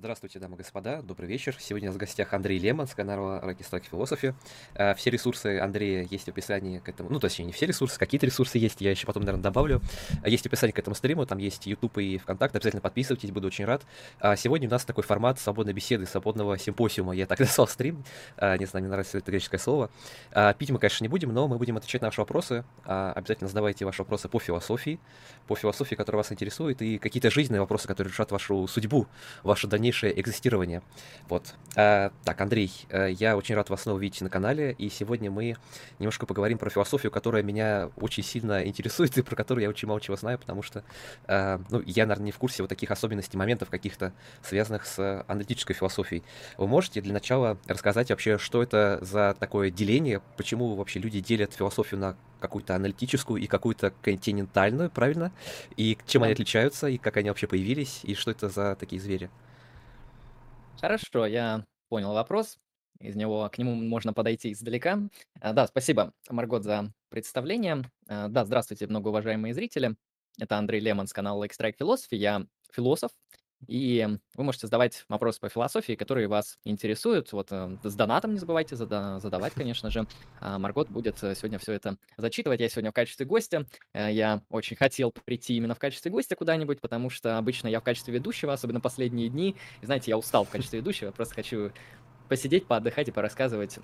Здравствуйте, дамы и господа, добрый вечер. Сегодня у нас в гостях Андрей Лемон с канала Rocky Philosophy. Э, все ресурсы Андрея есть в описании к этому, ну, точнее, не все ресурсы, какие-то ресурсы есть, я еще потом, наверное, добавлю. Есть описание к этому стриму, там есть YouTube и ВКонтакте, обязательно подписывайтесь, буду очень рад. А сегодня у нас такой формат свободной беседы, свободного симпосиума, я так назвал стрим, не знаю, мне нравится это греческое слово. А, пить мы, конечно, не будем, но мы будем отвечать на ваши вопросы. А, обязательно задавайте ваши вопросы по философии, по философии, которая вас интересует, и какие-то жизненные вопросы, которые решат вашу судьбу, ваше дальнейшее экзистирование. Вот. А, так, Андрей, э, я очень рад вас снова видеть на канале, и сегодня мы немножко поговорим про философию, которая меня очень сильно интересует и про которую я очень мало чего знаю, потому что, а, ну, я, наверное, не в курсе вот таких особенностей, моментов каких-то, связанных с аналитической философией. Вы можете для начала рассказать вообще, что это за такое деление, почему вообще люди делят философию на какую-то аналитическую и какую-то континентальную, правильно? И чем они отличаются, и как они вообще появились, и что это за такие звери? Хорошо, я понял вопрос. Из него к нему можно подойти издалека. А, да, спасибо, Маргот, за представление. А, да, здравствуйте, многоуважаемые зрители. Это Андрей Лемон с канала Extract Philosophy. Я философ, и вы можете задавать вопросы по философии, которые вас интересуют. Вот э, с донатом не забывайте задавать, конечно же. А Маргот будет э, сегодня все это зачитывать. Я сегодня в качестве гостя. Э, я очень хотел прийти именно в качестве гостя куда-нибудь, потому что обычно я в качестве ведущего, особенно последние дни. И знаете, я устал в качестве ведущего. Я просто хочу посидеть, поотдыхать и порассказывать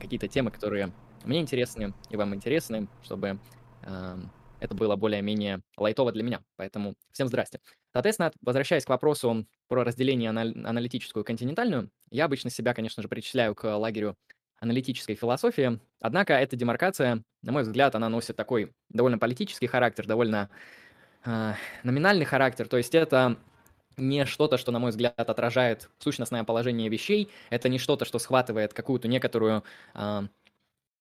какие-то темы, которые мне интересны и вам интересны, чтобы эм, это было более-менее лайтово для меня. Поэтому всем здрасте. Соответственно, возвращаясь к вопросу про разделение на аналитическую и континентальную, я обычно себя, конечно же, причисляю к лагерю аналитической философии. Однако эта демаркация, на мой взгляд, она носит такой довольно политический характер, довольно э, номинальный характер. То есть это не что-то, что, на мой взгляд, отражает сущностное положение вещей, это не что-то, что схватывает какую-то некоторую э,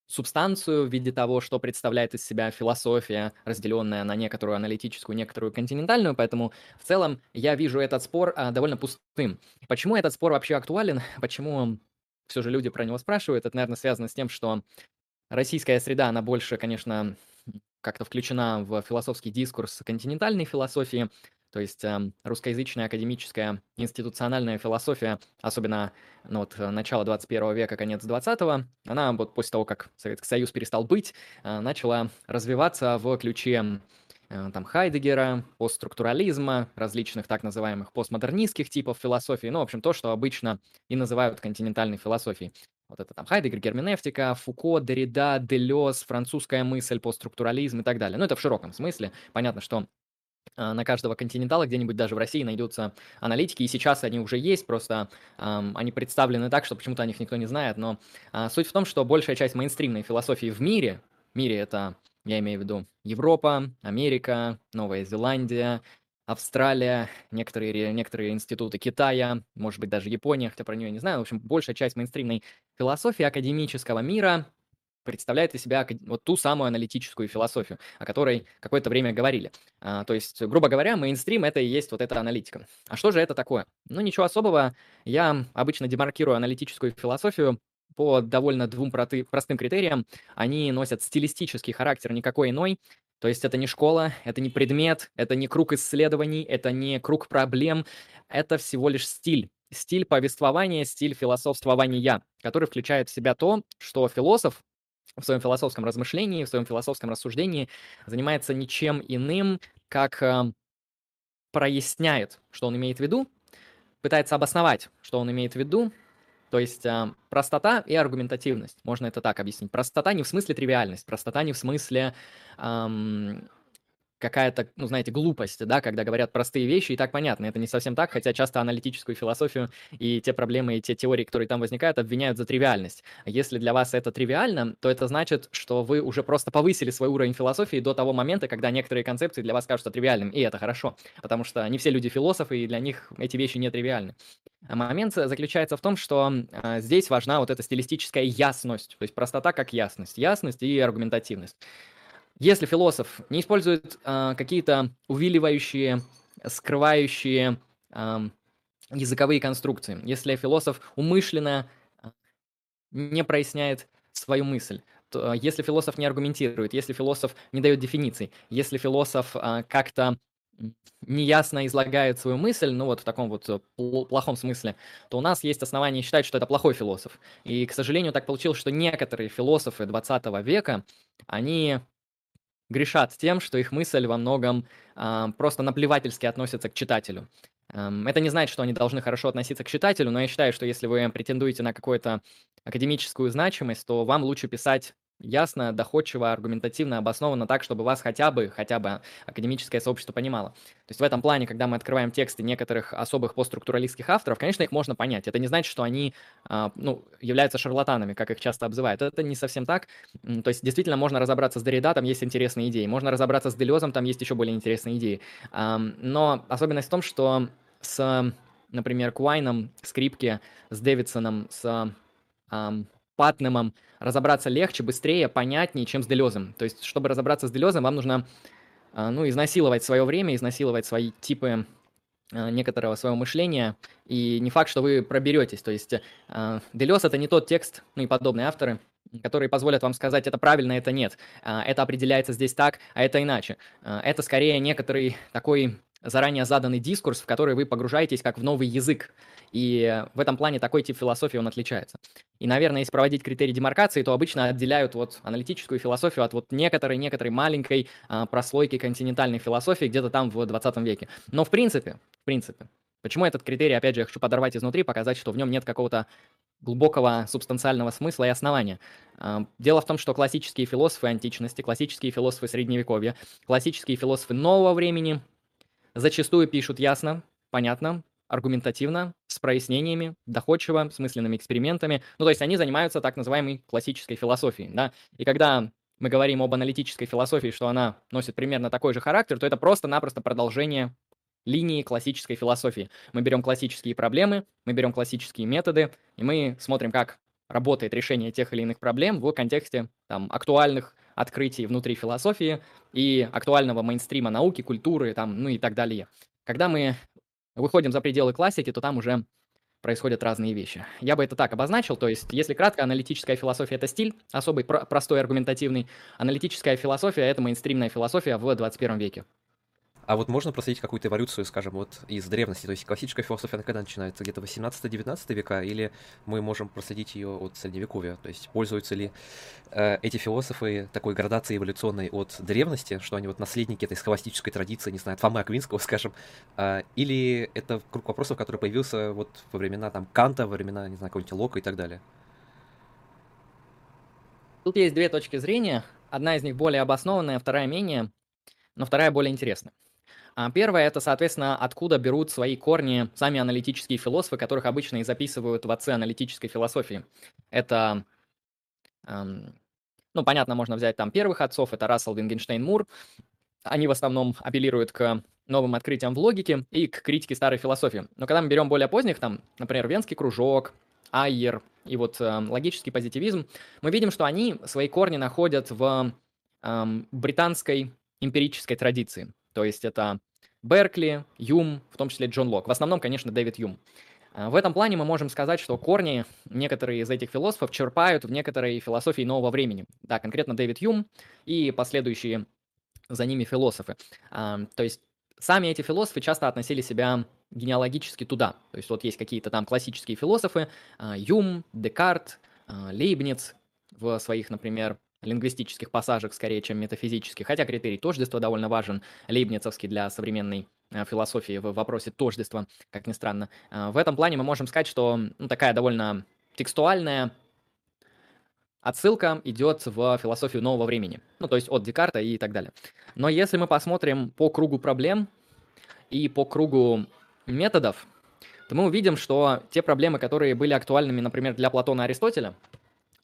субстанцию в виде того, что представляет из себя философия, разделенная на некоторую аналитическую, некоторую континентальную, поэтому в целом я вижу этот спор а, довольно пустым. Почему этот спор вообще актуален? Почему все же люди про него спрашивают? Это, наверное, связано с тем, что российская среда, она больше, конечно, как-то включена в философский дискурс континентальной философии, то есть э, русскоязычная академическая институциональная философия, особенно ну, вот, э, начало 21 века, конец 20-го, она вот после того, как Советский Союз перестал быть, э, начала развиваться в ключе э, там Хайдегера, постструктурализма, различных так называемых постмодернистских типов философии, ну, в общем, то, что обычно и называют континентальной философией. Вот это там Хайдегер, герменевтика, Фуко, Derrida, Делес, французская мысль, постструктурализм и так далее. Ну, это в широком смысле. Понятно, что на каждого континентала где-нибудь даже в России найдутся аналитики, и сейчас они уже есть, просто эм, они представлены так, что почему-то о них никто не знает, но э, суть в том, что большая часть мейнстримной философии в мире, мире это, я имею в виду, Европа, Америка, Новая Зеландия, Австралия, некоторые, некоторые институты Китая, может быть, даже Япония, хотя про нее не знаю. В общем, большая часть мейнстримной философии академического мира представляет из себя вот ту самую аналитическую философию, о которой какое-то время говорили. А, то есть, грубо говоря, мейнстрим — это и есть вот эта аналитика. А что же это такое? Ну, ничего особого. Я обычно демаркирую аналитическую философию по довольно двум простым критериям. Они носят стилистический характер, никакой иной. То есть это не школа, это не предмет, это не круг исследований, это не круг проблем, это всего лишь стиль. Стиль повествования, стиль философствования, который включает в себя то, что философ в своем философском размышлении, в своем философском рассуждении занимается ничем иным, как э, проясняет, что он имеет в виду, пытается обосновать, что он имеет в виду, то есть э, простота и аргументативность, можно это так объяснить. Простота не в смысле тривиальность, простота не в смысле эм, какая-то, ну, знаете, глупость, да, когда говорят простые вещи, и так понятно, это не совсем так, хотя часто аналитическую философию и те проблемы, и те теории, которые там возникают, обвиняют за тривиальность. Если для вас это тривиально, то это значит, что вы уже просто повысили свой уровень философии до того момента, когда некоторые концепции для вас кажутся тривиальными, и это хорошо, потому что не все люди философы, и для них эти вещи не тривиальны. А момент заключается в том, что э, здесь важна вот эта стилистическая ясность, то есть простота как ясность, ясность и аргументативность. Если философ не использует э, какие-то увиливающие, скрывающие э, языковые конструкции, если философ умышленно не проясняет свою мысль, то, если философ не аргументирует, если философ не дает дефиниций, если философ э, как-то неясно излагает свою мысль, ну вот в таком вот э, плохом смысле, то у нас есть основания считать, что это плохой философ. И, к сожалению, так получилось, что некоторые философы 20 века, они грешат тем, что их мысль во многом э, просто наплевательски относится к читателю. Эм, это не значит, что они должны хорошо относиться к читателю, но я считаю, что если вы претендуете на какую-то академическую значимость, то вам лучше писать ясно, доходчиво, аргументативно, обоснованно так, чтобы вас хотя бы, хотя бы академическое сообщество понимало. То есть в этом плане, когда мы открываем тексты некоторых особых постструктуралистских авторов, конечно, их можно понять. Это не значит, что они а, ну, являются шарлатанами, как их часто обзывают. Это не совсем так. То есть действительно можно разобраться с Дорида, там есть интересные идеи. Можно разобраться с Делезом, там есть еще более интересные идеи. Но особенность в том, что с, например, Куайном, Скрипке, с Дэвидсоном, с Патнемом разобраться легче, быстрее, понятнее, чем с Делезом. То есть, чтобы разобраться с Делезом, вам нужно а, ну, изнасиловать свое время, изнасиловать свои типы а, некоторого своего мышления, и не факт, что вы проберетесь. То есть а, Делез — это не тот текст, ну и подобные авторы, которые позволят вам сказать, это правильно, это нет, это определяется здесь так, а это иначе. Это скорее некоторый такой заранее заданный дискурс, в который вы погружаетесь как в новый язык. И в этом плане такой тип философии он отличается. И, наверное, если проводить критерии демаркации, то обычно отделяют вот аналитическую философию от вот некоторой, некоторой маленькой а, прослойки континентальной философии где-то там в 20 веке. Но в принципе, в принципе, почему этот критерий, опять же, я хочу подорвать изнутри, показать, что в нем нет какого-то глубокого субстанциального смысла и основания. А, дело в том, что классические философы античности, классические философы средневековья, классические философы нового времени зачастую пишут ясно, понятно, аргументативно, с прояснениями, доходчиво, смысленными экспериментами. Ну, то есть они занимаются так называемой классической философией, да. И когда мы говорим об аналитической философии, что она носит примерно такой же характер, то это просто-напросто продолжение линии классической философии. Мы берем классические проблемы, мы берем классические методы, и мы смотрим, как работает решение тех или иных проблем в контексте там, актуальных открытий внутри философии и актуального мейнстрима науки, культуры, там, ну и так далее. Когда мы выходим за пределы классики, то там уже происходят разные вещи. Я бы это так обозначил, то есть, если кратко, аналитическая философия — это стиль, особый, про- простой, аргументативный. Аналитическая философия — это мейнстримная философия в 21 веке. А вот можно проследить какую-то эволюцию, скажем, вот из древности? То есть классическая философия, она когда начинается? Где-то 18-19 века? Или мы можем проследить ее от средневековья? То есть пользуются ли э, эти философы такой градацией эволюционной от древности, что они вот наследники этой схоластической традиции, не знаю, от Фомы Аквинского, скажем? Э, или это круг вопросов, который появился вот во времена там Канта, во времена, не знаю, какого-нибудь Лока и так далее? Тут есть две точки зрения. Одна из них более обоснованная, вторая менее, но вторая более интересная. А первое – это, соответственно, откуда берут свои корни сами аналитические философы, которых обычно и записывают в отцы аналитической философии. Это, эм, ну, понятно, можно взять там первых отцов, это Рассел, Вингенштейн, Мур. Они в основном апеллируют к новым открытиям в логике и к критике старой философии. Но когда мы берем более поздних, там, например, Венский кружок, Айер и вот э, логический позитивизм, мы видим, что они свои корни находят в э, британской эмпирической традиции. То есть это Беркли, Юм, в том числе Джон Лок. В основном, конечно, Дэвид Юм. А, в этом плане мы можем сказать, что корни некоторые из этих философов черпают в некоторой философии нового времени. Да, конкретно Дэвид Юм и последующие за ними философы. А, то есть сами эти философы часто относили себя генеалогически туда. То есть вот есть какие-то там классические философы, а, Юм, Декарт, Лейбниц в своих, например, лингвистических пассажах скорее, чем метафизических, хотя критерий тождества довольно важен, лейбницовский для современной э, философии в вопросе тождества, как ни странно. Э, в этом плане мы можем сказать, что ну, такая довольно текстуальная отсылка идет в философию нового времени, ну то есть от Декарта и так далее. Но если мы посмотрим по кругу проблем и по кругу методов, то мы увидим, что те проблемы, которые были актуальными, например, для Платона и Аристотеля,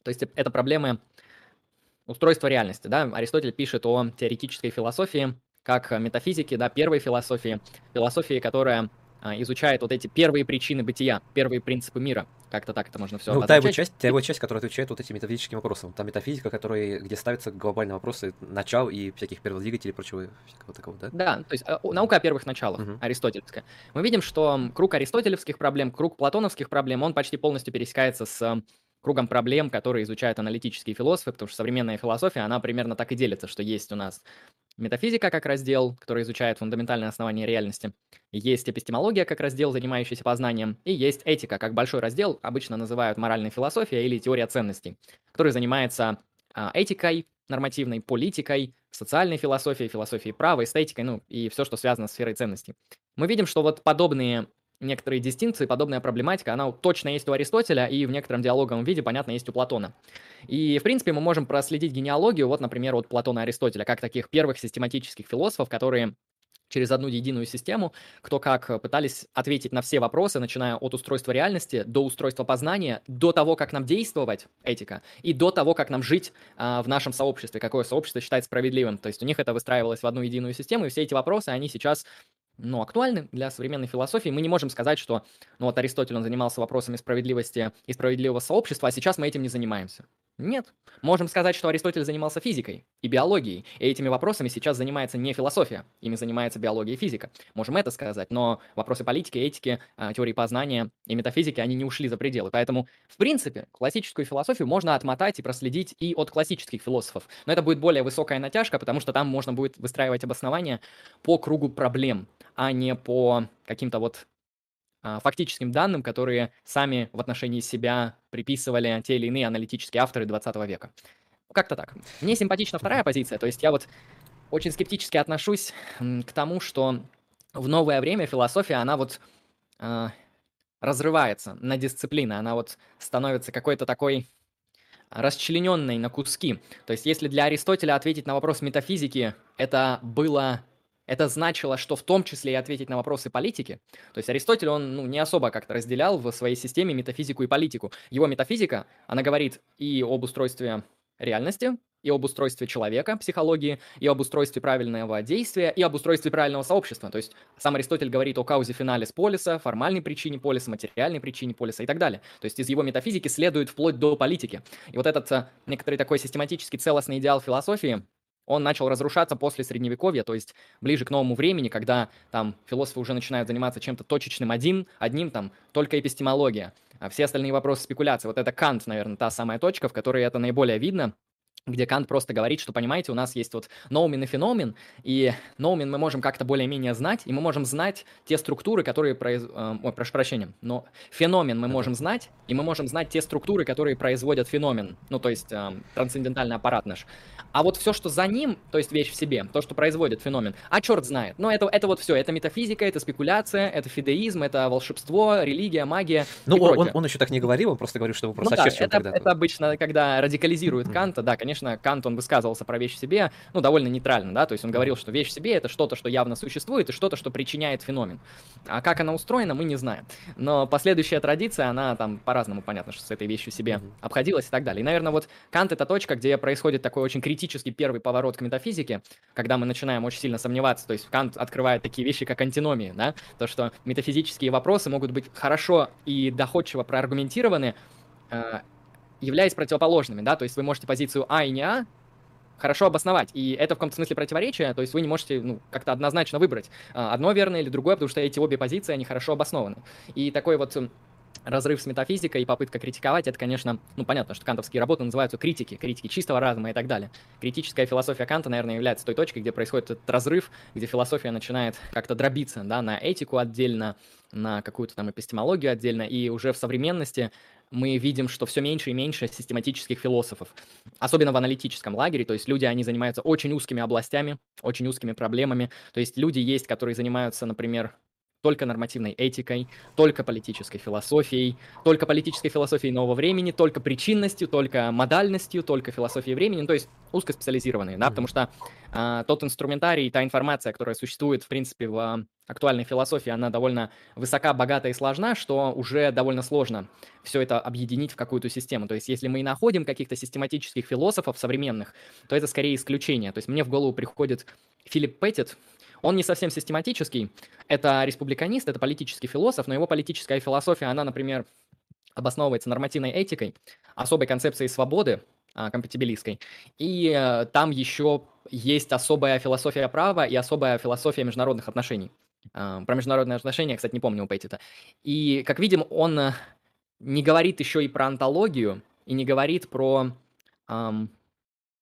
то есть это проблемы устройство реальности. Да? Аристотель пишет о теоретической философии, как метафизике, да, первой философии, философии, которая а, изучает вот эти первые причины бытия, первые принципы мира. Как-то так это можно все ну, та его часть, та его часть, которая отвечает вот этим метафизическим вопросам. Там метафизика, которая, где ставятся глобальные вопросы начал и всяких перводвигателей и прочего всякого такого, да? Да, то есть а, наука о первых началах, угу. аристотельская. Мы видим, что круг аристотелевских проблем, круг платоновских проблем, он почти полностью пересекается с кругом проблем, которые изучают аналитические философы, потому что современная философия, она примерно так и делится, что есть у нас метафизика как раздел, который изучает фундаментальные основания реальности, есть эпистемология как раздел, занимающийся познанием, и есть этика как большой раздел, обычно называют моральной философия или теория ценностей, который занимается а, этикой нормативной, политикой, социальной философией, философией права, эстетикой, ну и все, что связано с сферой ценностей. Мы видим, что вот подобные некоторые дистинкции, подобная проблематика, она точно есть у Аристотеля и в некотором диалоговом виде, понятно, есть у Платона. И, в принципе, мы можем проследить генеалогию, вот, например, от Платона и Аристотеля, как таких первых систематических философов, которые через одну единую систему, кто как пытались ответить на все вопросы, начиная от устройства реальности до устройства познания, до того, как нам действовать, этика, и до того, как нам жить а, в нашем сообществе, какое сообщество считает справедливым. То есть у них это выстраивалось в одну единую систему, и все эти вопросы, они сейчас ну, актуальны для современной философии. Мы не можем сказать, что ну, вот Аристотель, он занимался вопросами справедливости и справедливого сообщества, а сейчас мы этим не занимаемся. Нет. Можем сказать, что Аристотель занимался физикой и биологией, и этими вопросами сейчас занимается не философия, ими занимается биология и физика. Можем это сказать, но вопросы политики, этики, а, теории познания и метафизики, они не ушли за пределы. Поэтому, в принципе, классическую философию можно отмотать и проследить и от классических философов. Но это будет более высокая натяжка, потому что там можно будет выстраивать обоснования по кругу проблем, а не по каким-то вот фактическим данным, которые сами в отношении себя приписывали те или иные аналитические авторы 20 века. Как-то так. Мне симпатична вторая позиция, то есть я вот очень скептически отношусь к тому, что в новое время философия, она вот э, разрывается на дисциплины, она вот становится какой-то такой расчлененной на куски. То есть если для Аристотеля ответить на вопрос метафизики это было это значило, что в том числе и ответить на вопросы политики. То есть Аристотель, он ну, не особо как-то разделял в своей системе метафизику и политику. Его метафизика, она говорит и об устройстве реальности, и об устройстве человека, психологии, и об устройстве правильного действия, и об устройстве правильного сообщества. То есть сам Аристотель говорит о каузе финалис полиса, формальной причине полиса, материальной причине полиса и так далее. То есть из его метафизики следует вплоть до политики. И вот этот э, некоторый такой систематический целостный идеал философии, он начал разрушаться после Средневековья, то есть ближе к новому времени, когда там философы уже начинают заниматься чем-то точечным один, одним, там, только эпистемология. А все остальные вопросы спекуляции. Вот это Кант, наверное, та самая точка, в которой это наиболее видно где Кант просто говорит, что, понимаете, у нас есть вот ноумен и феномен, и ноумен мы можем как-то более-менее знать, и мы можем знать те структуры, которые произ... Э, ой, прошу прощения, но феномен мы можем знать, и мы можем знать те структуры, которые производят феномен, ну, то есть э, трансцендентальный аппарат наш. А вот все, что за ним, то есть вещь в себе, то, что производит феномен, а черт знает. Но это, это вот все, это метафизика, это спекуляция, это фидеизм, это волшебство, религия, магия Ну, он, он, он еще так не говорил, он просто говорил, что его просто ну, да, это, это обычно, когда радикализирует Канта, да, конечно, конечно, Кант, он высказывался про вещь в себе, ну, довольно нейтрально, да, то есть он говорил, что вещь в себе — это что-то, что явно существует, и что-то, что причиняет феномен. А как она устроена, мы не знаем. Но последующая традиция, она там по-разному, понятно, что с этой вещью себе обходилась и так далее. И, наверное, вот Кант — это точка, где происходит такой очень критический первый поворот к метафизике, когда мы начинаем очень сильно сомневаться, то есть Кант открывает такие вещи, как антиномии, да, то, что метафизические вопросы могут быть хорошо и доходчиво проаргументированы, э, являясь противоположными, да, то есть вы можете позицию А и не А хорошо обосновать, и это в каком-то смысле противоречие, то есть вы не можете, ну, как-то однозначно выбрать а, одно верное или другое, потому что эти обе позиции, они хорошо обоснованы. И такой вот разрыв с метафизикой и попытка критиковать, это, конечно, ну, понятно, что кантовские работы называются критики, критики чистого разума и так далее. Критическая философия Канта, наверное, является той точкой, где происходит этот разрыв, где философия начинает как-то дробиться, да, на этику отдельно, на какую-то там эпистемологию отдельно, и уже в современности мы видим, что все меньше и меньше систематических философов, особенно в аналитическом лагере, то есть люди, они занимаются очень узкими областями, очень узкими проблемами, то есть люди есть, которые занимаются, например, только нормативной этикой, только политической философией, только политической философией нового времени, только причинностью, только модальностью, только философией времени, ну, то есть узкоспециализированные, да, потому что тот инструментарий, та информация, которая существует, в принципе, в актуальной философии, она довольно высока, богата и сложна, что уже довольно сложно все это объединить в какую-то систему. То есть если мы и находим каких-то систематических философов современных, то это скорее исключение. То есть мне в голову приходит Филипп Петтит, он не совсем систематический. Это республиканист, это политический философ, но его политическая философия, она, например, обосновывается нормативной этикой, особой концепцией свободы, а, компатибилистской. И э, там еще есть особая философия права и особая философия международных отношений. Э, про международные отношения, кстати, не помню у Пэттита. И, как видим, он э, не говорит еще и про антологию, и не говорит про...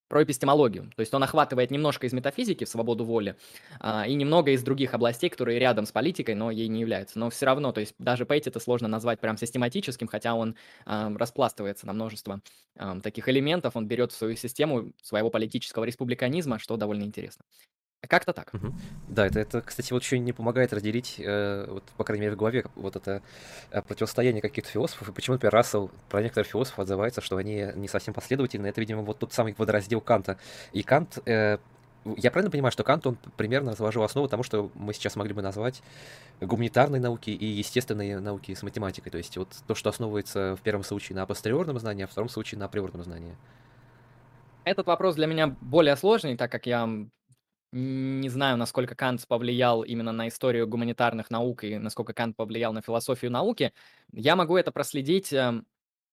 про эпистемологию. То есть он охватывает немножко из метафизики в свободу воли а, и немного из других областей, которые рядом с политикой, но ей не являются. Но все равно, то есть даже Пейти это сложно назвать прям систематическим, хотя он а, распластывается на множество а, таких элементов, он берет в свою систему своего политического республиканизма, что довольно интересно. Как-то так. Мгм. Да, это, это, кстати, вот очень не помогает разделить, э, вот, по крайней мере, в голове вот это э, противостояние каких-то философов. И почему, например, Рассел про некоторых философов отзывается, что они не совсем последовательны. Это, видимо, вот тот самый водораздел Канта. И Кант, э, я правильно понимаю, что Кант, он примерно заложил основу тому, что мы сейчас могли бы назвать гуманитарной науки и естественной науки с математикой. То есть вот то, что основывается в первом случае на апостериорном знании, а в втором случае на априорном знании. Этот вопрос для меня более сложный, так как я не знаю, насколько Кант повлиял именно на историю гуманитарных наук и насколько Кант повлиял на философию науки. Я могу это проследить эм,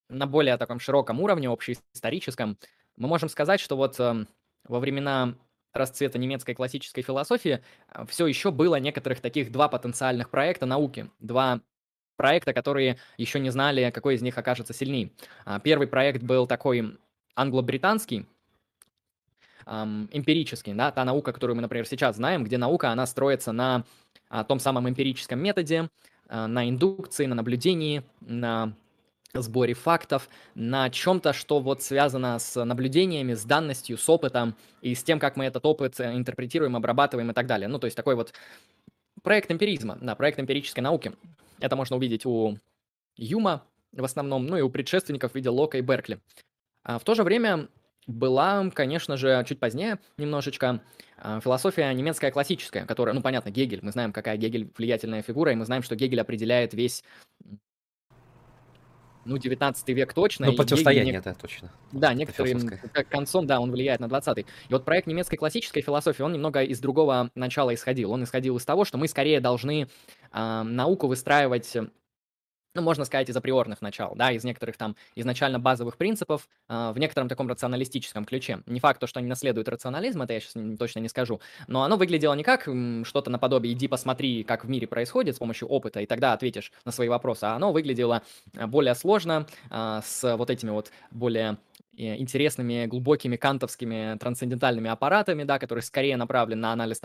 на более таком широком уровне, общеисторическом. Мы можем сказать, что вот эм, во времена расцвета немецкой классической философии э, все еще было некоторых таких два потенциальных проекта науки, два проекта, которые еще не знали, какой из них окажется сильней. А, первый проект был такой англо-британский, эм, эмпирический, да, та наука, которую мы, например, сейчас знаем, где наука, она строится на а, том самом эмпирическом методе, а, на индукции, на наблюдении, на сборе фактов, на чем-то, что вот связано с наблюдениями, с данностью, с опытом и с тем, как мы этот опыт э, интерпретируем, обрабатываем и так далее. Ну, то есть такой вот проект эмпиризма, да, проект эмпирической науки. Это можно увидеть у Юма в основном, ну и у предшественников в виде Лока и Беркли. А в то же время была, конечно же, чуть позднее немножечко а, философия немецкая классическая, которая, ну, понятно, Гегель, мы знаем, какая Гегель влиятельная фигура, и мы знаем, что Гегель определяет весь, ну, 19 век точно. Ну, противостояние, Гегель, да, точно. Да, некоторым как концом, да, он влияет на 20-й. И вот проект немецкой классической философии, он немного из другого начала исходил. Он исходил из того, что мы скорее должны э, науку выстраивать ну, можно сказать, из априорных начал, да, из некоторых там изначально базовых принципов э, в некотором таком рационалистическом ключе. Не факт, то, что они наследуют рационализм, это я сейчас точно не скажу, но оно выглядело не как что-то наподобие «иди посмотри, как в мире происходит с помощью опыта, и тогда ответишь на свои вопросы», а оно выглядело э, более сложно, э, с вот этими вот более э, интересными, глубокими кантовскими трансцендентальными аппаратами, да, которые скорее направлены на анализ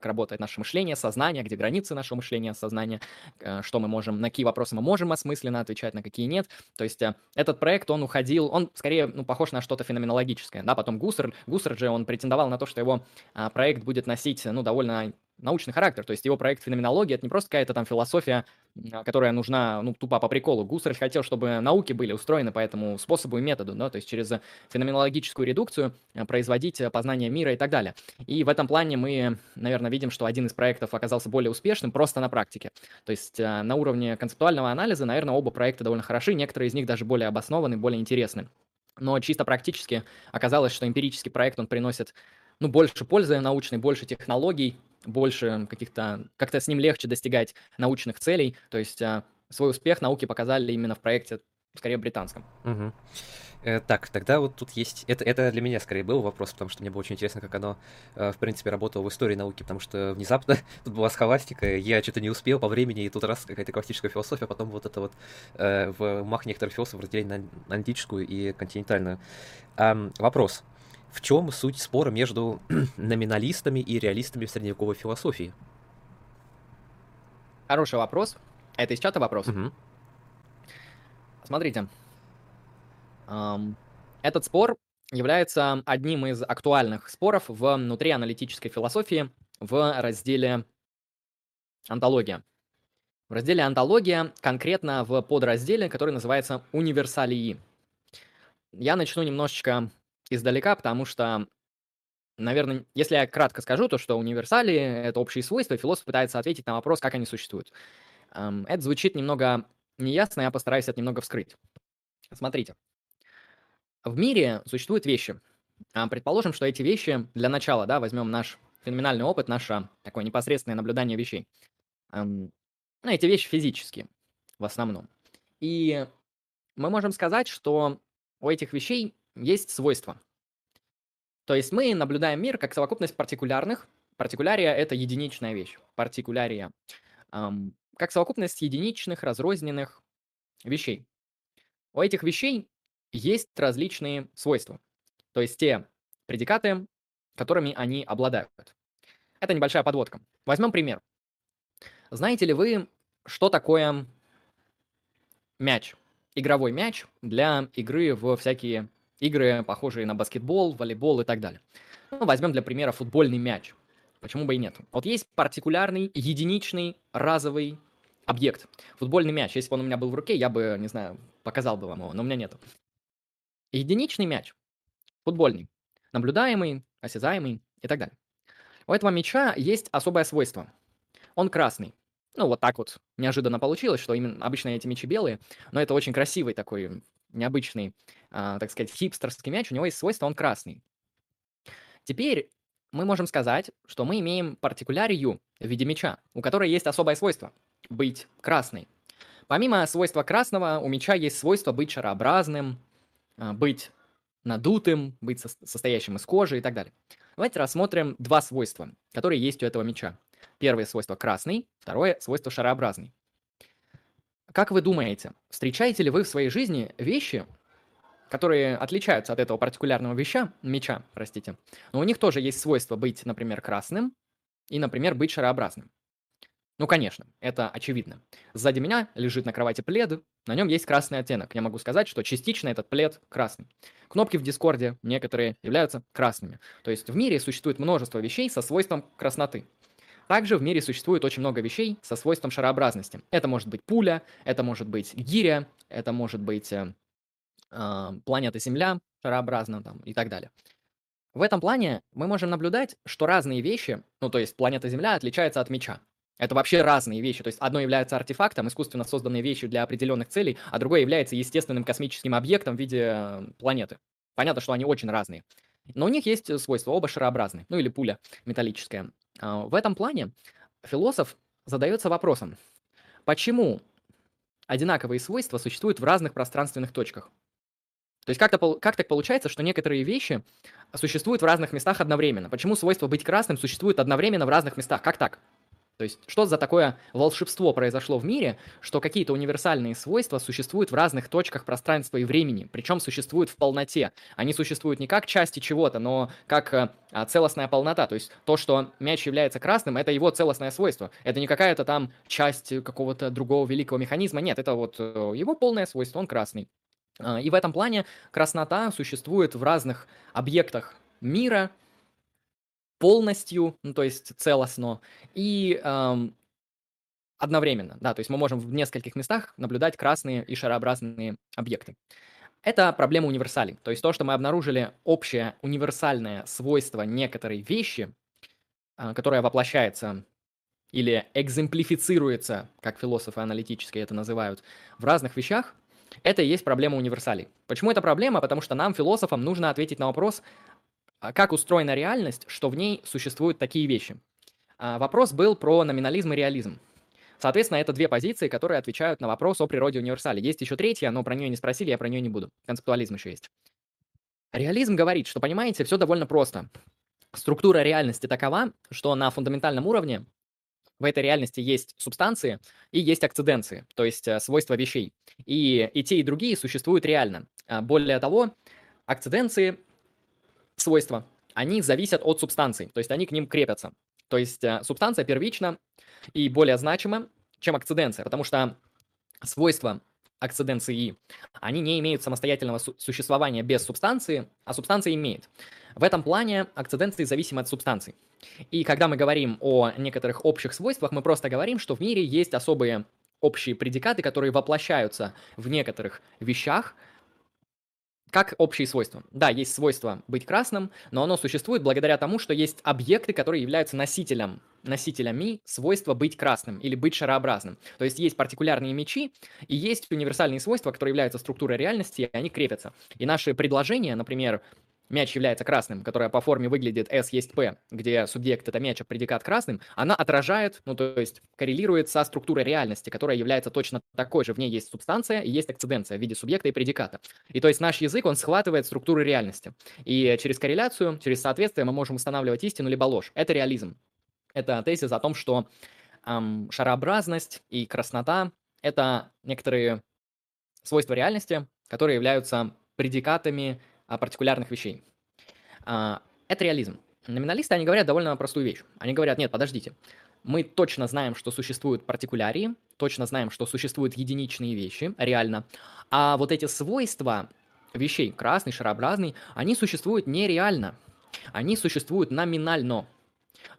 работает наше мышление, сознание, где границы нашего мышления, сознания, э, что мы можем, на какие вопросы мы можем осмысленно отвечать, на какие нет. То есть э, этот проект, он уходил, он скорее ну, похож на что-то феноменологическое. Да? Потом Гуссер, Гуссер же, он претендовал на то, что его а, проект будет носить ну, довольно научный характер. То есть его проект феноменологии это не просто какая-то там философия, а, которая нужна, ну, тупо по приколу. Гуссерль хотел, чтобы науки были устроены по этому способу и методу, да, то есть через феноменологическую редукцию а, производить а, познание мира и так далее. И в этом плане мы, наверное, видим, что один из проектов оказался более успешным просто на практике. То есть на уровне концептуального анализа, наверное, оба проекта довольно хороши, некоторые из них даже более обоснованы, более интересны. Но чисто практически оказалось, что эмпирический проект, он приносит ну, больше пользы научной, больше технологий, больше каких-то, как-то с ним легче достигать научных целей. То есть а, свой успех науки показали именно в проекте, скорее, британском. Угу. Э, так, тогда вот тут есть... Это, это для меня скорее был вопрос, потому что мне было очень интересно, как оно, э, в принципе, работало в истории науки, потому что внезапно тут была схоластика, я что-то не успел по времени, и тут раз какая-то классическая философия, а потом вот это вот э, в умах некоторых философов разделение на антическую и континентальную. Эм, вопрос. В чем суть спора между номиналистами и реалистами в средневековой философии? Хороший вопрос. Это из чата вопрос? Угу. Смотрите. Этот спор является одним из актуальных споров внутри аналитической философии в разделе «Антология». В разделе «Антология» конкретно в подразделе, который называется «Универсалии». Я начну немножечко издалека, потому что, наверное, если я кратко скажу, то что универсали — это общие свойства, философ пытается ответить на вопрос, как они существуют. Это звучит немного неясно, я постараюсь это немного вскрыть. Смотрите. В мире существуют вещи. Предположим, что эти вещи, для начала, да, возьмем наш феноменальный опыт, наше такое непосредственное наблюдание вещей. Ну, эти вещи физические в основном. И мы можем сказать, что у этих вещей есть свойства. То есть мы наблюдаем мир как совокупность партикулярных. Партикулярия – это единичная вещь. Партикулярия. Эм, как совокупность единичных, разрозненных вещей. У этих вещей есть различные свойства. То есть те предикаты, которыми они обладают. Это небольшая подводка. Возьмем пример. Знаете ли вы, что такое мяч? Игровой мяч для игры в всякие игры, похожие на баскетбол, волейбол и так далее. Ну, возьмем для примера футбольный мяч. Почему бы и нет? Вот есть партикулярный, единичный, разовый объект. Футбольный мяч. Если бы он у меня был в руке, я бы, не знаю, показал бы вам его, но у меня нету. Единичный мяч. Футбольный. Наблюдаемый, осязаемый и так далее. У этого мяча есть особое свойство. Он красный. Ну, вот так вот неожиданно получилось, что именно обычно эти мячи белые, но это очень красивый такой необычный, так сказать, хипстерский мяч. У него есть свойство, он красный. Теперь мы можем сказать, что мы имеем партикулярию в виде мяча, у которой есть особое свойство – быть красной. Помимо свойства красного, у мяча есть свойство быть шарообразным, а, быть надутым, быть состоящим из кожи и так далее. Давайте рассмотрим два свойства, которые есть у этого мяча. Первое свойство красный, второе свойство шарообразный. Как вы думаете, встречаете ли вы в своей жизни вещи, которые отличаются от этого партикулярного веща, меча, простите, но у них тоже есть свойство быть, например, красным и, например, быть шарообразным. Ну, конечно, это очевидно. Сзади меня лежит на кровати плед, на нем есть красный оттенок. Я могу сказать, что частично этот плед красный. Кнопки в Дискорде некоторые являются красными. То есть в мире существует множество вещей со свойством красноты. Также в мире существует очень много вещей со свойством шарообразности. Это может быть пуля, это может быть гиря, это может быть э, планета Земля шарообразна там, и так далее. В этом плане мы можем наблюдать, что разные вещи, ну то есть планета Земля отличается от меча. Это вообще разные вещи. То есть одно является артефактом, искусственно созданной вещью для определенных целей, а другое является естественным космическим объектом в виде э, планеты. Понятно, что они очень разные. Но у них есть свойства, оба шарообразные, ну или пуля металлическая. А, в этом плане философ задается вопросом, почему одинаковые свойства существуют в разных пространственных точках? То есть как, как так получается, что некоторые вещи существуют в разных местах одновременно? Почему свойство быть красным существует одновременно в разных местах? Как так? То есть, что за такое волшебство произошло в мире, что какие-то универсальные свойства существуют в разных точках пространства и времени, причем существуют в полноте. Они существуют не как части чего-то, но как э, а, целостная полнота. То есть, то, что мяч является красным, это его целостное свойство. Это не какая-то там часть какого-то другого великого механизма. Нет, это вот э, его полное свойство, он красный. А, и в этом плане краснота существует в разных объектах мира, полностью, ну, то есть целостно, и эм, одновременно, да, то есть мы можем в нескольких местах наблюдать красные и шарообразные объекты. Это проблема универсалей, то есть то, что мы обнаружили общее универсальное свойство некоторой вещи, э, которая воплощается или экземплифицируется, как философы аналитические это называют, в разных вещах, это и есть проблема универсалей. Почему это проблема? Потому что нам, философам, нужно ответить на вопрос, а как устроена реальность, что в ней существуют такие вещи. А, вопрос был про номинализм и реализм. Соответственно, это две позиции, которые отвечают на вопрос о природе универсали. Есть еще третья, но про нее не спросили, я про нее не буду. Концептуализм еще есть. Реализм говорит, что, понимаете, все довольно просто. Структура реальности такова, что на фундаментальном уровне в этой реальности есть субстанции и есть акциденции, то есть э, свойства вещей. И, и те, и другие существуют реально. А, более того, акциденции свойства, они зависят от субстанций, то есть они к ним крепятся. То есть э, субстанция первична и более значима, чем акциденция, потому что свойства акциденции, они не имеют самостоятельного су- существования без субстанции, а субстанция имеет. В этом плане акциденции зависимы от субстанций. И когда мы говорим о некоторых общих свойствах, мы просто говорим, что в мире есть особые общие предикаты, которые воплощаются в некоторых вещах, как общие свойства. Да, есть свойство быть красным, но оно существует благодаря тому, что есть объекты, которые являются носителем, носителями свойства быть красным или быть шарообразным. То есть есть партикулярные мечи и есть универсальные свойства, которые являются структурой реальности, и они крепятся. И наши предложения, например, мяч является красным, которая по форме выглядит S есть P, где субъект это мяч, а предикат красным, она отражает, ну то есть коррелирует со структурой реальности, которая является точно такой же. В ней есть субстанция и есть акциденция в виде субъекта и предиката. И то есть наш язык, он схватывает структуры реальности. И через корреляцию, через соответствие мы можем устанавливать истину либо ложь. Это реализм. Это тезис о том, что эм, шарообразность и краснота — это некоторые свойства реальности, которые являются предикатами партикулярных вещей. А, это реализм. Номиналисты, они говорят довольно простую вещь. Они говорят, нет, подождите, мы точно знаем, что существуют партикулярии, точно знаем, что существуют единичные вещи, реально, а вот эти свойства вещей, красный, шарообразный, они существуют нереально, они существуют номинально.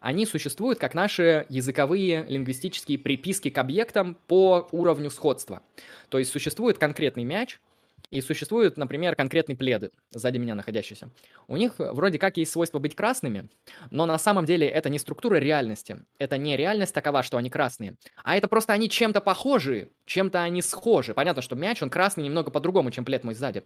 Они существуют как наши языковые лингвистические приписки к объектам по уровню сходства. То есть существует конкретный мяч, и существуют, например, конкретные пледы, сзади меня находящиеся. У них вроде как есть свойство быть красными, но на самом деле это не структура реальности. Это не реальность такова, что они красные, а это просто они чем-то похожи, чем-то они схожи. Понятно, что мяч, он красный немного по-другому, чем плед мой сзади.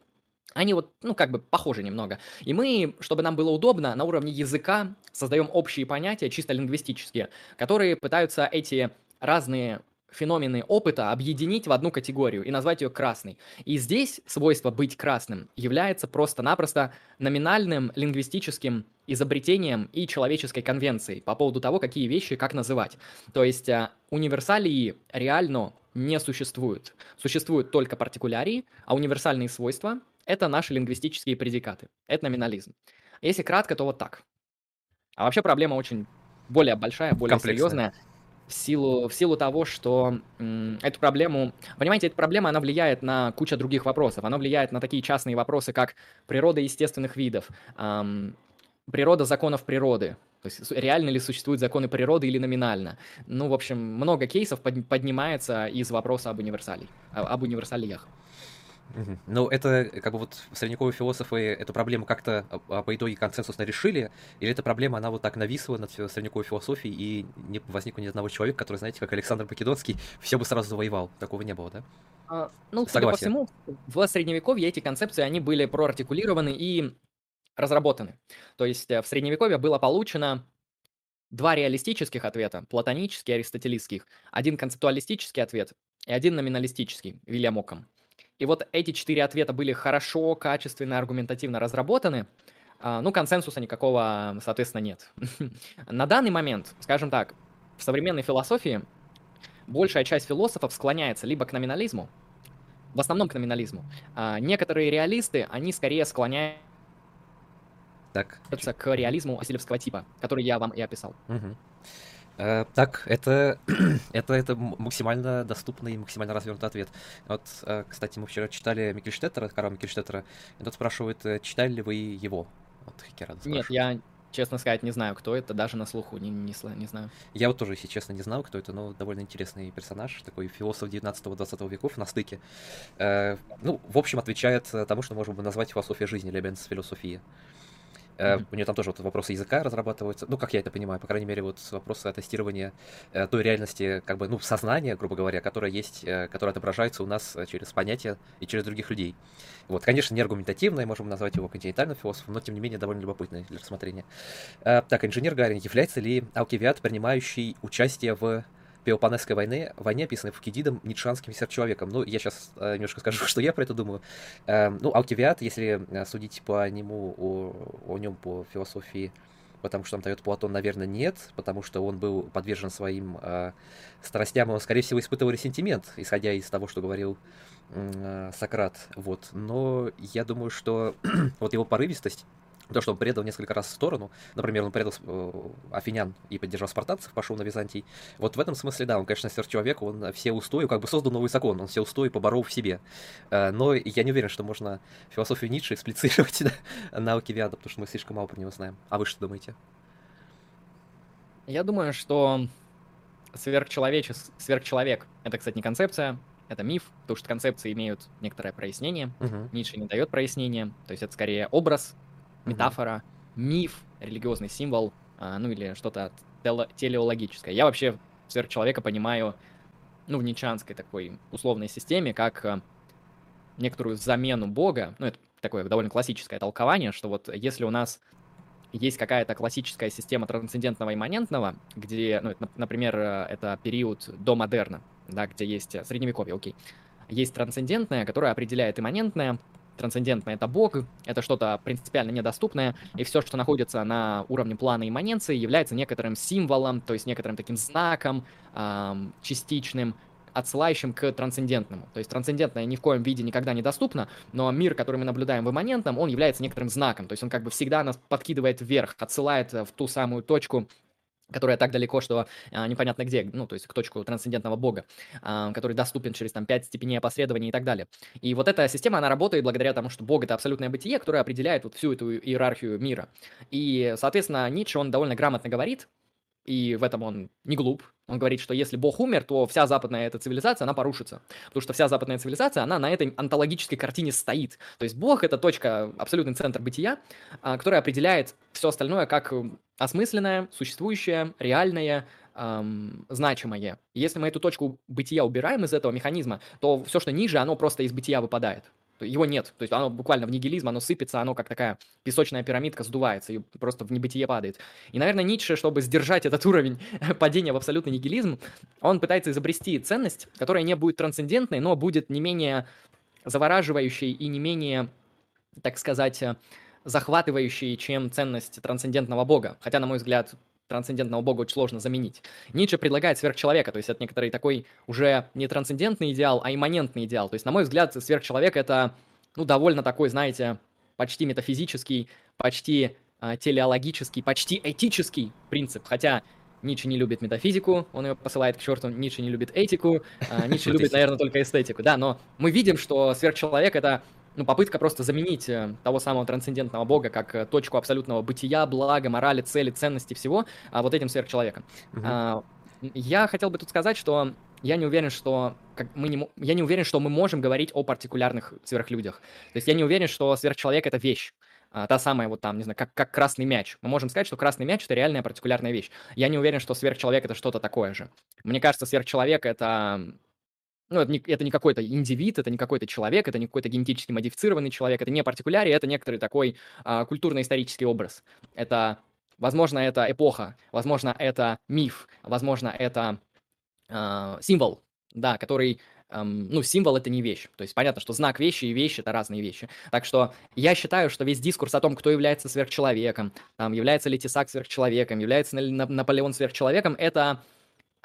Они вот, ну, как бы похожи немного. И мы, чтобы нам было удобно, на уровне языка создаем общие понятия, чисто лингвистические, которые пытаются эти разные феномены опыта объединить в одну категорию и назвать ее красной. И здесь свойство быть красным является просто-напросто номинальным лингвистическим изобретением и человеческой конвенцией по поводу того, какие вещи как называть. То есть э, универсалии реально не существуют. Существуют только партикулярии, а универсальные свойства это наши лингвистические предикаты. Это номинализм. Если кратко, то вот так. А вообще проблема очень более большая, более серьезная. В силу, в силу того, что м, эту проблему... Понимаете, эта проблема, она влияет на кучу других вопросов. Она влияет на такие частные вопросы, как природа естественных видов, эм, природа законов природы. То есть реально ли существуют законы природы или номинально. Ну, в общем, много кейсов под, поднимается из вопроса об универсалии, об универсалиях. Ну, это как бы вот средневековые философы эту проблему как-то а, а, по итоге консенсусно решили, или эта проблема, она вот так нависла над средневековой философией, и не возникло ни одного человека, который, знаете, как Александр Македонский, все бы сразу завоевал. Такого не было, да? А, ну, судя по всему, в средневековье эти концепции, они были проартикулированы и разработаны. То есть э, в средневековье было получено два реалистических ответа, платонический и аристотелистский, один концептуалистический ответ и один номиналистический, Вильям Оком. И вот эти четыре ответа были хорошо, качественно, аргументативно разработаны. А, ну, консенсуса никакого, соответственно, нет. На данный момент, скажем так, в современной философии большая часть философов склоняется либо к номинализму, в основном к номинализму. А некоторые реалисты, они скорее склоняются так. к реализму Васильевского типа, который я вам и описал. Угу. Э, так, это, это, это максимально доступный и максимально развернутый ответ. Вот, э, кстати, мы вчера читали Микельштеттера, Карла Микельштеттера, и тот спрашивает, э, читали ли вы его? Вот Хикерада Нет, я, честно сказать, не знаю, кто это, даже на слуху не, не, не знаю. Я вот тоже, если честно, не знал, кто это, но довольно интересный персонаж, такой философ 19-20 веков на стыке. Э, ну, в общем, отвечает тому, что можно бы назвать философия жизни, Лебенс философия. Mm-hmm. У нее там тоже вот вопросы языка разрабатываются. Ну, как я это понимаю, по крайней мере, вот вопросы тестирования э, той реальности, как бы, ну, сознания, грубо говоря, которая есть, э, которая отображается у нас через понятия и через других людей. Вот, конечно, не аргументативное, можем назвать его континентальным философом, но, тем не менее, довольно любопытное для рассмотрения. Так, инженер Гарин, является ли Алкивиад, принимающий участие в Пелопонесской войне, войне, описанной Фукидидом, ницшанским сверхчеловеком. Ну, я сейчас э, немножко скажу, что я про это думаю. Э, ну, Алкивиад, если судить по нему, о, о нем по философии, потому что там дает Платон, наверное, нет, потому что он был подвержен своим э, страстям, и он, скорее всего, испытывал ресентимент, исходя из того, что говорил э, Сократ. Вот. Но я думаю, что вот его порывистость то, что он предал несколько раз в сторону, например, он предал э, афинян и поддержал спартанцев, пошел на Византий. Вот в этом смысле, да, он, конечно, сверхчеловек, он все устои, как бы создал новый закон, он все устои поборол в себе. Э, но я не уверен, что можно философию Ницше эксплицировать на, на Алкивиада, потому что мы слишком мало про него знаем. А вы что думаете? Я думаю, что сверхчеловече... сверхчеловек — это, кстати, не концепция, это миф, потому что концепции имеют некоторое прояснение. Угу. Ницше не дает прояснения, то есть это скорее образ, метафора, миф, религиозный символ, а, ну или что-то телеологическое. Я вообще сверхчеловека понимаю, ну, в ничанской такой условной системе, как а, некоторую замену Бога, ну, это такое довольно классическое толкование, что вот если у нас есть какая-то классическая система трансцендентного имманентного, где, ну, например, это период до модерна, да, где есть средневековье, окей, есть трансцендентное, которое определяет имманентное, трансцендентное — это Бог, это что-то принципиально недоступное, и все, что находится на уровне плана имманенции, является некоторым символом, то есть некоторым таким знаком, эм, частичным, отсылающим к трансцендентному. То есть трансцендентное ни в коем виде никогда не доступно, но мир, который мы наблюдаем в имманентном, он является некоторым знаком. То есть он как бы всегда нас подкидывает вверх, отсылает в ту самую точку, которая так далеко, что а, непонятно где, ну, то есть к точку трансцендентного бога, а, который доступен через там пять степеней опосредования и так далее. И вот эта система, она работает благодаря тому, что бог — это абсолютное бытие, которое определяет вот всю эту иерархию мира. И, соответственно, Ницше, он довольно грамотно говорит, и в этом он не глуп. Он говорит, что если Бог умер, то вся западная эта цивилизация, она порушится. Потому что вся западная цивилизация, она на этой онтологической картине стоит. То есть Бог — это точка, абсолютный центр бытия, а, которая определяет все остальное как осмысленное, существующее, реальное, эм, значимое. если мы эту точку бытия убираем из этого механизма, то все, что ниже, оно просто из бытия выпадает его нет. То есть оно буквально в нигилизм, оно сыпется, оно как такая песочная пирамидка сдувается и просто в небытие падает. И, наверное, Ницше, чтобы сдержать этот уровень падения в абсолютный нигилизм, он пытается изобрести ценность, которая не будет трансцендентной, но будет не менее завораживающей и не менее, так сказать, захватывающей, чем ценность трансцендентного бога. Хотя, на мой взгляд, трансцендентного бога очень сложно заменить. Ницше предлагает сверхчеловека, то есть это некоторый такой уже не трансцендентный идеал, а имманентный идеал. То есть, на мой взгляд, сверхчеловек — это, ну, довольно такой, знаете, почти метафизический, почти э, телеологический, почти этический принцип. Хотя Ницше не любит метафизику, он ее посылает к черту, Ницше не любит этику, э, Ницше любит, наверное, только эстетику. Да, но мы видим, что сверхчеловек — это ну, попытка просто заменить э, того самого трансцендентного бога как э, точку абсолютного бытия, блага, морали, цели, ценности всего а, вот этим сверхчеловеком. Угу. А, я хотел бы тут сказать, что я не уверен, что как мы не, я не уверен, что мы можем говорить о партикулярных сверхлюдях. То есть я не уверен, что сверхчеловек это вещь. А, та самая вот там, не знаю, как, как красный мяч. Мы можем сказать, что красный мяч это реальная партикулярная вещь. Я не уверен, что сверхчеловек это что-то такое же. Мне кажется, сверхчеловек это ну, это не, это не какой-то индивид, это не какой-то человек, это не какой-то генетически модифицированный человек, это не партикулярий, это некоторый такой а, культурно-исторический образ. Это, возможно, это эпоха, возможно, это миф, возможно, это а, символ, да, который Um, ну, символ это не вещь. То есть понятно, что знак вещи и вещь это разные вещи. Так что я считаю, что весь дискурс о том, кто является сверхчеловеком, там, является ли Тесак сверхчеловеком, является ли Наполеон сверхчеловеком, это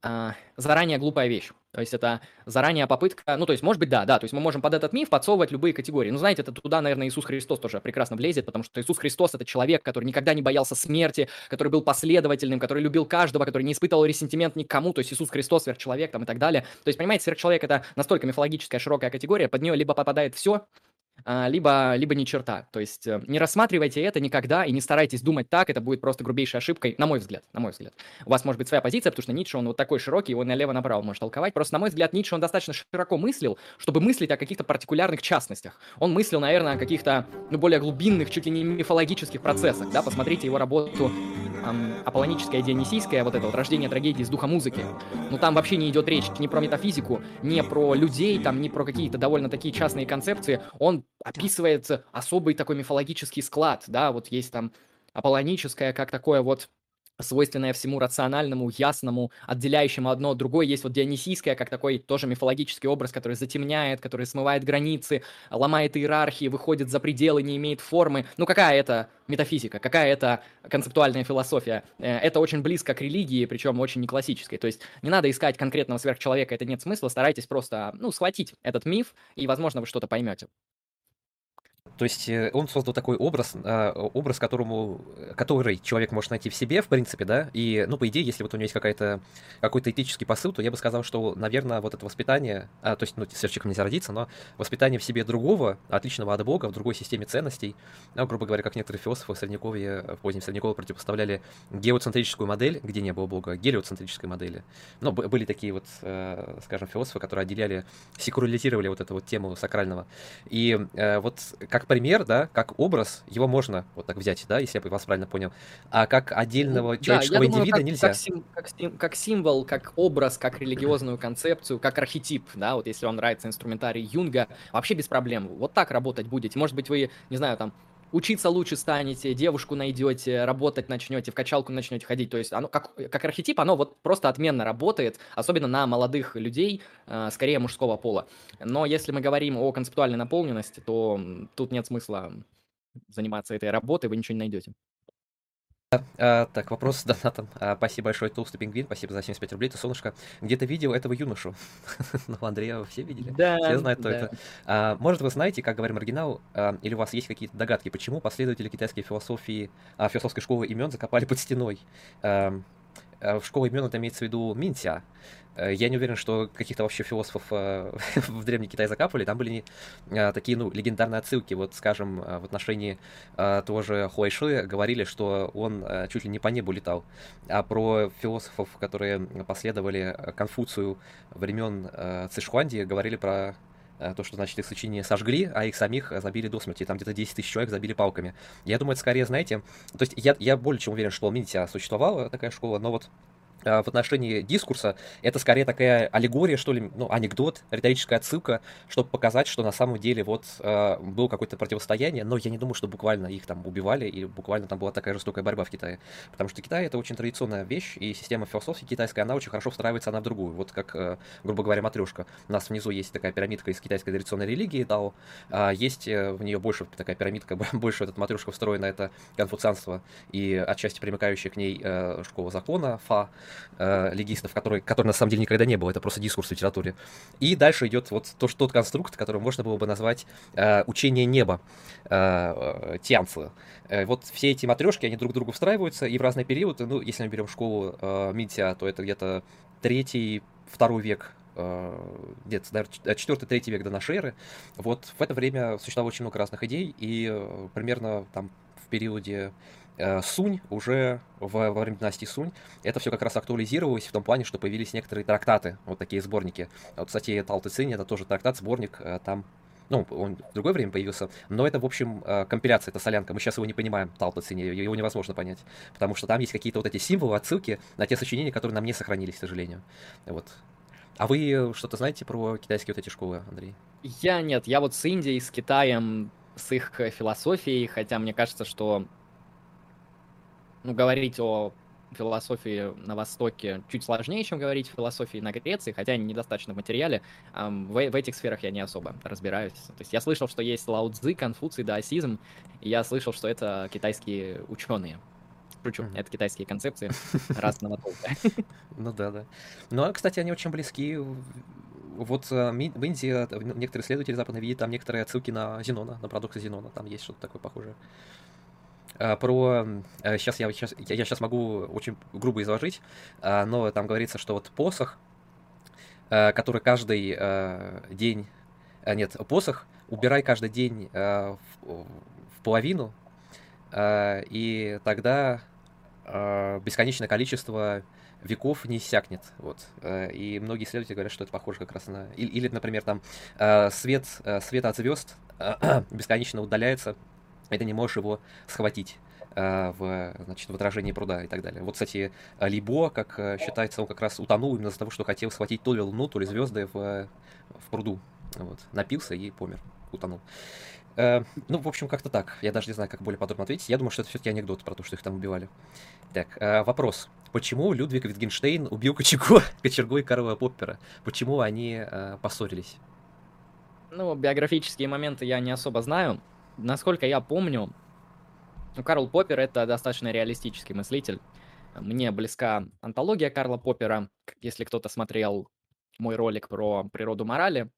а, заранее глупая вещь. То есть это заранее попытка, ну то есть может быть да, да, то есть мы можем под этот миф подсовывать любые категории. Ну знаете, это туда, наверное, Иисус Христос тоже прекрасно влезет, потому что Иисус Христос это человек, который никогда не боялся смерти, который был последовательным, который любил каждого, который не испытывал ресентимент никому, то есть Иисус Христос сверхчеловек там и так далее. То есть, понимаете, сверхчеловек это настолько мифологическая широкая категория, под нее либо попадает все, либо, либо ни черта. То есть э, не рассматривайте это никогда и не старайтесь думать так, это будет просто грубейшей ошибкой, на мой взгляд, на мой взгляд. У вас может быть своя позиция, потому что Ницше, он вот такой широкий, его налево-направо может толковать. Просто, на мой взгляд, Ницше, он достаточно широко мыслил, чтобы мыслить о каких-то партикулярных частностях. Он мыслил, наверное, о каких-то, ну, более глубинных, чуть ли не мифологических процессах, да, посмотрите его работу эм, аполлоническая, дионисийская, вот это вот рождение трагедии с духа музыки. Ну, там вообще не идет речь ни про метафизику, ни про людей, там, ни про какие-то довольно такие частные концепции. Он описывает особый такой мифологический склад, да, вот есть там аполлоническое, как такое вот свойственное всему рациональному, ясному, отделяющему одно от другой. Есть вот Дионисийское, как такой тоже мифологический образ, который затемняет, который смывает границы, ломает иерархии, выходит за пределы, не имеет формы. Ну какая это метафизика, какая это концептуальная философия? Э, это очень близко к религии, причем очень не классической. То есть не надо искать конкретного сверхчеловека, это нет смысла, старайтесь просто, ну, схватить этот миф, и, возможно, вы что-то поймете. То есть э, он создал такой образ, а, образ, которому, который человек может найти в себе, в принципе, да, и, ну, по идее, если вот у него есть какая-то, какой-то этический посыл, то я бы сказал, что, наверное, вот это воспитание, а, то есть, ну, сверхчеловеком нельзя родиться, но воспитание в себе другого, отличного от Бога, в другой системе ценностей, ну, грубо говоря, как некоторые философы в Средневековье, в позднем Средневековье противопоставляли геоцентрическую модель, где не было Бога, гелиоцентрической модели. Ну, были такие вот, э, скажем, философы, которые отделяли, секурализировали вот эту вот тему сакрального. И э, вот как пример, да, как образ, его можно вот так взять, да, если я вас правильно понял. А как отдельного ну, человеческого да, думаю, индивида как, нельзя. Как, сим, как, сим, как символ, как образ, как религиозную концепцию, как архетип, да, вот если вам нравится инструментарий Юнга, вообще без проблем. Вот так работать будете. Может быть, вы, не знаю, там, учиться лучше станете, девушку найдете, работать начнете, в качалку начнете ходить. То есть оно как, как архетип, оно вот просто отменно работает, особенно на молодых людей, э, скорее мужского пола. Но если мы говорим о концептуальной наполненности, то тут нет смысла заниматься этой работой, вы ничего не найдете. А, так, вопрос с донатом. А, спасибо большое, Толстый Пингвин, спасибо за 75 рублей, ты солнышко. Где-то видел этого юношу. ну, Андрея все видели? Да, Все знают, кто да. это. А, может, вы знаете, как говорим оригинал, а, или у вас есть какие-то догадки, почему последователи китайской философии, а, философской школы имен закопали под стеной? А, в школе имен это имеется в виду Минтя. Э, Я не уверен, что каких-то вообще философов э, в Древний Китай закапывали. Там были э, такие, ну, легендарные отсылки. Вот, скажем, э, в отношении э, того же Хуайши говорили, что он э, чуть ли не по небу летал. А про философов, которые последовали э, Конфуцию времен э, Цишхуанди, говорили про э, то, что, значит, их сочинение сожгли, а их самих э, забили до смерти. Там где-то 10 тысяч человек забили палками. Я думаю, это скорее, знаете... То есть я, я более чем уверен, что в Минте существовала такая школа, но вот э, в отношении дискурса это скорее такая аллегория, что ли, ну, анекдот, риторическая отсылка, чтобы показать, что на самом деле вот э, было какое-то противостояние, но я не думаю, что буквально их там убивали, и буквально там была такая жестокая борьба в Китае. Потому что Китай это очень традиционная вещь, и система философии китайская, она очень хорошо встраивается одна в другую. Вот как, э, грубо говоря, матрешка. У нас внизу есть такая пирамидка из китайской традиционной религии, Дао, а есть э, в нее больше такая пирамидка, больше этот матрешка встроена, это конфуцианство, и отчасти примыкающая к ней э, школа закона, Фа, э, легистов, который, который на самом деле никогда не было, это просто дискурс в литературе. И дальше идет вот то, что, тот конструкт, который можно было бы назвать э, учение неба, э, э, тянцы. Э, вот все эти матрешки, они друг к другу встраиваются, и в разные периоды, ну, если мы берем школу э, Минтия, то это где-то третий, второй век где-то, наверное, четвертый-третий век до нашей эры. Вот в это время существовало очень много разных идей, и э, примерно там в периоде Сунь, уже во, во время династии Сунь, это все как раз актуализировалось в том плане, что появились некоторые трактаты, вот такие сборники. Вот, кстати, Тал Цинь, это тоже трактат, сборник, э, там ну, он в другое время появился, но это, в общем, э, компиляция, это солянка. Мы сейчас его не понимаем, Талта Цене, его невозможно понять, потому что там есть какие-то вот эти символы, отсылки на те сочинения, которые нам не сохранились, к сожалению. Вот. А вы что-то знаете про китайские вот эти школы, Андрей? Я нет, я вот с Индией, с Китаем, с их э, философией, хотя мне кажется, что ну, говорить о философии на Востоке чуть сложнее, чем говорить о философии на Греции, хотя недостаточно в материале. В, в этих сферах я не особо разбираюсь. То есть я слышал, что есть Лао Цзы, Конфуций, даосизм, и я слышал, что это китайские ученые. Шучу, Мгм. это китайские концепции разного толка. Ну да, да. Ну, а, кстати, они очень близки. Вот Ми- в Индии в- некоторые исследователи западные видят там некоторые отсылки на Зенона, на продукты Зенона, там есть что-то такое похожее. А, Про сейчас я сейчас я сейчас могу очень грубо изложить, а, но там говорится, что вот посох, э, который каждый э, день, нет, посох убирай каждый день э, в, половину, э, и тогда э, бесконечное количество веков не иссякнет. Вот. Э, И многие исследователи говорят, что это похоже как раз на... Или, например, там э, свет, э, свет от звезд бесконечно удаляется, и ты не можешь его схватить э, в, значит, в отражении пруда и так далее. Вот, кстати, Либо, как э, считается, он как раз утонул именно из-за того, что хотел схватить то ли луну, то ли звезды в, э, в пруду. Вот. Напился и помер, утонул. Э, ну, в общем, как-то так. Я даже не знаю, как более подробно ответить. Я думаю, что это все-таки анекдот про то, что их там убивали. Так, э, вопрос. Почему Людвиг Витгенштейн убил кочергу, кочергу и Карла Поппера? Почему они э, поссорились? Ну, биографические моменты я не особо знаю. Насколько я помню, ну, Карл Поппер — это достаточно реалистический мыслитель. Мне близка антология Карла Поппера. Если кто-то смотрел мой ролик про природу морали,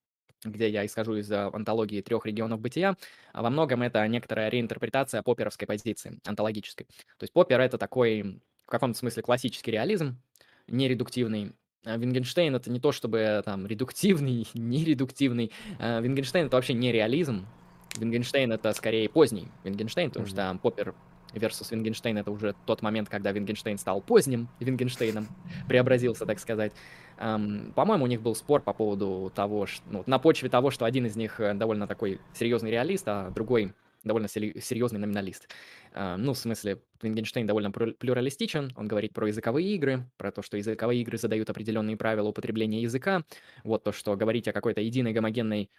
где я исхожу из э, антологии трех регионов бытия, а во многом это некоторая реинтерпретация попперовской позиции, антологической. То есть Поппер — это такой, в каком-то смысле, классический реализм, нередуктивный. А Витгенштейн — это не то чтобы там редуктивный, нередуктивный. А Витгенштейн — это вообще не реализм. Витгенштейн — это скорее поздний Витгенштейн, потому Мгм. что Поппер versus Витгенштейн — это уже тот момент, когда Витгенштейн стал поздним Витгенштейном, преобразился, так сказать. Ам, По-моему, у них был спор по поводу того, что, ну, на почве того, что один из них э, довольно такой серьезный реалист, а другой довольно серьезный номиналист. А, Ну, в смысле, Витгенштейн довольно плю- плюралистичен, он говорит про языковые игры, про то, что языковые игры задают определенные правила употребления языка, вот то, что говорить о какой-то единой гомогенной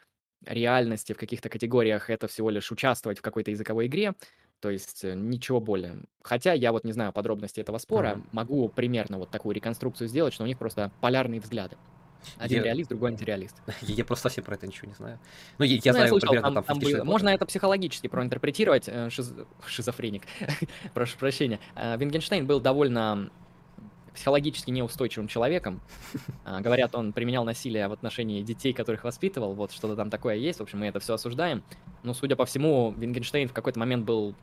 реальности в каких-то категориях, это всего лишь участвовать в какой-то языковой игре, то есть э, ничего более. Хотя я вот не знаю подробностей этого спора, Мгм. могу примерно вот такую реконструкцию сделать, что у них просто полярные взгляды. Один Я, реалист, другой антиреалист. я просто совсем про это ничего не знаю. Ну, я, я Ну, я знаю слышал, примерно там, там там «Фантастичный было. Поттер». Можно это психологически проинтерпретировать. э, шиз- Шизофреник. Прошу прощения. Э, Вингенштейн был довольно психологически неустойчивым человеком. А, Говорят, он применял насилие в отношении детей, которых воспитывал. Вот что-то там такое есть. В общем, мы это все осуждаем. Но, судя по всему, Вингенштейн в какой-то момент был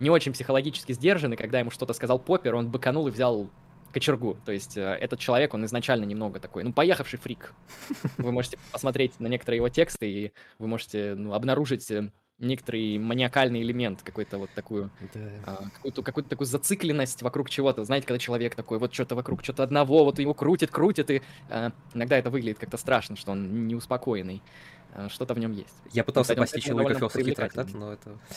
не очень психологически сдержан, и когда ему что-то сказал Поппер, он быканул и взял кочергу. То есть э, этот человек, он изначально немного такой, ну, поехавший фрик. Вы можете посмотреть на некоторые его тексты, и вы можете ну, обнаружить э, некоторый маниакальный элемент, какой-то вот такую, Да. а, какую-то, какую-то такую зацикленность вокруг чего-то. Знаете, когда человек такой, вот что-то вокруг, что-то одного, вот его крутит, крутит, и а, иногда это выглядит как-то страшно, что он неуспокоенный. А, Что-то в нем есть. Я пытался логику довольно философский трактат, но это...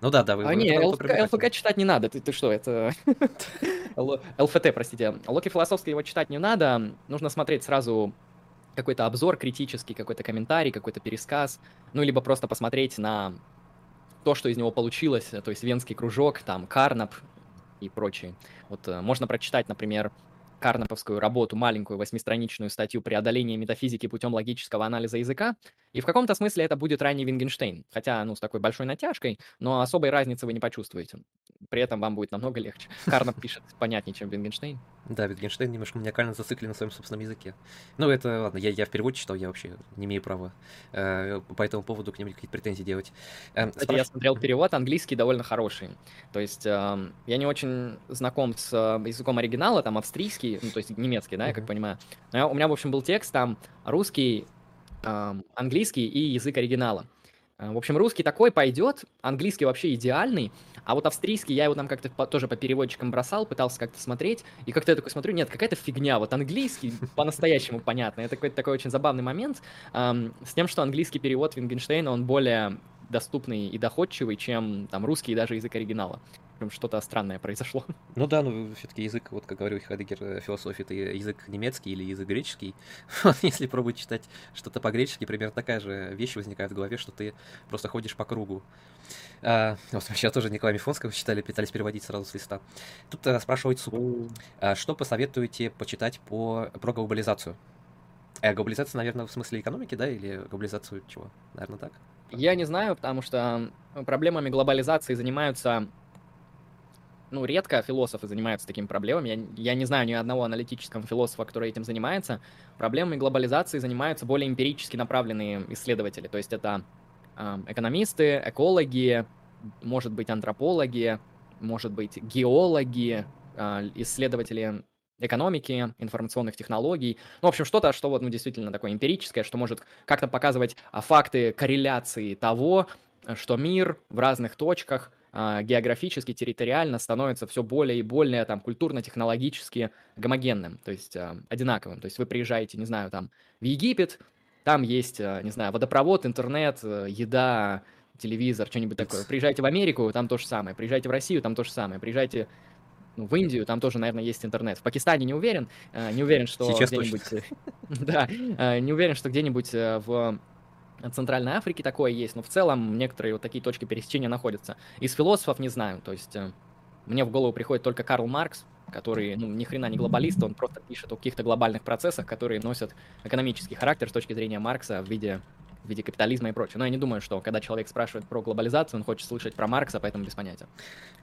Ну да, да, вы А не, ЛФК. ЛФК читать не надо. Ты, ты что, это... ЛФТ, простите. Локи философский его читать не надо. Нужно смотреть сразу какой-то обзор критический, какой-то комментарий, какой-то пересказ. Ну, либо просто посмотреть на то, что из него получилось. То есть Венский кружок, там, Карнап и прочие. Вот э, можно прочитать, например, карнаповскую работу, маленькую восьмистраничную статью «Преодоление метафизики путем логического анализа языка». И в каком-то смысле это будет ранний Вингенштейн. Хотя, ну, с такой большой натяжкой, но особой разницы вы не почувствуете. При этом вам будет намного легче. Карнап пишет понятнее, чем Вингенштейн. Да, Wittgenstein немножко маниакально зациклен на своем собственном языке. Ну, это ладно, я, я в переводе читал, я вообще не имею права э, по этому поводу к нему какие-то претензии делать. Эм, Кстати, я спраш- смотрел перевод, английский довольно хороший. То есть эм, я не очень знаком с э, языком оригинала, там австрийский, ну, то есть немецкий, да, я как понимаю. Но я- у меня, в общем, был текст там русский, английский и язык оригинала. Э, В общем, русский такой пойдет, английский вообще идеальный, а вот австрийский я его там как-то по- тоже по переводчикам бросал, пытался как-то смотреть, и как-то я такой смотрю, нет, какая-то фигня, вот английский по-настоящему понятно. Это какой-то такой очень забавный момент, эм, с тем, что английский перевод Вингенштейна, он более доступный и доходчивый, чем там русский и даже язык оригинала. Прям что-то странное произошло. Ну да, ну все-таки язык, вот как говорил Хайдеггер, э, философия, это язык немецкий или язык греческий. Вот Если пробовать читать что-то по-гречески, примерно такая же вещь возникает в голове, что ты просто ходишь по кругу. А, вот сейчас тоже Николая Мифонского читали, пытались переводить сразу с листа. Тут э, спрашивает Суп, а что посоветуете почитать по, про глобализацию? Э, глобализация, наверное, в смысле экономики, да, или глобализацию чего? Наверное, так? Я не знаю, потому что проблемами глобализации занимаются, ну, редко философы занимаются такими проблемами. Я, я не знаю ни одного аналитического философа, который этим занимается. Проблемами глобализации занимаются более эмпирически направленные исследователи. То есть это а, экономисты, экологи, может быть, антропологи, может быть, геологи, а, исследователи экономики, информационных технологий. Ну, в общем, что-то, что вот, ну, действительно такое эмпирическое, что может как-то показывать а, факты корреляции того, э, что мир в разных точках географически, территориально становится все более и более там культурно-технологически гомогенным, то есть а, одинаковым. То есть вы приезжаете, не знаю, там в Египет, там есть, а, не знаю, водопровод, интернет, э, еда, телевизор, что-нибудь такое. Приезжайте в Америку, там то же самое. Приезжайте в Россию, там то же самое. Приезжайте ну, в Индию, там тоже, наверное, есть интернет. В Пакистане не уверен, э, не уверен, что где-нибудь, э, да, э, не уверен, что где-нибудь э, в Центральной Африке такое есть, но в целом некоторые вот такие точки пересечения находятся. Из философов не знаю, то есть э, мне в голову приходит только Карл Маркс, который, ну, ни хрена не глобалист, он просто пишет о каких-то глобальных процессах, которые носят экономический характер с точки зрения Маркса в виде в виде капитализма и прочего. Но я не думаю, что когда человек спрашивает про глобализацию, он хочет слышать про Маркса, поэтому без понятия.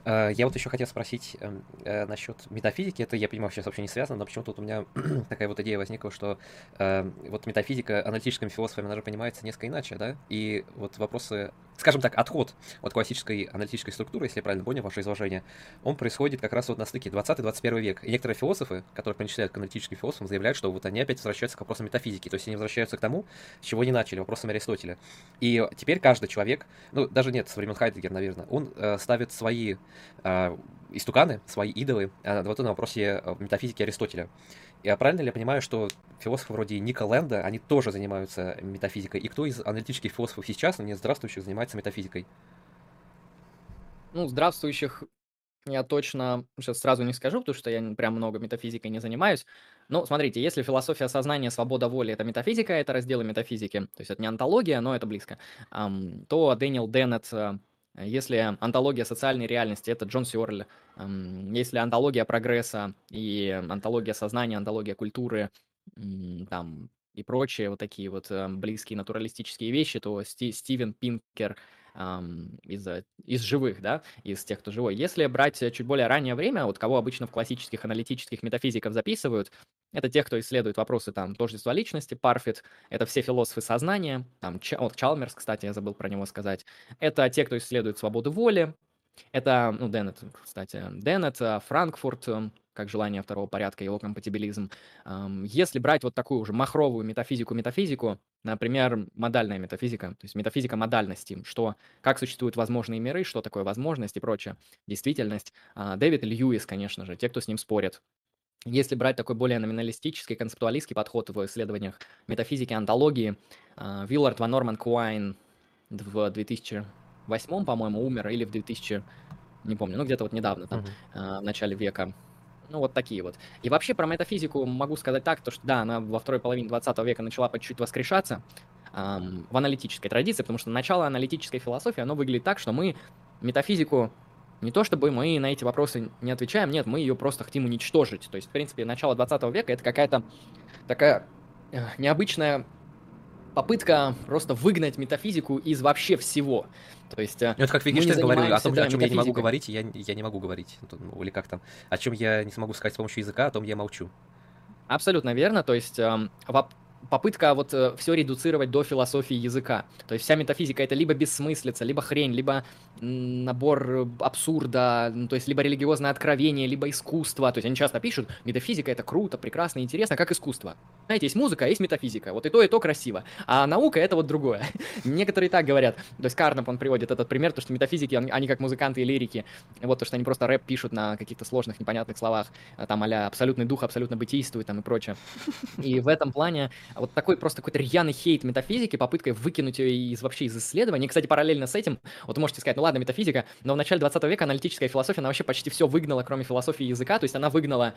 А, Я вот еще хотел спросить эм, э, насчет метафизики. Это, я понимаю, сейчас вообще не связано, но почему-то вот у меня такая вот идея возникла, что э, вот метафизика аналитическими философами, она же понимается несколько иначе, да? И вот вопросы, скажем так, отход от классической аналитической структуры, если я правильно понял ваше изложение, он происходит как раз вот на стыке 20-21 век. И некоторые философы, которые причисляют к аналитическим философам, заявляют, что вот они опять возвращаются к вопросам метафизики. То есть они возвращаются к тому, с чего они начали, вопросам Аристотеля. И теперь каждый человек, ну, даже нет, со времен Хайдегера, наверное, он э, ставит свои э, истуканы, свои идолы э, вот на вопросе э, метафизики Аристотеля. И а правильно ли я понимаю, что философы вроде Ника Лэнда, они тоже занимаются метафизикой? И кто из аналитических философов сейчас, не здравствующих, занимается метафизикой? Ну, здравствующих я точно сейчас сразу не скажу, потому что я прям много метафизикой не занимаюсь. Ну, смотрите, если философия сознания, свобода воли— это метафизика, это разделы метафизики, то есть это не антология, но это близко, то Дэниел Деннет, э, если антология социальной реальности— это Джон Сёрль, ам, если антология прогресса и антология сознания, антология культуры там и прочие вот такие вот э, близкие натуралистические вещи, то Сти- Стивен Пинкер из, из живых, да, из тех, кто живой. Если брать чуть более раннее время, вот кого обычно в классических аналитических метафизиков записывают, это те, кто исследует вопросы там тождества личности, Парфит, это все философы сознания, там, вот Чалмерс, кстати, я забыл про него сказать, это те, кто исследует свободу воли, это, ну, Деннет, кстати, Деннет, э, Франкфурт, э, как желание второго порядка, его компатибилизм. Если брать вот такую уже махровую метафизику-метафизику, например, модальная метафизика, то есть метафизика модальности, что, как существуют возможные миры, что такое возможность и прочее, действительность. А, Дэвид Льюис, конечно же, те, кто с ним спорят. Если брать такой более номиналистический, концептуалистский подход в исследованиях метафизики, антологии, а, Виллард Ван Норман Куайн в 2008, по-моему, умер, или в 2000, не помню, ну где-то вот недавно, там, uh-huh. в начале века, ну, вот такие вот. И вообще про метафизику могу сказать так, то, что да, она во второй половине 20 века начала по чуть-чуть воскрешаться эм, в аналитической традиции, потому что начало аналитической философии, оно выглядит так, что мы метафизику не то чтобы мы на эти вопросы не отвечаем, нет, мы ее просто хотим уничтожить. То есть, в принципе, начало 20 века это какая-то такая э, необычная попытка просто выгнать метафизику из вообще всего. То есть, э, ну, это как Вигенштейн говорил, о том, о чем я не могу говорить, я, я не могу говорить. Ну, или как там, о чем я не смогу сказать с помощью языка, о том я молчу. Абсолютно верно. То есть эм, попытка вот э, все редуцировать до философии языка. То есть вся метафизика это либо бессмыслица, либо хрень, либо набор абсурда, ну, то есть либо религиозное откровение, либо искусство. То есть они часто пишут, метафизика это круто, прекрасно, интересно, как искусство. Знаете, есть музыка, а есть метафизика. Вот и то, и то красиво. А наука это вот другое. Некоторые так говорят. То есть Карнап, он приводит этот пример, то, что метафизики, они как музыканты и лирики. Вот то, что они просто рэп пишут на каких-то сложных, непонятных словах. А там а абсолютный дух абсолютно бытийствует там и прочее. И в этом плане вот такой просто какой-то рьяный хейт метафизики, попыткой выкинуть ее из вообще из исследований. Кстати, параллельно с этим, вот можете сказать, ну ладно, метафизика, но в начале 20 века аналитическая философия, она вообще почти все выгнала, кроме философии языка, то есть она выгнала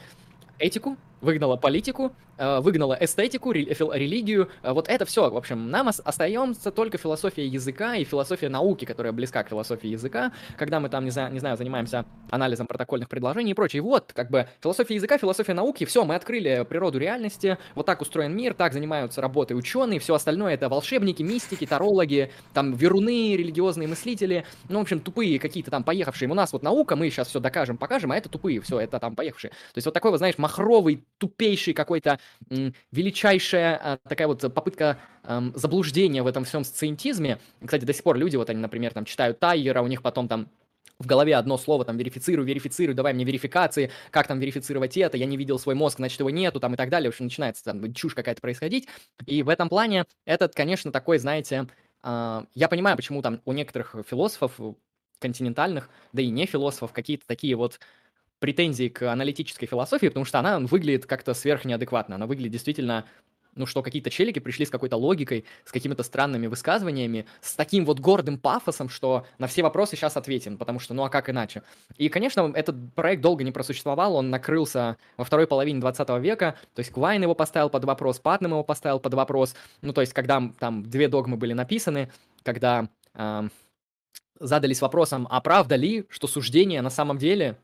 этику, выгнала политику, э, выгнала эстетику, религию. Э, вот это все. В общем, нам остается только философия языка и философия науки, которая близка к философии языка, когда мы там, не знаю, не знаю занимаемся анализом протокольных предложений и прочее. Вот, как бы, философия языка, философия науки, все, мы открыли природу реальности, вот так устроен мир, так занимаются работой ученые, все остальное это волшебники, мистики, тарологи, там, веруны, религиозные мыслители, ну, в общем, тупые какие-то там поехавшие. У нас вот наука, мы сейчас все докажем, покажем, а это тупые, все, это там поехавшие. То есть вот такой, вот, знаешь, махровый, тупейший какой-то величайшая а, такая вот попытка заблуждения в этом всем сциентизме. Кстати, до сих пор люди, вот они, например, там читают Тайера, у них потом там в голове одно слово, там, верифицирую, верифицирую, давай мне верификации, как там верифицировать это, я не видел свой мозг, значит, его нету, там, и так далее. В общем, начинается там чушь какая-то происходить. И в этом плане этот, конечно, такой, знаете, э, я понимаю, почему там у некоторых философов континентальных, да и не философов, какие-то такие вот претензии к аналитической философии, потому что она выглядит как-то сверхнеадекватно. Она выглядит действительно ну что, какие-то челики пришли с какой-то логикой, с какими-то странными высказываниями, с таким вот гордым пафосом, что на все вопросы сейчас ответим, потому что ну а как иначе? И, конечно, этот проект долго не просуществовал, он накрылся во второй половине 20 века, то есть Квайн его поставил под вопрос, Патнем его поставил под вопрос, ну то есть когда там две догмы были написаны, когда э, задались вопросом, а правда ли, что суждение на самом деле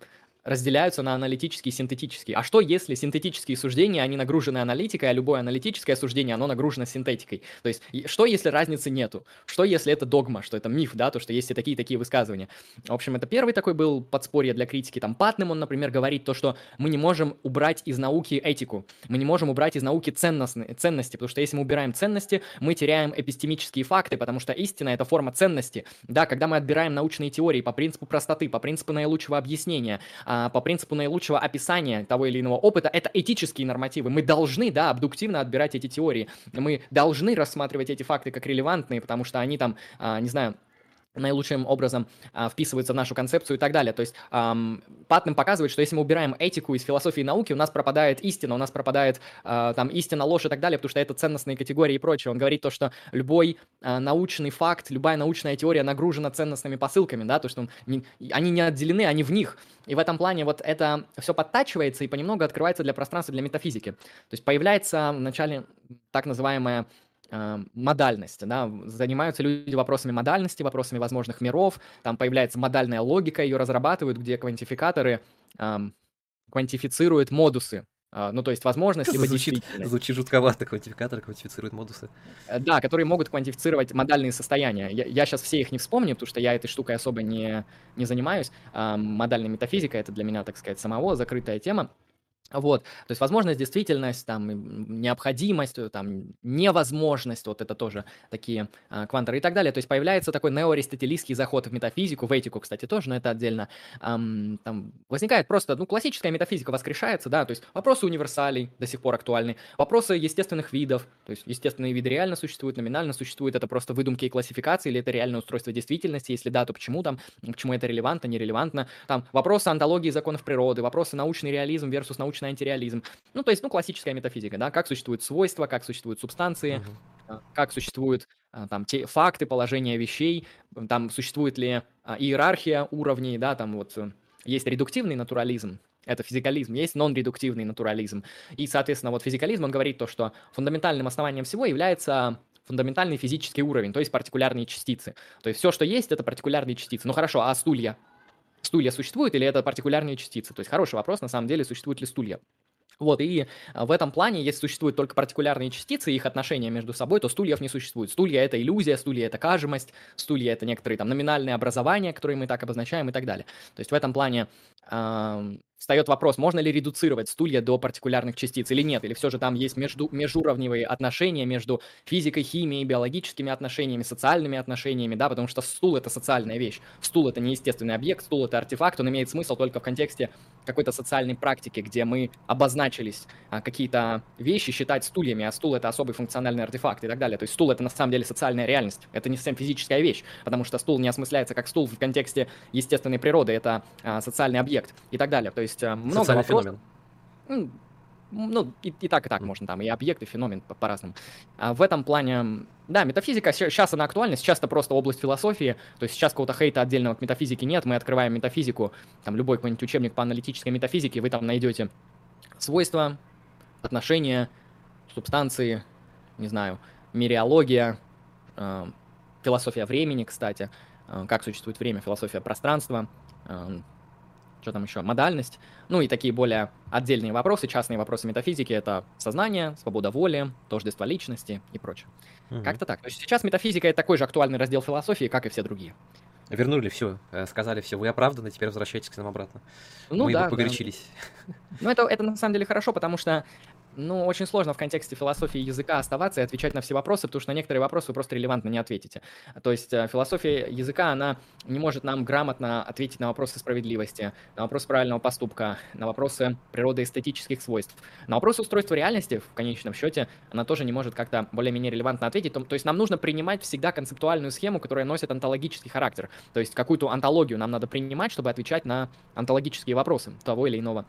разделяются на аналитические и синтетические. А что, если синтетические суждения, они нагружены аналитикой, а любое аналитическое суждение, оно нагружено синтетикой? То есть, что, если разницы нету? Что, если это догма, что это миф, да, то, что есть и такие-такие высказывания? В общем, это первый такой был подспорье для критики. Там Патнем, он, например, говорит то, что мы не можем убрать из науки этику, мы не можем убрать из науки ценностные, ценности, потому что если мы убираем ценности, мы теряем эпистемические факты, потому что истина — это форма ценности. Да, когда мы отбираем научные теории по принципу простоты, по принципу наилучшего объяснения, а, по принципу наилучшего описания того или иного опыта, это этические нормативы. Мы должны, да, абдуктивно отбирать эти теории. Мы должны рассматривать эти факты как релевантные, потому что они там, а, не знаю, наилучшим образом а, вписывается в нашу концепцию и так далее. То есть ам, Паттнем показывает, что если мы убираем этику из философии и науки, у нас пропадает истина, у нас пропадает а, там истина, ложь и так далее, потому что это ценностные категории и прочее. Он говорит то, что любой а, научный факт, любая научная теория нагружена ценностными посылками, да, то, что он, не, они не отделены, они в них. И в этом плане вот это все подтачивается и понемногу открывается для пространства для метафизики. То есть появляется вначале так называемая э, модальность, да, занимаются люди вопросами модальности, вопросами возможных миров, там появляется модальная логика, ее разрабатывают, где квантификаторы э, квантифицируют модусы А, ну, то есть возможность, либо Звучит, звучит жутковато, квантификатор квантифицирует модусы. Э, Да, которые могут квантифицировать модальные состояния. Я, я сейчас все их не вспомню, потому что я этой штукой особо не, не занимаюсь. А, модальной метафизикой это для меня, так сказать, самого закрытая тема. Вот, то есть возможность, действительность, там, необходимость, э, там, невозможность, вот это тоже такие а, кванторы и так далее. То есть появляется такой неоаристотелийский заход в метафизику, в этику, кстати, тоже, но это отдельно. Ам, там возникает просто, ну, классическая метафизика воскрешается, да, то есть вопросы универсалей до сих пор актуальны, вопросы естественных видов, то есть естественные виды реально существуют, номинально существуют, это просто выдумки и классификации, или это реальное устройство действительности, если да, то почему там, почему это релевантно, нерелевантно, там вопросы антологии законов природы, вопросы научный реализм versus научный антиреализм. Ну, то есть, ну, классическая метафизика, да, как существуют свойства, как существуют субстанции, а, как существуют а, там те факты, положения вещей, там существует ли а, иерархия уровней, да, там вот э, есть редуктивный натурализм, это физикализм, есть нон-редуктивный натурализм. И, соответственно, вот физикализм, он говорит то, что фундаментальным основанием всего является фундаментальный физический уровень, то есть партикулярные частицы. То есть все, что есть, это партикулярные частицы. Ну хорошо, а стулья? Стулья существуют или это партикулярные частицы? То есть хороший вопрос, на самом деле, существуют ли стулья. Вот, и а, в этом плане, если существуют только партикулярные частицы и их отношения между собой, то стульев не существует. Стулья — это иллюзия, стулья — это кажемость, стулья — это некоторые там номинальные образования, которые мы так обозначаем и так далее. То есть в этом плане встает вопрос, можно ли редуцировать стулья до партикулярных частиц или нет, или все же там есть между, межуровневые отношения между физикой, химией, биологическими отношениями, социальными отношениями, да, потому что стул — это социальная вещь, стул — это не естественный объект, стул — это артефакт, он имеет смысл только в контексте какой-то социальной практики, где мы обозначились а, какие-то вещи считать стульями, а стул — это особый функциональный артефакт и так далее. То есть стул — это на самом деле социальная реальность, это не совсем физическая вещь, потому что стул не осмысляется как стул в контексте естественной природы, это а, социальный объект и так далее. То есть а, много Социальный вопросов. феномен. Ну, и, и так, и так можно там, и объект, и феномен по- по-разному. А в этом плане, да, метафизика, сейчас она актуальна, сейчас это просто область философии, то есть сейчас какого-то хейта отдельного к метафизике нет, мы открываем метафизику, там любой какой-нибудь учебник по аналитической метафизике, вы там найдете свойства, отношения, субстанции, не знаю, мириология, э, философия времени, кстати, э, как существует время, философия пространства, э, что там еще, модальность, ну и такие более отдельные вопросы, частные вопросы метафизики, это сознание, свобода воли, тождество личности и прочее. Мгм. Как-то так. То есть сейчас метафизика это такой же актуальный раздел философии, как и все другие. Вернули все, сказали все, вы оправданы, теперь возвращайтесь к нам обратно. Ну Мы да, да. погорячились. Ну, это, это на самом деле хорошо, потому что, ну, очень сложно в контексте философии языка оставаться и отвечать на все вопросы, потому что на некоторые вопросы вы просто релевантно не ответите. То есть э, философия языка, она не может нам грамотно ответить на вопросы справедливости, на вопросы правильного поступка, на вопросы природы эстетических свойств. На вопросы устройства реальности, в конечном счете, она тоже не может как-то более-менее релевантно ответить. То, то есть нам нужно принимать всегда концептуальную схему, которая носит онтологический характер. То есть какую-то антологию нам надо принимать, чтобы отвечать на онтологические вопросы того или иного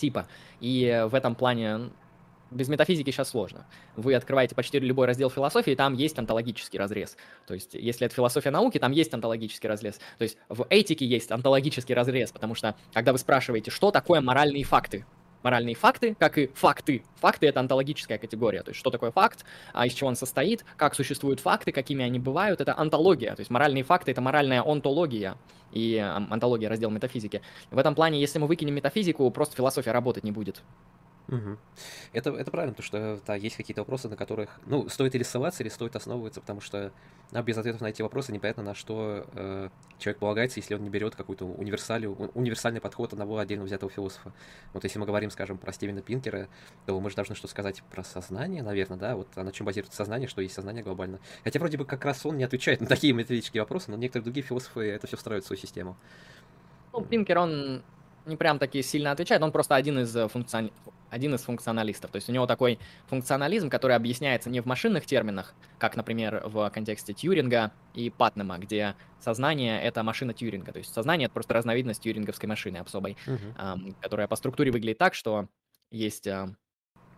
типа. И в этом плане без метафизики сейчас сложно. Вы открываете почти любой раздел философии, там есть онтологический разрез. То есть, если это философия науки, там есть онтологический разрез. То есть, в этике есть онтологический разрез, потому что, когда вы спрашиваете, что такое моральные факты, моральные факты, как и факты. Факты — это онтологическая категория. То есть, что такое факт, а из чего он состоит, как существуют факты, какими они бывают, это онтология. То есть, моральные факты — это моральная онтология и онтология — раздел метафизики. В этом плане, если мы выкинем метафизику, просто философия работать не будет. Мгм. Это, это правильно, потому что да, есть какие-то вопросы, на которых, ну, стоит или ссылаться, или стоит основываться, потому что а, без ответов на эти вопросы непонятно, на что э, человек полагается, если он не берет какую-то универсалию, универсальный подход одного отдельно взятого философа. Вот если мы говорим, скажем, про Стивена Пинкера, то мы же должны что сказать про сознание, наверное, да, вот на чем базируется сознание, что есть сознание глобально. Хотя вроде бы как раз он не отвечает на такие методические вопросы, но некоторые другие философы это все встраивают в свою систему. Ну, Пинкер, он не прям таки сильно отвечает, он просто один из, э, функцион- один из функционалистов. То есть у него такой функционализм, который объясняется не в машинных терминах, как, например, в контексте Тьюринга и Патнема, где сознание — это машина Тьюринга. То есть сознание — это просто разновидность тьюринговской машины особой, ам, которая по структуре выглядит так, что есть ам,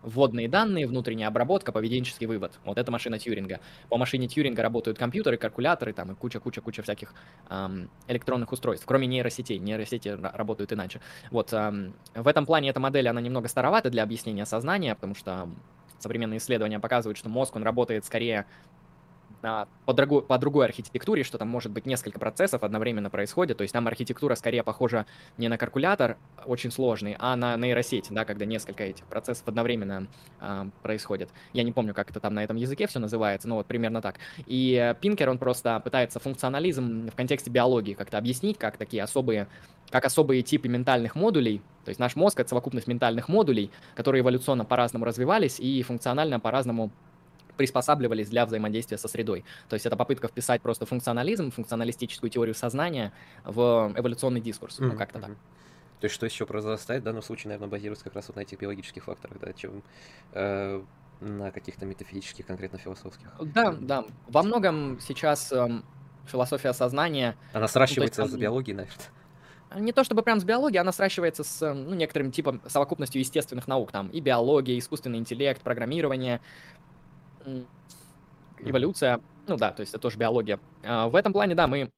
вводные данные, внутренняя обработка, поведенческий вывод. Вот это машина Тьюринга. По машине Тьюринга работают компьютеры, калькуляторы, там и куча-куча-куча всяких ам, электронных устройств, кроме нейросетей. Нейросети ра- работают иначе. Вот ам, в этом плане эта модель, она немного старовата для объяснения сознания, потому что современные исследования показывают, что мозг, он работает скорее по другой, по другой архитектуре, что там может быть несколько процессов одновременно происходит. То есть там архитектура скорее похожа не на калькулятор очень сложный, а на нейросеть, да, когда несколько этих процессов одновременно а, происходит. Я не помню, как это там на этом языке все называется, но вот примерно так. И Пинкер, он просто пытается функционализм в контексте биологии как-то объяснить, как такие особые как особые типы ментальных модулей, то есть наш мозг — это совокупность ментальных модулей, которые эволюционно по-разному развивались и функционально по-разному приспосабливались для взаимодействия со средой. То есть это попытка вписать просто функционализм, функционалистическую теорию сознания в эволюционный дискурс, mm-hmm. ну как-то так. То есть что еще произрастает в данном случае, наверное, базируется как раз вот на этих биологических факторах, да, чем э, на каких-то метафизических, конкретно философских. Да, да. Во многом сейчас э, философия сознания... Она сращивается ну, есть, с биологией, наверное. Не то чтобы прям с биологией, она сращивается с ну, некоторым типом совокупностью естественных наук. Там и биология, и искусственный интеллект, программирование, эволюция, ну да, то есть это тоже биология. А, в этом плане, да, мы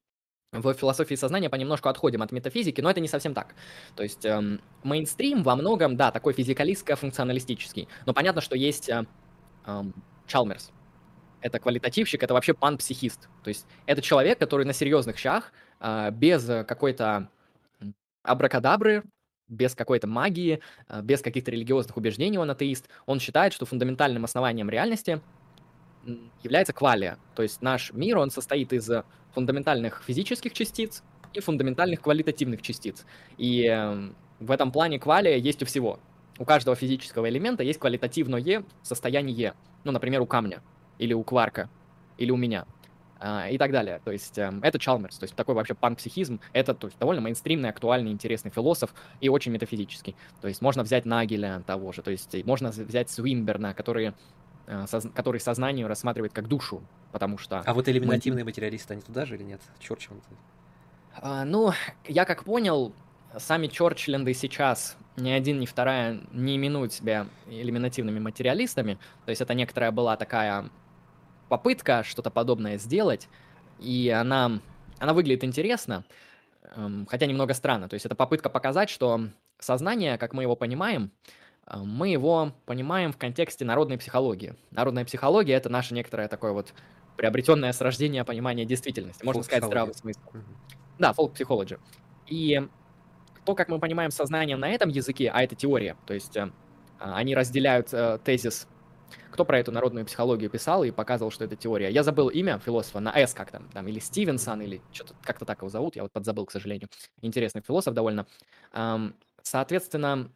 в философии сознания понемногку отходим от метафизики, но это не совсем так. То есть эм, мейнстрим во многом, да, такой физикалистско-функционалистический. Но понятно, что есть э, э, Чалмерс. Это квалитативщик, это вообще пан-психист. То есть это человек, который на серьезных щах, э, без какой-то абракадабры, без какой-то магии, э, без каких-то религиозных убеждений он атеист, он считает, что фундаментальным основанием реальности является квалия. То есть наш мир, он состоит из фундаментальных физических частиц и фундаментальных квалитативных частиц. И эм, в этом плане квалия есть у всего. У каждого физического элемента есть квалитативное состояние. Ну, например, у камня, или у кварка, или у меня. А, и так далее. То есть эм, это Чалмерс, то есть такой вообще панпсихизм, это то есть, довольно мейнстримный, актуальный, интересный философ и очень метафизический. То есть можно взять Нагеля того же, то есть можно взять Свинберна, который, э, соз, который сознание рассматривает как душу, потому что... А вот элиминативные мы... материалисты, они туда же или нет? Чорчленд? А, ну, я как понял, сами Чорчленды сейчас ни один, ни вторая не именуют себя элиминативными материалистами. То есть это некоторая была такая попытка что-то подобное сделать, и она, она выглядит интересно, эм, хотя немного странно. То есть это попытка показать, что сознание, как мы его понимаем, э, мы его понимаем в контексте народной психологии. Народная психология — это наше некоторое такое вот приобретенное с рождения понимание действительности. Можно сказать, здравый смысл. Mm-hmm. Да, folk-психология. И то, как мы понимаем сознание на этом языке, а это теория, то есть э, они разделяют э, тезис кто про эту народную психологию писал и показывал, что это теория. Я забыл имя философа на S как там, там или Стивенсон, или что-то как-то так его зовут, я вот подзабыл, к сожалению. Интересный философ довольно. Соответственно,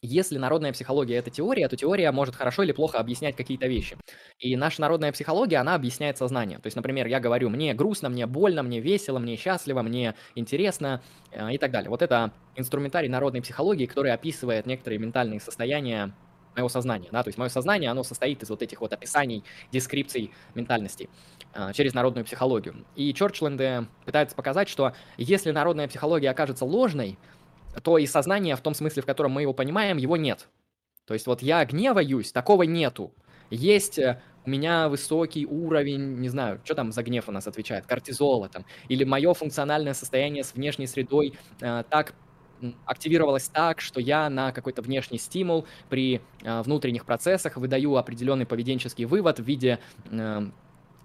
если народная психология — это теория, то теория может хорошо или плохо объяснять какие-то вещи. И наша народная психология, она объясняет сознание. То есть, например, я говорю, мне грустно, мне больно, мне весело, мне счастливо, мне интересно э, и так далее. Вот это инструментарий народной психологии, который описывает некоторые ментальные состояния моего сознания, да, то есть мое сознание, оно состоит из вот этих вот описаний, дескрипций ментальности э, через народную психологию. И Чорчленды пытаются показать, что если народная психология окажется ложной, то и сознание в том смысле, в котором мы его понимаем, его нет. То есть вот я гневаюсь, такого нету. Есть э, у меня высокий уровень, не знаю, что там за гнев у нас отвечает, кортизола там, или мое функциональное состояние с внешней средой э, так активировалась так, что я на какой-то внешний стимул при э, внутренних процессах выдаю определенный поведенческий вывод в виде э,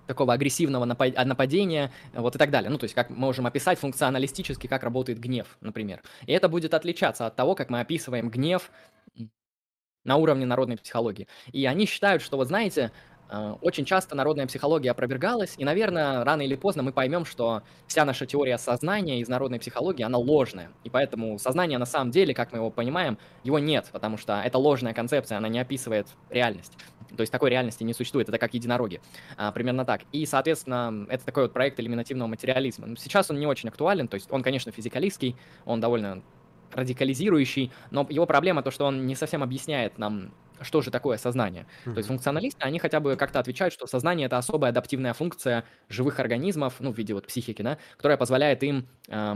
такого агрессивного нападения, вот и так далее. Ну, то есть, как мы можем описать функционалистически, как работает гнев, например. И это будет отличаться от того, как мы описываем гнев на уровне народной психологии. И они считают, что, вот знаете, очень часто народная психология опровергалась, и, наверное, рано или поздно мы поймем, что вся наша теория сознания из народной психологии, она ложная. И поэтому сознание на самом деле, как мы его понимаем, его нет, потому что это ложная концепция, она не описывает реальность. То есть такой реальности не существует, это как единороги. А, примерно так. И, соответственно, это такой вот проект элиминативного материализма. Сейчас он не очень актуален, то есть он, конечно, физикалистский, он довольно радикализирующий, но его проблема то, что он не совсем объясняет нам что же такое сознание. Mm-hmm. То есть функционалисты, они хотя бы как-то отвечают, что сознание — это особая адаптивная функция живых организмов, ну, в виде вот психики, да, которая позволяет им э,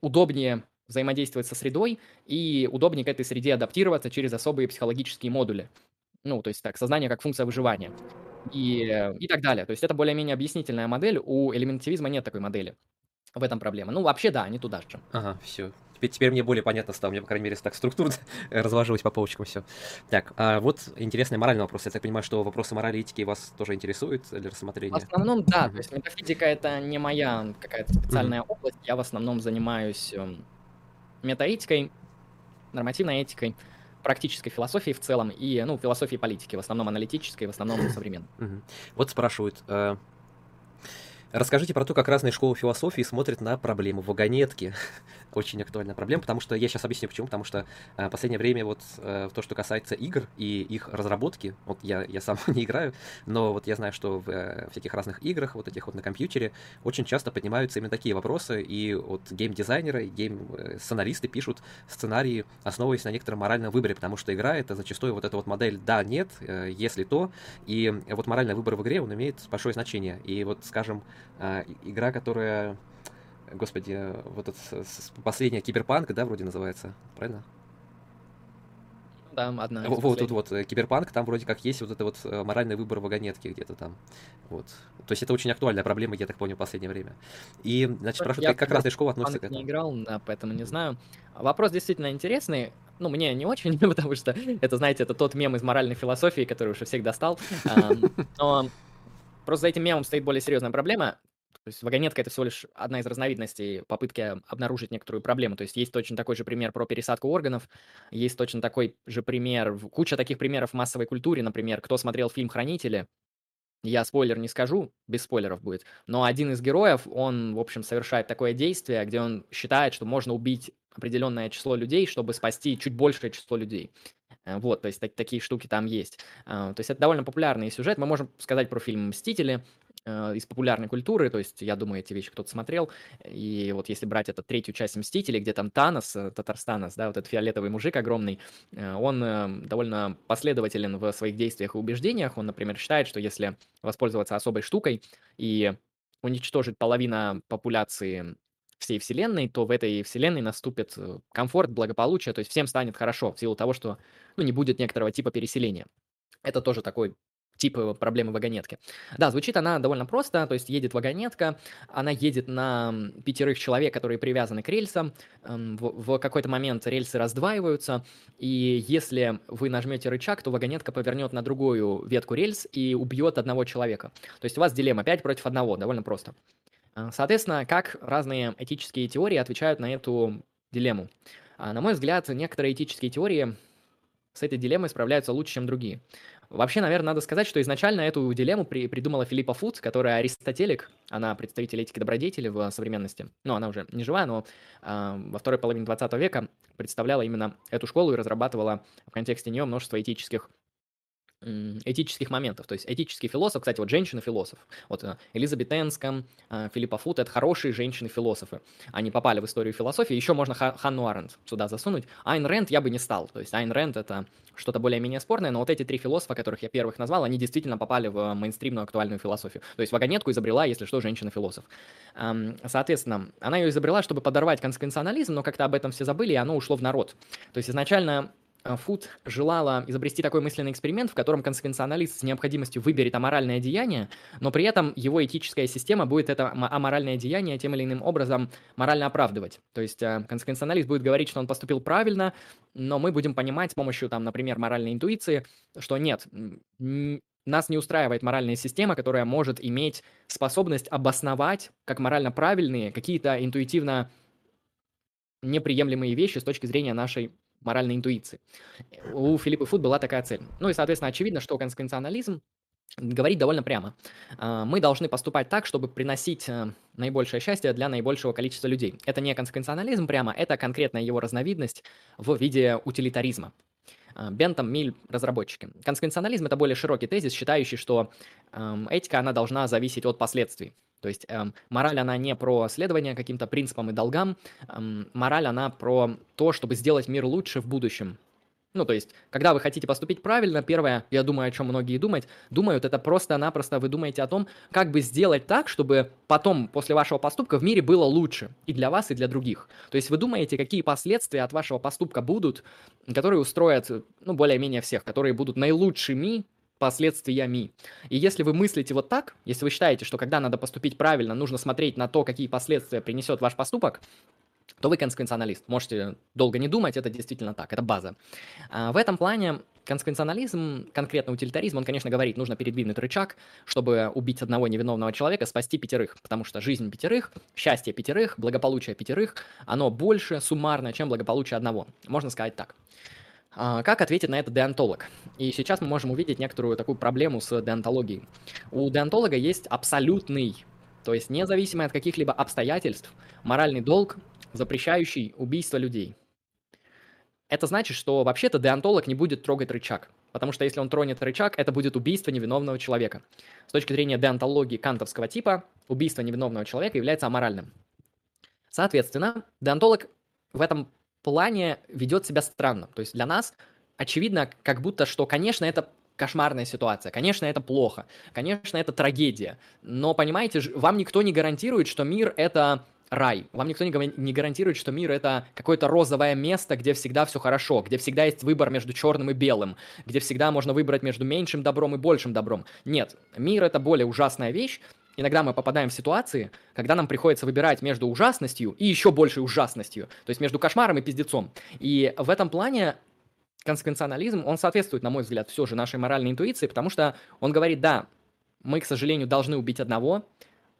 удобнее взаимодействовать со средой и удобнее к этой среде адаптироваться через особые психологические модули. Ну, то есть так, сознание как функция выживания. И, и так далее. То есть это более-менее объяснительная модель. У элементивизма нет такой модели. В этом проблема. Ну, вообще, да, они туда же. Ага, все. теперь, теперь мне более понятно стало, мне, по крайней мере, так структурно разложилось по полочкам все. Так, а вот интересный моральный вопрос. Я так понимаю, что вопросы морали и этики вас тоже интересуют для рассмотрения? В основном, да. То есть метафизика — это не моя какая-то специальная область. Я в основном занимаюсь эм, метаэтикой, нормативной этикой, практической философией в целом и, ну, философией политики, в основном аналитической, в основном современной. Вот спрашивают, э, Расскажите про то, как разные школы философии смотрят на проблему вагонетки. Очень актуальная проблема, потому что я сейчас объясню почему. Потому что э, последнее время вот э, то, что касается игр и их разработки, вот я, я сам не играю, но вот я знаю, что в э, всяких разных играх, вот этих вот на компьютере, очень часто поднимаются именно такие вопросы, и вот гейм-дизайнеры, гейм-сценаристы пишут сценарии, основываясь на некотором моральном выборе, потому что игра — это зачастую вот эта вот модель «да», «нет», «если то», и вот моральный выбор в игре, он имеет большое значение. И вот, скажем, а, игра, которая, господи, вот этот последняя Киберпанк, да, вроде называется, правильно? Да, одна. Вот, вот тут вот э, Киберпанк, там вроде как есть вот это вот э, моральный выбор вагонетки где-то там. Вот. То есть это очень актуальная проблема, я так понял, в последнее время. И, значит, спрашивают, как, как разные школы относятся к этому. не играл, да, поэтому не знаю. Вопрос действительно интересный. Ну, мне не очень, потому что это, знаете, это тот мем из моральной философии, который уже всех достал. Но просто за этим мемом стоит более серьезная проблема. То есть вагонетка это всего лишь одна из разновидностей попытки обнаружить некоторую проблему. То есть есть точно такой же пример про пересадку органов, есть точно такой же пример, куча таких примеров в массовой культуре, например, кто смотрел фильм «Хранители», я спойлер не скажу, без спойлеров будет, но один из героев, он, в общем, совершает такое действие, где он считает, что можно убить определенное число людей, чтобы спасти чуть большее число людей. Э, вот, то есть так, такие штуки там есть. А, то есть это довольно популярный сюжет. Мы можем сказать про фильм «Мстители», э, из популярной культуры, то есть я думаю, эти вещи кто-то смотрел, и вот если брать эту третью часть «Мстителей», где там Танос, э, Татарстанос, да, вот этот фиолетовый мужик огромный, он довольно последователен в своих действиях и убеждениях, он, например, считает, что если воспользоваться особой штукой и уничтожить половина популяции всей Вселенной, то в этой Вселенной наступит комфорт, благополучие, то есть всем станет хорошо в силу того, что ну, не будет некоторого типа переселения. Это тоже такой тип э, проблемы вагонетки. Да, звучит она довольно просто, то есть едет вагонетка, она едет на пятерых человек, которые привязаны к рельсам, эм, в, в какой-то момент рельсы раздваиваются, и если вы нажмете рычаг, то вагонетка повернет на другую ветку рельс и убьет одного человека. То есть у вас дилемма 5 против одного, довольно просто. Э, соответственно, как разные этические теории отвечают на эту дилемму? А, на мой взгляд, некоторые этические теории с этой дилеммой справляются лучше, чем другие. Вообще, наверное, надо сказать, что изначально эту дилемму при, придумала Филиппа Фуд, которая аристотелик, она представитель этики добродетели в современности. Ну, она уже не живая, но э, во второй половине 20 века представляла именно эту школу и разрабатывала в контексте нее множество этических этических моментов. То есть этический философ, кстати, вот женщина-философ. Вот э, Элизабет Энском, э, Филиппа Фут — это хорошие женщины-философы. Они попали в историю философии. Еще можно Ханну Аренд сюда засунуть. Айн Рэнд я бы не стал. То есть Айн Рэнд — это что-то более-менее спорное, но вот эти три философа, которых я первых назвал, они действительно попали в мейнстримную актуальную философию. То есть вагонетку изобрела, если что, женщина-философ. Соответственно, она ее изобрела, чтобы подорвать консквенционализм, но как-то об этом все забыли, и оно ушло в народ. То есть изначально Фуд желала изобрести такой мысленный эксперимент, в котором консеквенционалист с необходимостью выберет аморальное деяние, но при этом его этическая система будет это аморальное деяние тем или иным образом морально оправдывать. То есть э, консеквенционалист будет говорить, что он поступил правильно, но мы будем понимать с помощью, там, например, моральной интуиции, что нет, нас не устраивает моральная система, которая может иметь способность обосновать как морально правильные какие-то интуитивно неприемлемые вещи с точки зрения нашей моральной интуиции. У Филиппа Фуд была такая цель. Ну и, соответственно, очевидно, что консеквенционализм говорит довольно прямо. А, мы должны поступать так, чтобы приносить э, наибольшее счастье для наибольшего количества людей. Это не консеквенционализм прямо, это конкретная его разновидность в виде утилитаризма. А, Бентам, Миль, разработчики. Консеквенционализм – это более широкий тезис, считающий, что эм, этика, она должна зависеть от последствий. То есть эм, мораль, она не про следование каким-то принципам и долгам, эм, мораль, она про то, чтобы сделать мир лучше в будущем. Ну, то есть, когда вы хотите поступить правильно, первое, я думаю, о чем многие думают, думают, это просто-напросто вы думаете о том, как бы сделать так, чтобы потом, после вашего поступка, в мире было лучше и для вас, и для других. То есть вы думаете, какие последствия от вашего поступка будут, которые устроят, ну, более-менее всех, которые будут наилучшими последствиями. И если вы мыслите вот так, если вы считаете, что когда надо поступить правильно, нужно смотреть на то, какие последствия принесет ваш поступок, то вы консеквенционалист. Можете долго не думать, это действительно так, это база. А в этом плане консеквенционализм, конкретно утилитаризм, он, конечно, говорит, нужно передвинуть рычаг, чтобы убить одного невиновного человека, спасти пятерых, потому что жизнь пятерых, счастье пятерых, благополучие пятерых, оно больше суммарно, чем благополучие одного. Можно сказать так. А, как ответит на это деонтолог? И сейчас мы можем увидеть некоторую такую проблему с деонтологией. У деонтолога есть абсолютный, то есть независимый от каких-либо обстоятельств, моральный долг, запрещающий убийство людей. Это значит, что вообще-то деонтолог не будет трогать рычаг, потому что если он тронет рычаг, это будет убийство невиновного человека. С точки зрения деонтологии кантовского типа, убийство невиновного человека является аморальным. Соответственно, деонтолог в этом плане ведет себя странно. То есть для нас очевидно, как будто, что, конечно, это кошмарная ситуация, конечно, это плохо, конечно, это трагедия, но, понимаете, вам никто не гарантирует, что мир — это рай. Вам никто не, гарантирует, что мир это какое-то розовое место, где всегда все хорошо, где всегда есть выбор между черным и белым, где всегда можно выбрать между меньшим добром и большим добром. Нет, мир это более ужасная вещь, Иногда мы попадаем в ситуации, когда нам приходится выбирать между ужасностью и еще большей ужасностью, то есть между кошмаром и пиздецом. И в этом плане консеквенционализм, он соответствует, на мой взгляд, все же нашей моральной интуиции, потому что он говорит, да, мы, к сожалению, должны убить одного,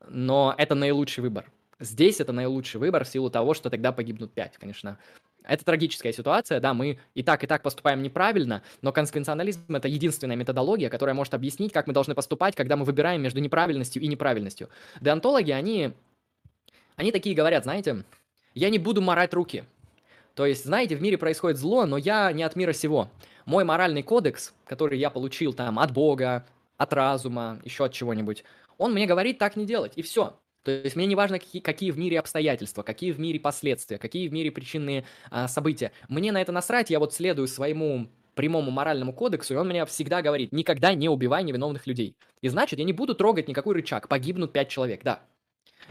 но это наилучший выбор. Здесь это наилучший выбор в силу того, что тогда погибнут пять, конечно. Это трагическая ситуация, да, мы и так, и так поступаем неправильно, но консеквенционализм — это единственная методология, которая может объяснить, как мы должны поступать, когда мы выбираем между неправильностью и неправильностью. Деонтологи, они, они такие говорят, знаете, я не буду морать руки. То есть, знаете, в мире происходит зло, но я не от мира сего. Мой моральный кодекс, который я получил там от Бога, от разума, еще от чего-нибудь, он мне говорит так не делать, и все. То есть мне не важно, какие, какие в мире обстоятельства, какие в мире последствия, какие в мире причинные а, события. Мне на это насрать, я вот следую своему прямому моральному кодексу, и он мне всегда говорит, никогда не убивай невиновных людей. И значит, я не буду трогать никакой рычаг, погибнут пять человек, да.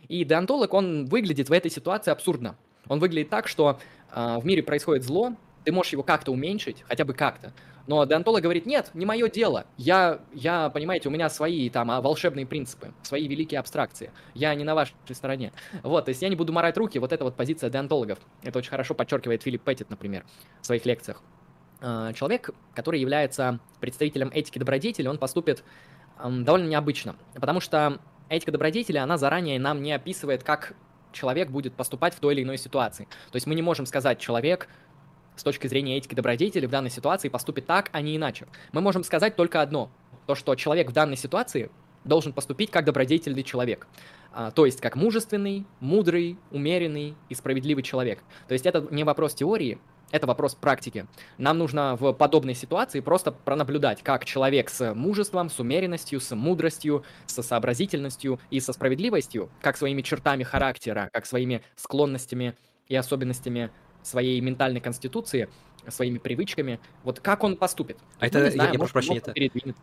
И деонтолог, он выглядит в этой ситуации абсурдно. Он выглядит так, что э, в мире происходит зло, ты можешь его как-то уменьшить, хотя бы как-то. Но деонтолог говорит, нет, не мое дело. Я, я, понимаете, у меня свои там а, волшебные принципы, свои великие абстракции. Я не на вашей стороне. Вот, то есть я не буду морать руки. Вот это вот позиция деонтологов. Это очень хорошо подчеркивает Филипп Петтит, например, в своих лекциях. А, человек, который является представителем этики добродетели, он поступит довольно необычно. Потому что этика добродетели, она заранее нам не описывает, как человек будет поступать в той или иной ситуации. То есть мы не можем сказать, человек с точки зрения этики добродетели в данной ситуации поступит так, а не иначе. Мы можем сказать только одно. То, что человек в данной ситуации должен поступить как добродетельный человек. А, то есть как мужественный, мудрый, умеренный и справедливый человек. То есть это не вопрос теории, это вопрос практики. Нам нужно в подобной ситуации просто пронаблюдать, как человек с мужеством, с умеренностью, с мудростью, со сообразительностью и со справедливостью, как своими чертами характера, как своими склонностями и особенностями своей ментальной конституции, своими привычками, вот как он поступит. А это, ну, знаю, я, я прошу прощения, это,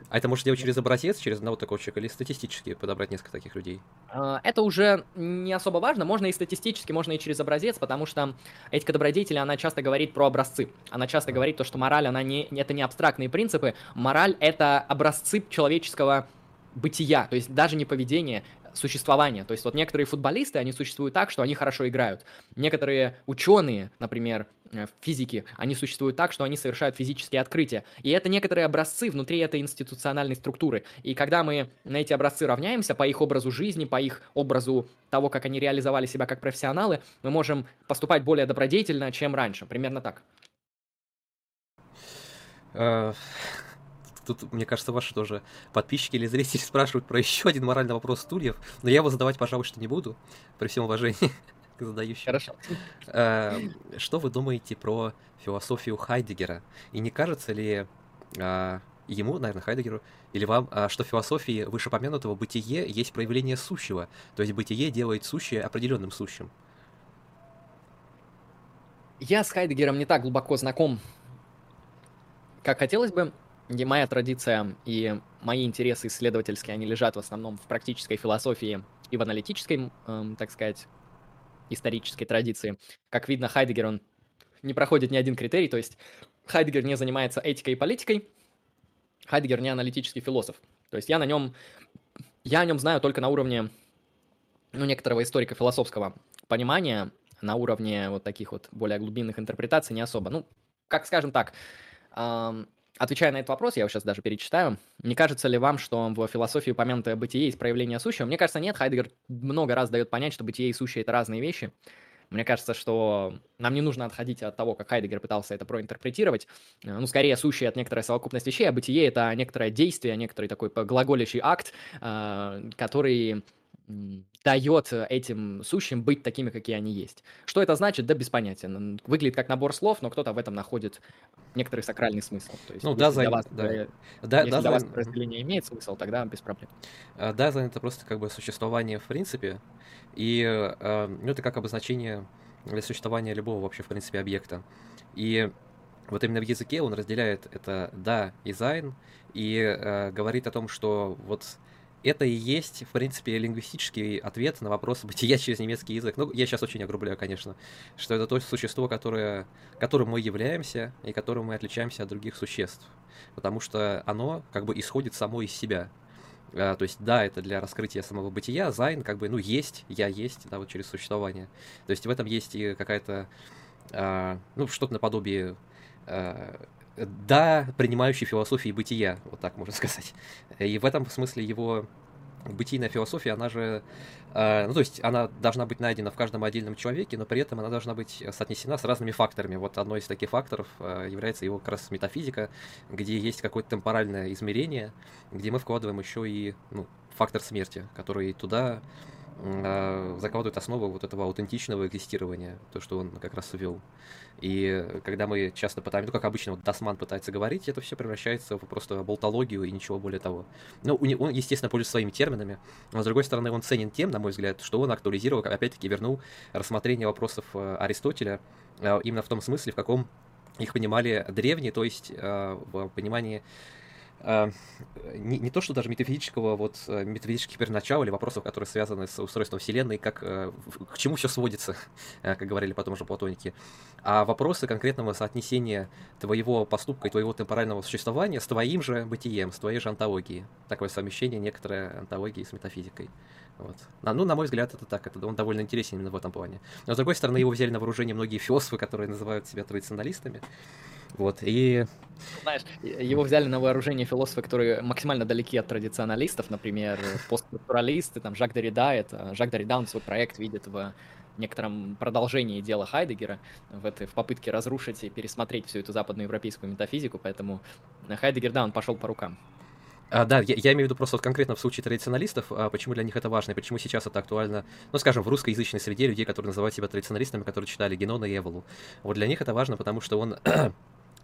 а это может делать через образец, через одного такого человека, или статистически подобрать несколько таких людей? А, это уже не особо важно, можно и статистически, можно и через образец, потому что этика добродетели, она часто говорит про образцы, она часто говорит то, что мораль, она не, это не абстрактные принципы, мораль — это образцы человеческого бытия, то есть даже не поведение, существования. То есть вот некоторые футболисты, они существуют так, что они хорошо играют. Некоторые ученые, например, э, физики, они существуют так, что они совершают физические открытия. И это некоторые образцы внутри этой институциональной структуры. И когда мы на эти образцы равняемся по их образу жизни, по их образу того, как они реализовали себя как профессионалы, мы можем поступать более добродетельно, чем раньше. Примерно так. Тут, мне кажется, ваши тоже подписчики или зрители спрашивают про еще один моральный вопрос стульев, но я его задавать, пожалуй, что не буду, при всем уважении к задающим. Хорошо. Эм, что вы думаете про философию Хайдегера? И не кажется ли а, ему, наверное, Хайдегеру, или вам, а, что в философии вышепомянутого бытие есть проявление сущего, то есть бытие делает сущее определенным сущим? Я с Хайдегером не так глубоко знаком, как хотелось бы где моя традиция и мои интересы исследовательские, они лежат в основном в практической философии и в аналитической, эм, так сказать, исторической традиции. Как видно, Хайдегер, он не проходит ни один критерий, то есть Хайдегер не занимается этикой и политикой, Хайдегер не аналитический философ. То есть я на нем, я о нем знаю только на уровне ну, некоторого историко-философского понимания, на уровне вот таких вот более глубинных интерпретаций не особо. Ну, как скажем так, Отвечая на этот вопрос, я его сейчас даже перечитаю. Не кажется ли вам, что в философии упомянутое бытие есть проявление сущего? Мне кажется, нет. Хайдегер много раз дает понять, что бытие и сущее – это разные вещи. Мне кажется, что нам не нужно отходить от того, как Хайдегер пытался это проинтерпретировать. Э, ну, скорее, сущее – это некоторая совокупность вещей, а бытие – это некоторое действие, некоторый такой глаголящий акт, э, который дает этим сущим быть такими, какие они есть. Что это значит? Да без понятия. Выглядит как набор слов, но кто-то в этом находит некоторый сакральный смысл. То есть, ну, да, за... вас, да. Если да, для да, вас разделение имеет смысл, тогда без проблем. А, да, это просто как бы существование в принципе, и а, ну, это как обозначение для существования любого вообще, в принципе, объекта. И вот именно в языке он разделяет это da и Sein, и э, говорит о том, что вот это и есть, в принципе, лингвистический ответ на вопрос бытия через немецкий язык. Ну, я сейчас очень огрубляю, конечно, что это то существо, которое, которым мы являемся и которым мы отличаемся от других существ. Потому что оно как бы исходит само из себя. А, то есть, da, это для раскрытия самого бытия, Sein, как бы, ну, есть, я есть, да, вот через существование. То есть в этом есть и какая-то, а, ну, что-то наподобие а, да, принимающий философии бытия, вот так можно сказать. И в этом смысле его бытийная философия, она же, э, ну то есть она должна быть найдена в каждом отдельном человеке, но при этом она должна быть соотнесена с разными факторами. Вот одной из таких факторов э, является его как раз метафизика, где есть какое-то темпоральное измерение, где мы вкладываем еще и ну, фактор смерти, который туда закладывает основу вот этого аутентичного экзистирования, то, что он как раз ввел. И когда мы часто пытаемся, ну, как обычно, вот Дасман пытается говорить, это все превращается в просто болтологию и ничего более того. Ну, он, естественно, пользуется своими терминами, но, с другой стороны, он ценен тем, на мой взгляд, что он актуализировал, опять-таки, вернул рассмотрение вопросов э, Аристотеля э, именно в том смысле, в каком их понимали древние, то есть э, в понимании не, не то, что даже метафизического, вот, э, метафизических первоначал или вопросов, которые связаны с устройством Вселенной, как, э, к чему все сводится, э, как говорили потом уже платоники, а вопросы конкретного соотнесения твоего поступка и твоего темпорального существования с твоим же бытием, с твоей же антологией. Такое совмещение некоторой антологии с метафизикой. Вот. А, ну, на мой взгляд, это так, это он довольно интересен именно в этом плане. Но, с другой стороны, его взяли на вооружение многие философы, которые называют себя традиционалистами. Вот, и... Знаешь, его взяли на вооружение философы, которые максимально далеки от традиционалистов, например, постструктуралисты, там, Жак Derrida, это, Жак Derrida, он свой проект видит в некотором продолжении дела Хайдегера в, этой, в попытке разрушить и пересмотреть всю эту западноевропейскую метафизику, поэтому Хайдегер, да, он пошел по рукам. А, да, я, я имею в виду просто вот конкретно в случае традиционалистов, а почему для них это важно и почему сейчас это актуально, ну, скажем, в русскоязычной среде людей, которые называют себя традиционалистами, которые читали Генона и Эволу. Вот для них это важно, потому что он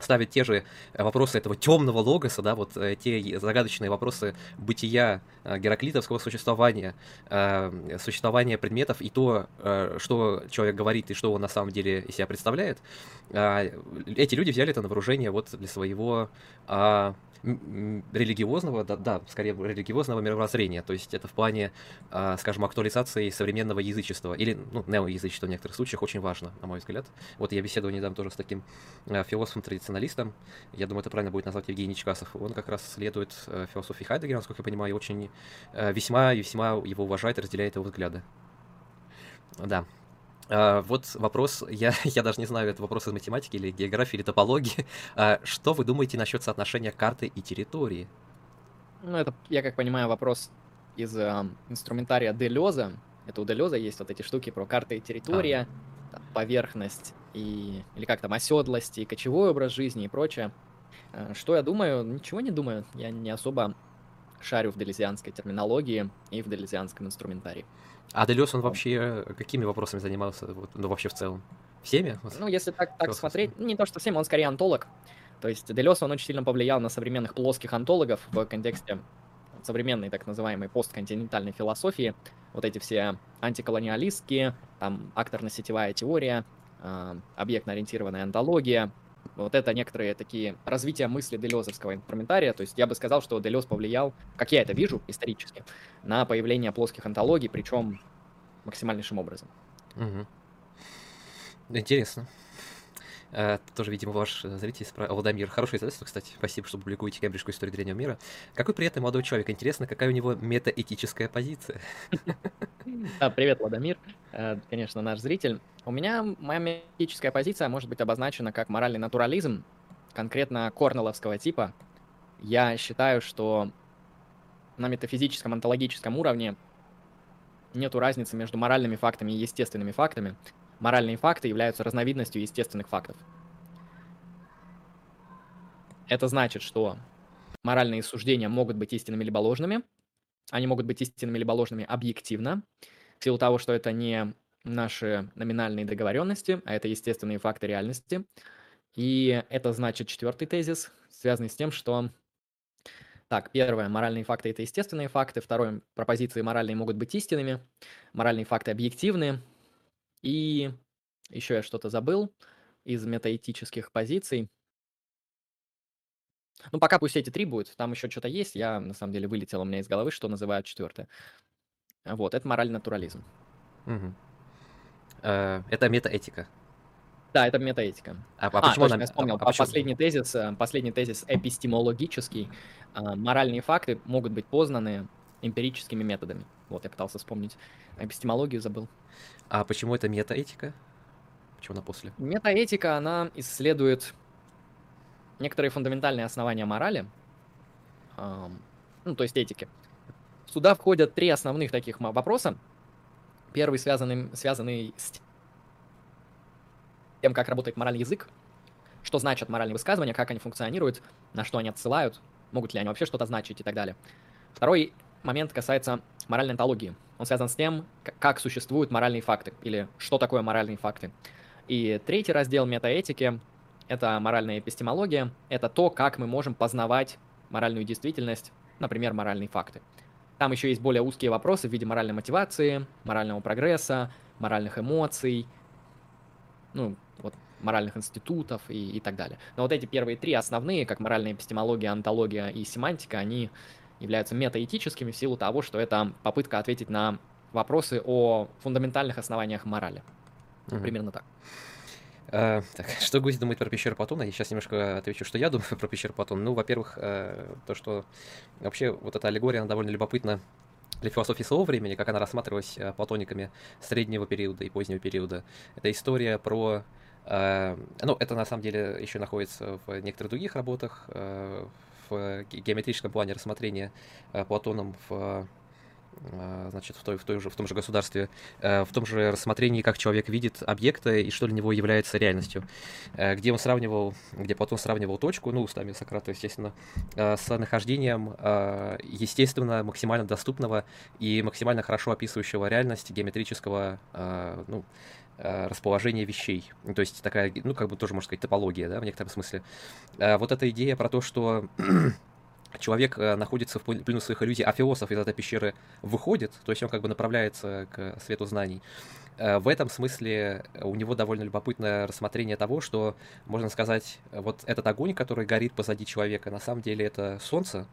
ставит те же э, вопросы этого темного логоса, да, вот э, те загадочные вопросы бытия э, гераклитовского существования, существования предметов и то, что человек говорит и что он на самом деле из себя представляет, эти люди взяли это на вооружение вот для своего а, религиозного, да, да, скорее религиозного мировоззрения, то есть это в плане, э, скажем, актуализации современного язычества, или, ну, неоязычества в некоторых случаях очень важно, на мой взгляд. Вот я беседовал недавно тоже с таким э, философом-традиционалистом, я думаю, это правильно будет назвать Евгений Чкасов, он как раз следует э, философии Хайдегера, насколько я понимаю, и очень э, весьма и весьма его уважает и разделяет его взгляды. Да, Uh, вот вопрос, я, я даже не знаю, это вопрос из математики или географии или топологии. Uh, что вы думаете насчет соотношения карты и территории? Ну, это, я как понимаю, вопрос из э, инструментария Делеза. Это у Делеза есть вот эти штуки про карты и территория, а. поверхность и... или как там, оседлость и кочевой образ жизни и прочее. Uh, что я думаю? Ничего не думаю. Я не особо шарю в делезианской терминологии и в делезианском инструментарии. А Делес, он вообще какими вопросами занимался, вот, ну, вообще в целом? Всеми? Ну, если так, так смотреть, ну, не то, что всеми, он скорее антолог. То есть Делес, он очень сильно повлиял на современных плоских антологов в контексте современной так называемой постконтинентальной философии. Вот эти все антиколониалистские, там, акторно-сетевая теория, э, объектно-ориентированная антология, вот это некоторые такие развития мысли делезовского инструментария. То есть я бы сказал, что Делез повлиял, как я это вижу исторически, на появление плоских антологий, причем максимальнейшим образом. Угу. Интересно. Uh, тоже, видимо, ваш зритель спрашивал. Владимир, хорошее издательство, кстати. Спасибо, что публикуете Кембриджскую историю древнего мира. Какой приятный молодой человек. Интересно, какая у него метаэтическая позиция. Да, привет, Владимир. Э, конечно, наш зритель. У меня моя методическая позиция может быть обозначена как моральный натурализм, конкретно корнеловского типа. Я считаю, что на метафизическом, онтологическом уровне нету разницы между моральными фактами и естественными фактами. Моральные факты являются разновидностью естественных фактов. Это значит, что моральные суждения могут быть истинными либо ложными. Они могут быть истинными либо ложными объективно, в силу того, что это не наши номинальные договоренности, а это естественные факты реальности. И это значит четвертый тезис, связанный с тем, что так, первое, моральные факты – это естественные факты. Второе, пропозиции моральные могут быть истинными. Моральные факты объективны. И еще я что-то забыл из метаэтических позиций. Ну, пока пусть эти три будут. Там еще что-то есть. Я, на самом деле, вылетел у меня из головы, что называют четвертое. Вот, это моральный натурализм. Э, Это метаэтика. Да, это метаэтика. А, а А, почему точно, она... я а- вспомнил. а почему? Последний тезис, э, последний тезис эпистемологический. А, Моральные факты могут быть познаны эмпирическими методами. Вот, я пытался вспомнить. Эпистемологию забыл. А почему это метаэтика? Почему она после? Метаэтика, она исследует некоторые фундаментальные основания морали, ну, то есть этики. Сюда входят три основных таких вопроса. Первый связанный, связанный с тем, как работает моральный язык, что значат моральные высказывания, как они функционируют, на что они отсылают, могут ли они вообще что-то значить и так далее. Второй момент касается моральной онтологии. Он связан с тем, как существуют моральные факты, или что такое моральные факты. И третий раздел метаэтики — это моральная эпистемология, это то, как мы можем познавать моральную действительность, например, моральные факты. Там еще есть более узкие вопросы в виде моральной мотивации, морального прогресса, моральных эмоций, ну, вот, моральных институтов и, и так далее. Но вот эти первые три основные, как моральная эпистемология, антология и семантика, они являются метаэтическими в силу того, что это попытка ответить на вопросы о фундаментальных основаниях морали. Мгм. Примерно так. Э, так, что Гусь думает про пещеру Платона? Я сейчас немножко отвечу, что я думаю про пещеру Платона. Ну, во-первых, э, то, что вообще вот эта аллегория, она довольно любопытна для философии своего времени, как она рассматривалась э, платониками среднего периода и позднего периода. Это история про... ну, это на самом деле еще находится в некоторых других работах, ге- геометрическом плане рассмотрения э, Платоном в э, значит, в, той, в, той же, в том же государстве, э, в том же рассмотрении, как человек видит объекты и что для него является реальностью, э, где он сравнивал, где Платон сравнивал точку, ну, устами Сократа, естественно, э, с нахождением э, естественно максимально доступного и максимально хорошо описывающего реальность геометрического, э, ну, э, расположения вещей. То есть такая, ну, как бы тоже, можно сказать, топология, да, в некотором смысле. Э, Вот эта идея про то, что человек э, находится в пл- плену своих иллюзий, а философ из этой пещеры выходит, то есть он как бы направляется к свету знаний. В этом смысле у него довольно любопытное рассмотрение того, что, можно сказать, вот этот огонь, который горит позади человека, на самом деле это солнце,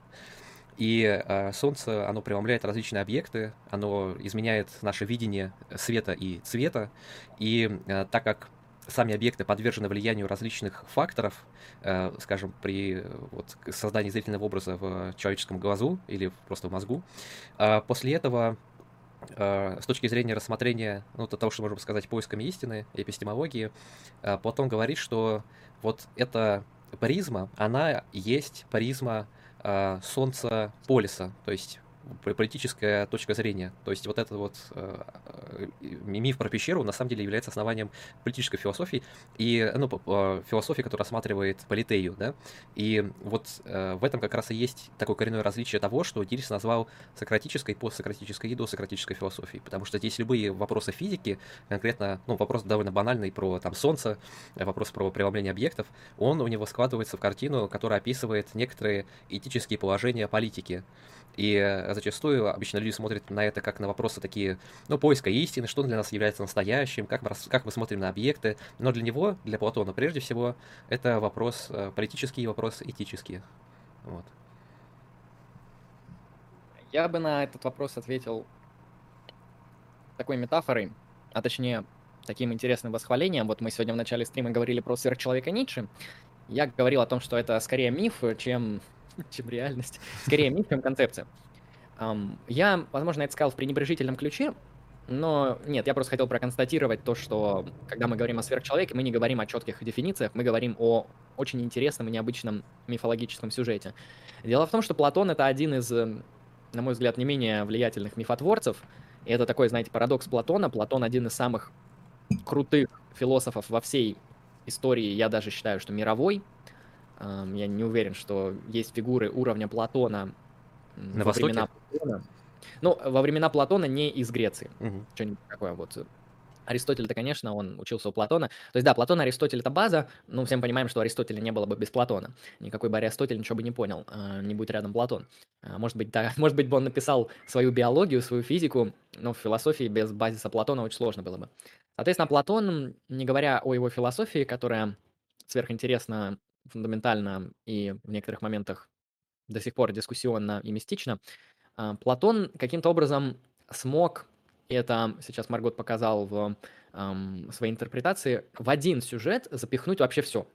и э, солнце, оно преломляет различные объекты, оно изменяет наше видение света и цвета, и э, так как сами объекты подвержены влиянию различных факторов, э, скажем, при э, вот, создании зрительного образа в человеческом глазу или просто в мозгу, а после этого э, с точки зрения рассмотрения, ну, то- того, что можем сказать, поисками истины, эпистемологии, э, Платон говорит, что вот эта призма, она есть призма э, солнца полиса, то есть политическая точка зрения. То есть вот этот вот э, э, миф про пещеру на самом деле является основанием политической философии и ну, философии, которая рассматривает политею, да. И вот э, в этом как раз и есть такое коренное различие того, что Дирис назвал сократической, постсократической и досократической философией, потому что здесь любые вопросы физики, конкретно, ну, вопрос довольно банальный про там солнце, вопрос про преломление объектов, он у него складывается в картину, которая описывает некоторые этические положения политики. И э, зачастую обычно люди смотрят на это как на вопросы такие, ну, поиска истины, что для нас является настоящим, как мы, как мы смотрим на объекты. Но для него, для Платона, прежде всего, это вопрос э, политический вопрос этический. Вот. Я бы на этот вопрос ответил такой метафорой, а точнее таким интересным восхвалением. Вот мы сегодня в начале стрима говорили про сверхчеловека Ницше. Я говорил о том, что это скорее миф, чем, чем реальность. Скорее миф, чем концепция. Ам, Я, возможно, это сказал в пренебрежительном ключе, Но нет, я просто хотел проконстатировать то, что когда мы говорим о сверхчеловеке, мы не говорим о четких дефинициях, мы говорим о очень интересном и необычном мифологическом сюжете. Дело в том, что Платон — это один из, на мой взгляд, не менее влиятельных мифотворцев. И это такой, знаете, парадокс Платона. Платон один из самых крутых философов во всей истории, я даже считаю, что мировой. Я не уверен, что есть фигуры уровня Платона На во времена Платона. Ну, во времена Платона не из Греции. Угу. Что-нибудь такое вот. Аристотель-то, конечно, он учился у Платона. То есть, да, Платон, Аристотель — это база, но всем понимаем, что Аристотеля не было бы без Платона. Никакой бы Аристотель ничего бы не понял, а, не будет рядом Платон. А, может быть, да, может быть, бы он написал свою биологию, свою физику, но в философии без базиса Платона очень сложно было бы. Соответственно, Платон, не говоря о его философии, которая сверхинтересна, фундаментальна и в некоторых моментах до сих пор дискуссионна и мистична, а, Платон каким-то образом смог, и это сейчас Маргот показал в своей интерпретации, в один сюжет запихнуть вообще все.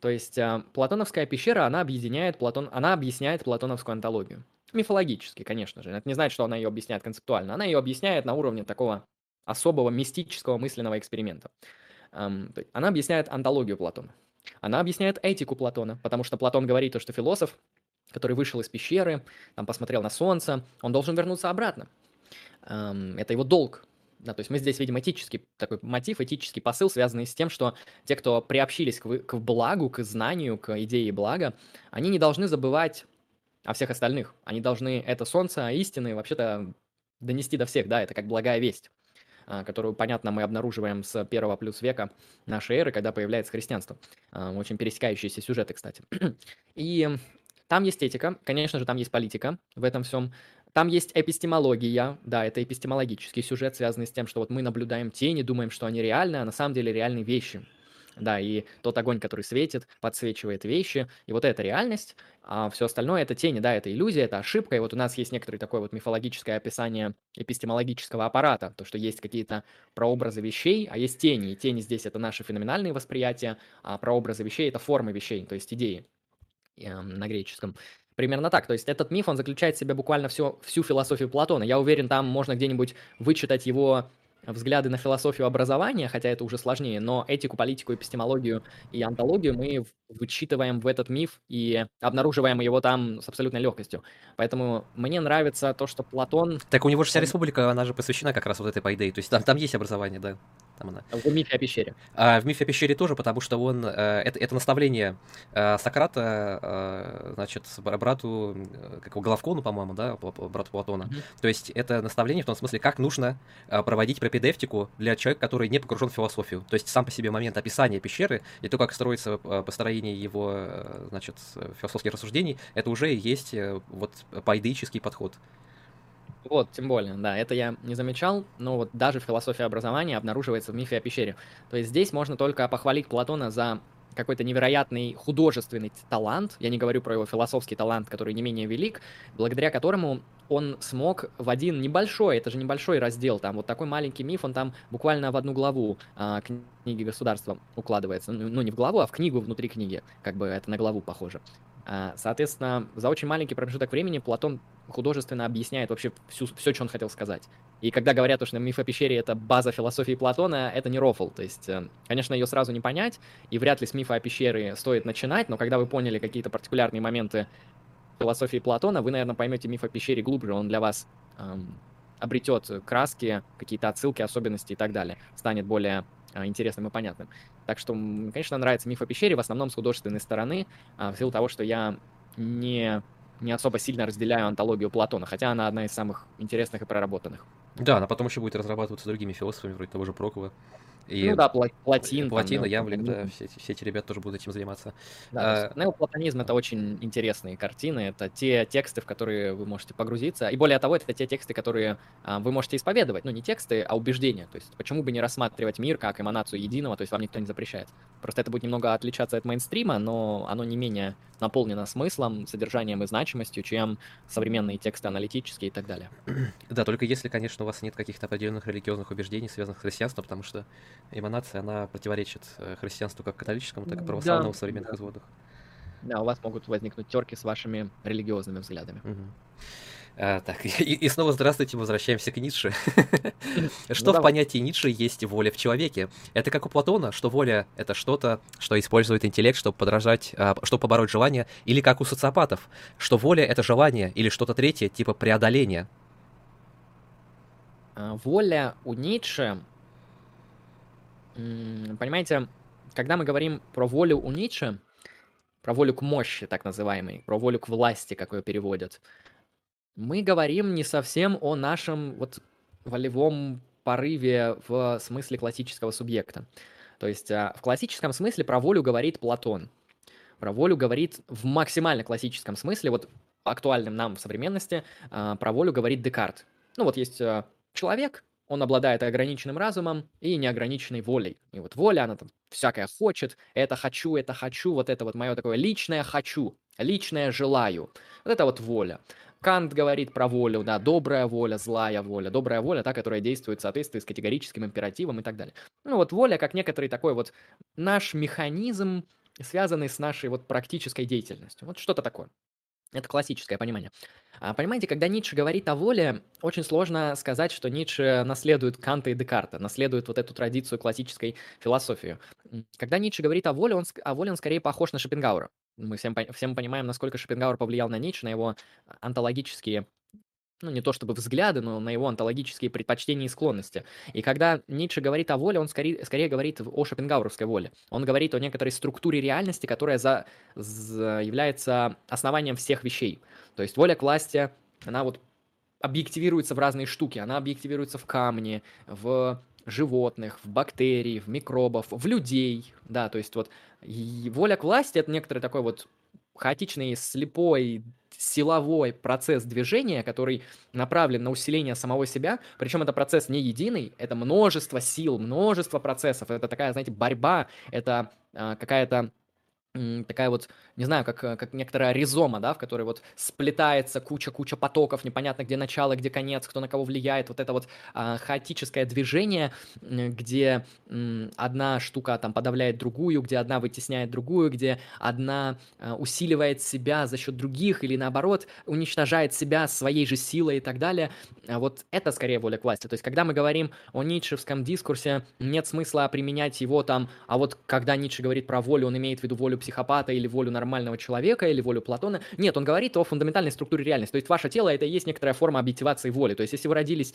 То есть э, Платоновская пещера, она объединяет Платон, она объясняет платоновскую антологию. Мифологически, конечно же. Это не значит, что она ее объясняет концептуально. Она ее объясняет на уровне такого особого мистического мысленного эксперимента. Она объясняет антологию Платона. Она объясняет этику Платона, потому что Платон говорит, что философ который вышел из пещеры, там посмотрел на солнце, он должен вернуться обратно. Эм, это его долг. Да, то есть мы здесь видим этический такой мотив, этический посыл, связанный с тем, что те, кто приобщились к, к благу, к знанию, к идее блага, они не должны забывать о всех остальных. Они должны это солнце истины вообще-то донести до всех, да, это как благая весть которую, понятно, мы обнаруживаем с первого плюс века нашей эры, когда появляется христианство. А, очень пересекающиеся сюжеты, кстати. И там есть этика, конечно же, там есть политика в этом всем. Там есть эпистемология, да, это эпистемологический сюжет, связанный с тем, что вот мы наблюдаем тени, думаем, что они реальны, а на самом деле реальные вещи. Да, и тот огонь, который светит, подсвечивает вещи, и вот это реальность, а все остальное это тени, да, это иллюзия, это ошибка, и вот у нас есть некоторое такое вот мифологическое описание эпистемологического аппарата, то, что есть какие-то прообразы вещей, а есть тени, и тени здесь это наши феноменальные восприятия, а прообразы вещей это формы вещей, то есть идеи. Эм, на греческом. Примерно так. То есть этот миф, он заключает в себе буквально всю, всю философию Платона. Я уверен, там можно где-нибудь вычитать его взгляды на философию образования, хотя это уже сложнее, но этику, политику, эпистемологию и антологию мы вычитываем в этот миф и обнаруживаем его там с абсолютной легкостью. Поэтому мне нравится то, что Платон... Так у него же вся республика, она же посвящена как раз вот этой пайдее, то есть там, там есть образование, да. Там она. В мифе о пещере. А, в мифе о пещере тоже, потому что он... Э, это, это наставление э, Сократа, э, значит, брату, как его, Головкону, по-моему, да, брату Платона. Mm-hmm. То есть это наставление в том смысле, как нужно проводить пропедевтику для человека, который не погружен в философию. То есть сам по себе момент описания пещеры и то, как строится построение его, значит, философских рассуждений, это уже есть вот пайдеический подход. Вот, тем более, да, это я не замечал, но вот даже философия образования обнаруживается в мифе о пещере. То есть здесь можно только похвалить Платона за какой-то невероятный художественный талант, я не говорю про его философский талант, который не менее велик, благодаря которому он смог в один небольшой, это же небольшой раздел, там вот такой маленький миф, он там буквально в одну главу а, книги государства укладывается, ну, ну не в главу, а в книгу внутри книги, как бы это на главу похоже. А, соответственно, за очень маленький промежуток времени Платон художественно объясняет вообще всю, все, что он хотел сказать. И когда говорят, что миф о пещере — это база философии Платона, это не рофл. То есть, э, конечно, ее сразу не понять, и вряд ли с мифа о пещере стоит начинать, но когда вы поняли какие-то партикулярные моменты философии Платона, вы, наверное, поймете миф о пещере глубже, он для вас эм, обретет краски, какие-то отсылки, особенности и так далее, станет более э, интересным и понятным. Так что, конечно, нравится миф о пещере, в основном с художественной стороны, э, в силу того, что я не не особо сильно разделяю антологию Платона, хотя она одна из самых интересных и проработанных. Да, она потом еще будет разрабатываться другими философами, вроде того же Прокова. И ну да, платин. Платина, там, Ямлик, да, все, все эти ребята тоже будут этим заниматься. Да, а... неоплатонизм — это очень интересные картины, это те тексты, в которые вы можете погрузиться, и более того, это те тексты, которые а, вы можете исповедовать, ну не тексты, а убеждения, то есть почему бы не рассматривать мир как эманацию единого, то есть вам никто не запрещает. Просто это будет немного отличаться от мейнстрима, но оно не менее наполнено смыслом, содержанием и значимостью, чем современные тексты аналитические и так далее. Да, только если, конечно, у вас нет каких-то определенных религиозных убеждений, связанных с христианством, потому что эманация, она противоречит э, христианству как католическому, так и православному да, в современных да. изводах. Да, у вас могут возникнуть терки с вашими религиозными взглядами. Угу. А, так, и, и снова здравствуйте, возвращаемся к Ницше. Что Ну в понятии Ницше есть воля в человеке? Это как у Платона, что воля — это что-то, что использует интеллект, чтобы подражать, а, чтобы побороть желание, или как у социопатов, что воля — это желание, или что-то третье, типа преодоления. А, Воля у Ницше, понимаете, когда мы говорим про волю у Ницше, про волю к мощи, так называемой, про волю к власти, как ее переводят, мы говорим не совсем о нашем вот волевом порыве в смысле классического субъекта. То есть а, в классическом смысле про волю говорит Платон. Про волю говорит в максимально классическом смысле, вот актуальным нам в современности, а, про волю говорит Декарт. Ну вот есть а, человек, он обладает ограниченным разумом и неограниченной волей. И вот воля, она там всякое хочет, это хочу, это хочу, вот это вот мое такое личное хочу, личное желаю. Вот это вот воля. Кант говорит про волю, да, добрая воля, злая воля. Добрая воля, та, которая действует в соответствии с категорическим императивом и так далее. Ну вот воля как некоторый такой вот наш механизм, связанный с нашей вот практической деятельностью. Вот что-то такое. Это классическое понимание. А, понимаете, когда Ницше говорит о воле, очень сложно сказать, что Ницше наследует Канта и Декарта, наследует вот эту традицию классической философии. Когда Ницше говорит о воле, он, о воле он скорее похож на Шопенгауэра. Мы всем, всем понимаем, насколько Шопенгауэр повлиял на Ницше, на его онтологические ну, не то чтобы взгляды, но на его онтологические предпочтения и склонности. И когда Ницше говорит о воле, он скорее, скорее говорит о шопенгауэровской воле. Он говорит о некоторой структуре реальности, которая за, за- является основанием всех вещей. То есть воля к власти, она вот объективируется в разные штуки. Она объективируется в камне, в животных, в бактерий, в микробов, в людей. Да, то есть вот воля к власти — это некоторый такой вот хаотичный, слепой, силовой процесс движения, который направлен на усиление самого себя, причем это процесс не единый, это множество сил, множество процессов, это такая, знаете, борьба, это а, какая-то такая вот, не знаю, как, э, как некоторая ризома, да, в которой вот сплетается куча-куча потоков, непонятно, где начало, где конец, кто на кого влияет, вот это вот а, хаотическое движение, где м, одна штука там подавляет другую, где одна вытесняет другую, где одна а, усиливает себя за счет других или наоборот уничтожает себя своей же силой и так далее. А Вот это скорее воля к власти. То есть, когда мы говорим о ницшевском дискурсе, нет смысла применять его там, а вот когда Ницше говорит про волю, он имеет в виду волю психопата или волю нормального человека или волю Платона. Нет, он говорит о фундаментальной структуре реальности. То есть, ваше тело это и есть некоторая форма объективации воли. То есть, если вы родились,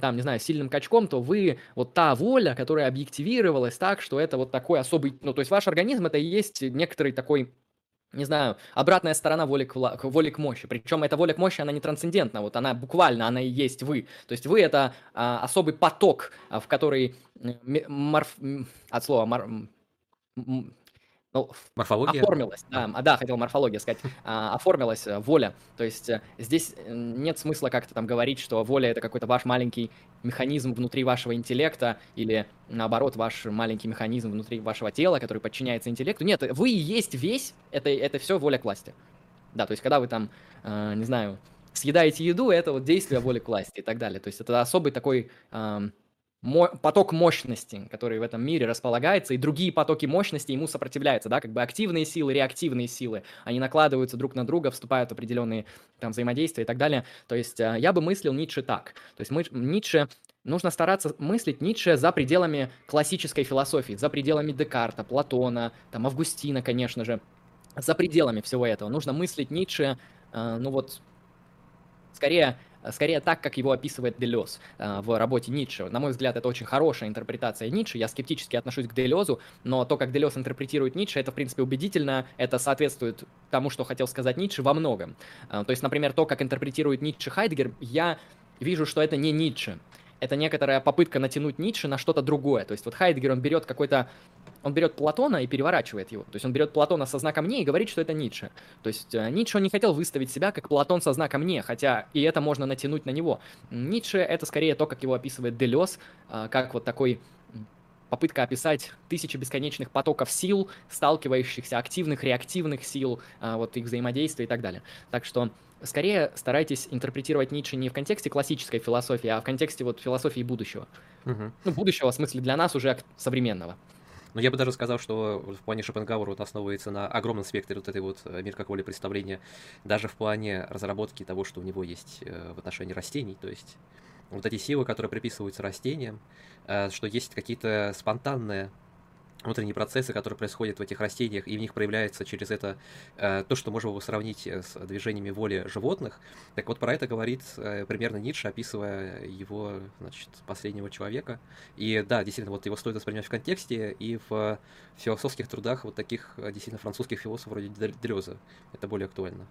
там, не знаю, сильным качком, то вы вот та воля, которая объективировалась так, что это вот такой особый, ну, то есть, ваш организм это и есть некоторый такой не знаю, обратная сторона воли к, к воли к мощи. Причем эта воля к мощи, она не трансцендентна, вот она буквально, она и есть вы. То есть вы это а, особый поток, а, в который морф- от слова мор- ну, Морфология? оформилась, да, а, да, хотел морфология сказать, а, оформилась э, воля. То есть э, здесь э, нет смысла как-то там говорить, что воля это какой-то ваш маленький механизм внутри вашего интеллекта или наоборот ваш маленький механизм внутри вашего тела, который подчиняется интеллекту. Нет, вы и есть весь, это, это все воля к власти. Да, то есть когда вы там, не знаю, съедаете еду, это вот действие воли к власти и так далее. То есть это особый такой поток мощности, который в этом мире располагается, и другие потоки мощности ему сопротивляются, да, как бы активные силы, реактивные силы, они накладываются друг на друга, вступают в определенные там взаимодействия и так далее. То есть э, я бы мыслил Ницше так. То есть мы, Ницше Нужно стараться мыслить Ницше за пределами классической философии, за пределами Декарта, Платона, там, Августина, конечно же, за пределами всего этого. Нужно мыслить Ницше, э, ну вот, скорее, скорее так, как его описывает Делез э, в работе Ницше. На мой взгляд, это очень хорошая интерпретация Ницше. Я скептически отношусь к Делезу, но то, как Делез интерпретирует Ницше, это, в принципе, убедительно. Это соответствует тому, что хотел сказать Ницше во многом. Э, То есть, например, то, как интерпретирует Ницше Хайдгер, я вижу, что это не Ницше. Это некоторая попытка натянуть Ницше на что-то другое. То есть вот Хайдгер, он берет какой-то он берет Платона и переворачивает его. То есть он берет Платона со знаком «не» и говорит, что это Ницше. То есть э, Ницше он не хотел выставить себя как Платон со знаком «не», хотя и это можно натянуть на него. Ницше — это скорее то, как его описывает Делес, э, как вот такой попытка описать тысячи бесконечных потоков сил, сталкивающихся, активных, реактивных сил, а, вот их взаимодействия и так далее. Так что скорее старайтесь интерпретировать Ницше не в контексте классической философии, а в контексте вот философии будущего. Мгм. Ну, будущего, в смысле, для нас уже современного. Но я бы даже сказал, что в плане Шопенгауэра он основывается на огромном спектре вот этой вот э, мир как воли представления, даже в плане разработки того, что у него есть э, в отношении растений, то есть вот эти силы, которые приписываются растениям, э, что есть какие-то спонтанные внутренние процессы, которые происходят в этих растениях, и в них проявляется через это э, то, что можно было сравнить э, с движениями воли животных. Так вот, про это говорит примерно Ницше, описывая его, значит, последнего человека. И да, действительно, вот его стоит воспринимать в контексте, и в философских трудах вот таких действительно французских философов вроде Дрёза это более актуально.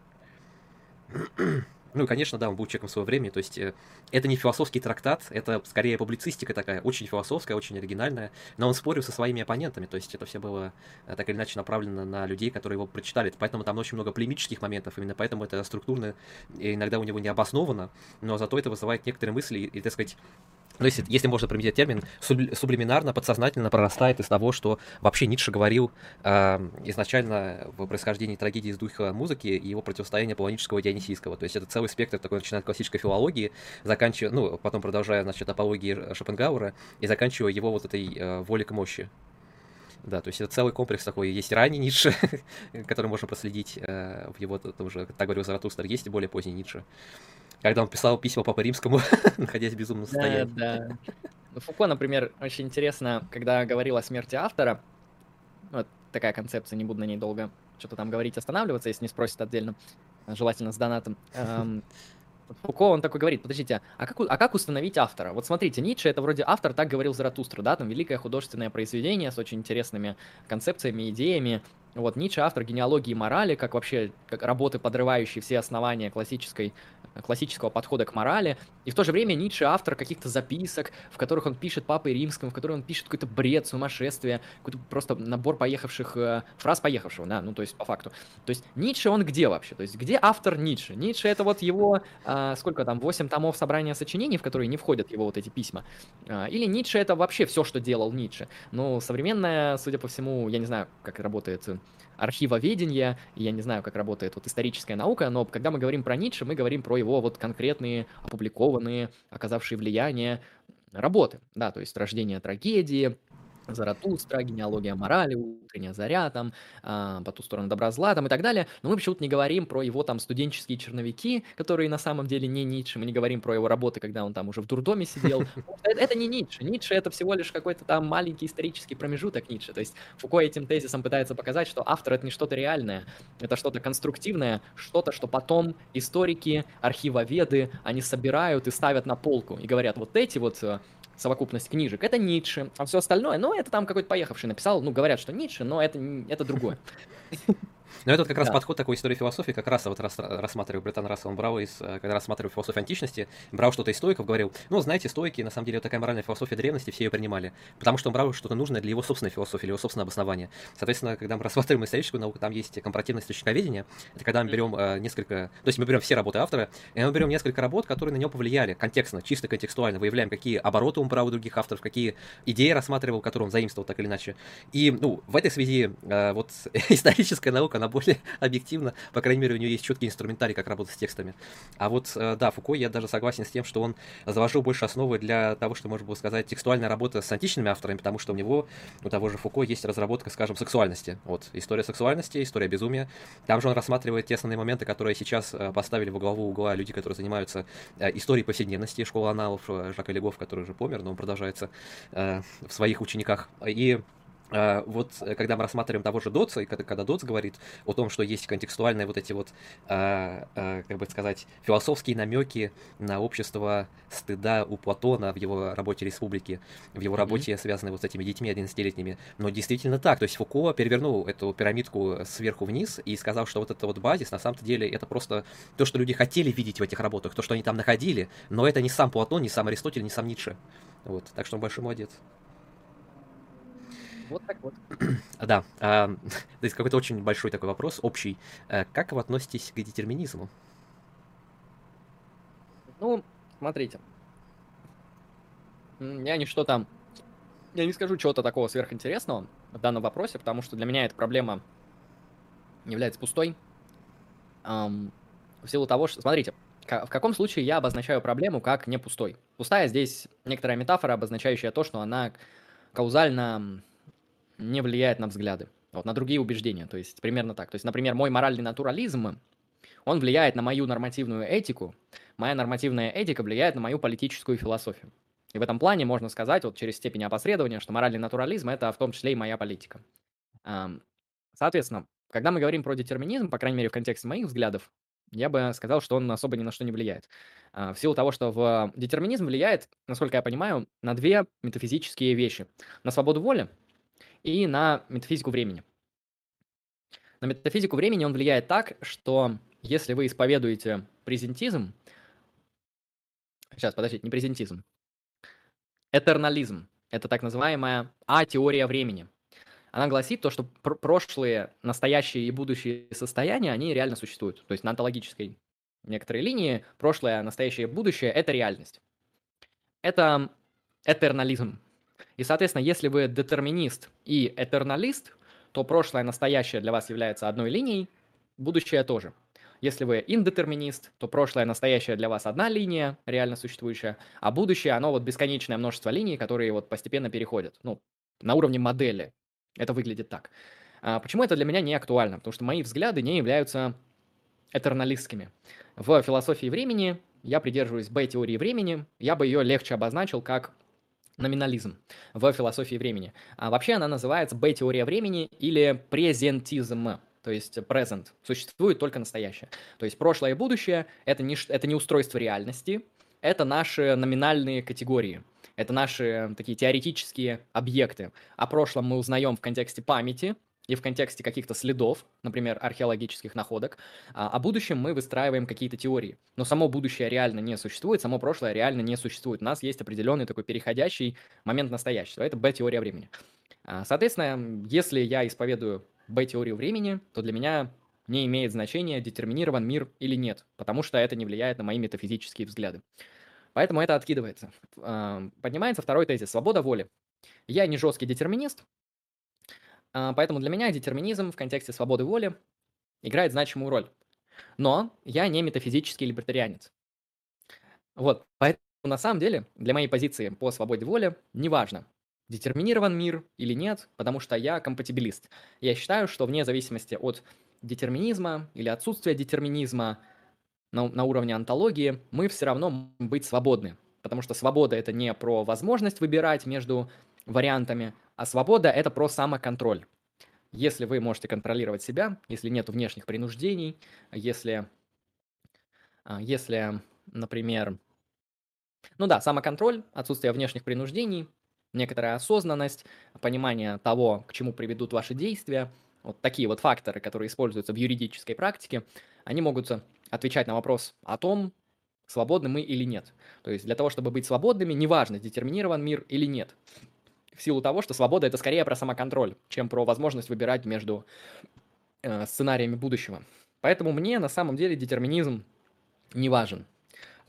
Ну и, конечно, да, он был человеком своего времени, то есть э, это не философский трактат, это скорее публицистика такая, очень философская, очень оригинальная, но он спорил со своими оппонентами, то есть это все было э, так или иначе направлено на людей, которые его прочитали, поэтому там очень много полемических моментов, именно поэтому это структурно, иногда у него не обосновано, но зато это вызывает некоторые мысли и, так сказать, ну, если, если можно применить термин, сублиминарно, подсознательно прорастает из того, что вообще Ницше говорил э, изначально в происхождении трагедии из духа музыки и его противостояния полонического и дионисийского. То есть это целый спектр такой, начиная от классической филологии, заканчивая, ну, потом продолжая, значит, апологии Шопенгауэра и заканчивая его вот этой э, волей к мощи. Да, то есть это целый комплекс такой. Есть ранний Ницше, который можно проследить э, в его, там уже, так говорил Заратустер, есть более поздний Ницше когда он писал письма Папе Римскому, находясь в безумном состоянии. Да, да. Ну, Фуко, например, очень интересно, когда говорил о смерти автора, вот такая концепция, не буду на ней долго что-то там говорить, останавливаться, если не спросят отдельно, желательно с донатом. Эм, Фуко, он такой говорит, подождите, а как, а как установить автора? Вот смотрите, Ницше, это вроде автор, так говорил Заратустра, да, там великое художественное произведение с очень интересными концепциями, идеями, вот Ницше автор генеалогии морали, как вообще как работы, подрывающие все основания классической классического подхода к морали, и в то же время Ницше автор каких-то записок, в которых он пишет Папой Римскому, в которых он пишет какой-то бред, сумасшествие, какой-то просто набор поехавших, э, фраз поехавшего, да, ну то есть по факту. То есть Ницше он где вообще? То есть где автор Ницше? Ницше это вот его, э, сколько там, 8 томов собрания сочинений, в которые не входят его вот эти письма. Э, или Ницше это вообще все, что делал Ницше? Ну, современная, судя по всему, я не знаю, как работает архивоведения, я не знаю, как работает вот историческая наука, но когда мы говорим про Ницше, мы говорим про его вот конкретные опубликованные, оказавшие влияние работы, да, то есть рождение трагедии, Заратустра, генеалогия морали, утренняя заря, там, а, по ту сторону добра зла, там и так далее. Но мы почему-то не говорим про его там студенческие черновики, которые на самом деле не Ницше. Мы не говорим про его работы, когда он там уже в дурдоме сидел. Это не Ницше. Ницше это всего лишь какой-то там маленький исторический промежуток Ницше. То есть Фуко этим тезисом пытается показать, что автор это не что-то реальное, это что-то конструктивное, что-то, что потом историки, архивоведы, они собирают и ставят на полку и говорят, вот эти вот э, совокупность книжек, это Ницше, а все остальное, ну, это там какой-то поехавший написал, ну, говорят, что Ницше, но это, это другое. Но это как раз да. подход такой истории философии, как раз вот рас, рассматривал Бретан Рассел, он брал из, э, когда рассматривал философию античности, брал что-то из стоиков, говорил, ну, знаете, стойки, на самом деле, вот такая моральная философия древности, все ее принимали, потому что он брал что-то нужное для его собственной философии, для его собственного обоснования. Соответственно, когда мы рассматриваем историческую науку, там есть компаративное источниковедение, это когда мы берем э, несколько, то есть мы берем все работы автора, и мы берем несколько работ, которые на него повлияли, контекстно, чисто контекстуально, выявляем, какие обороты он брал у других авторов, какие идеи рассматривал, которые он заимствовал так или иначе. И, ну, в этой связи э, вот историческая наука, она более объективна по крайней мере, у него есть четкий инструментарий, как работать с текстами. А вот, э, да, Фуко, я даже согласен с тем, что он заложил больше основы для того, что можно было сказать, текстуальная работа с античными авторами, потому что у него, у того же Фуко, есть разработка, скажем, сексуальности. Вот, история сексуальности, история безумия. Там же он рассматривает те основные моменты, которые сейчас э, поставили во главу угла люди, которые занимаются э, историей повседневности, школа аналов Жака Легов, который уже помер, но он продолжается в своих учениках. И вот э, когда мы рассматриваем того же Дотса, и когда, когда Дотс говорит о том, что есть контекстуальные вот эти вот, uh, uh, как бы сказать, философские намеки на общество стыда у Платона в его работе «Республики», в его mm-hmm. работе, связанной вот с этими детьми 11-летними. Но действительно так, то есть Фуко перевернул эту пирамидку сверху вниз и сказал, что вот это вот базис, на самом деле, это просто то, что люди хотели видеть в этих работах, то, что они там находили, но это не сам Платон, не сам Аристотель, не сам Ницше. Вот, так что он большой молодец. Вот так вот. Да, а, то есть какой-то очень большой такой вопрос, общий. Э, как вы относитесь к детерминизму? Ну, смотрите. Я не что там... Я не скажу чего-то такого сверхинтересного в данном вопросе, потому что для меня эта проблема является пустой. Эм, в силу того, что... Смотрите, в каком случае я обозначаю проблему как не пустой? Пустая здесь некоторая метафора, обозначающая то, что она каузально не влияет на взгляды, вот, на другие убеждения. То есть примерно так. То есть, например, мой моральный натурализм, он влияет на мою нормативную этику, моя нормативная этика влияет на мою политическую философию. И в этом плане можно сказать, вот через степень опосредования, что моральный натурализм – это в том числе и моя политика. Соответственно, когда мы говорим про детерминизм, по крайней мере, в контексте моих взглядов, я бы сказал, что он особо ни на что не влияет. А, в силу того, что в детерминизм влияет, насколько я понимаю, на две метафизические вещи. На свободу воли и на метафизику времени. На метафизику времени он влияет так, что если вы исповедуете презентизм, сейчас, подождите, не презентизм, этернализм, это так называемая А-теория времени – она гласит то, что пр- прошлые, настоящие и будущие состояния, они реально существуют. То есть на онтологической некоторой линии прошлое, настоящее и будущее – это реальность. Это этернализм. И, соответственно, если вы детерминист и этерналист, то прошлое, настоящее для вас является одной линией, будущее тоже. Если вы индетерминист, то прошлое, настоящее для вас одна линия, реально существующая, а будущее, оно вот бесконечное множество линий, которые вот постепенно переходят, ну, на уровне модели, это выглядит так. А почему это для меня не актуально? Потому что мои взгляды не являются этерналистскими. В философии времени я придерживаюсь Б-теории времени, я бы ее легче обозначил как номинализм в философии времени. А вообще она называется Б-теория времени или презентизм, то есть present. Существует только настоящее. То есть прошлое и будущее это не, это не устройство реальности, это наши номинальные категории. Это наши такие теоретические объекты. О прошлом мы узнаем в контексте памяти и в контексте каких-то следов, например, археологических находок. А о будущем мы выстраиваем какие-то теории. Но само будущее реально не существует, само прошлое реально не существует. У нас есть определенный такой переходящий момент настоящего. Это Б-теория времени. А, соответственно, если я исповедую Б-теорию времени, то для меня не имеет значения, детерминирован мир или нет, потому что это не влияет на мои метафизические взгляды. Поэтому это откидывается. Поднимается второй тезис – свобода воли. Я не жесткий детерминист, а, поэтому для меня детерминизм в контексте свободы воли играет значимую роль. Но я не метафизический либертарианец. Вот, поэтому на самом деле для моей позиции по свободе воли неважно, детерминирован мир или нет, потому что я компатибилист. Я считаю, что вне зависимости от детерминизма или отсутствия детерминизма – на, на уровне антологии, мы все равно быть свободны. Потому что свобода это не про возможность выбирать между вариантами, а свобода это про самоконтроль. Если вы можете контролировать себя, если нет внешних принуждений, если, а, если, например, ну да, самоконтроль, отсутствие внешних принуждений, некоторая осознанность, понимание того, к чему приведут ваши действия, вот такие вот факторы, которые используются в юридической практике, они могут отвечать на вопрос о том, свободны мы или нет. То есть для того, чтобы быть свободными, неважно, детерминирован мир или нет. В силу того, что свобода это скорее про самоконтроль, чем про возможность выбирать между э, сценариями будущего. Поэтому мне на самом деле детерминизм не важен.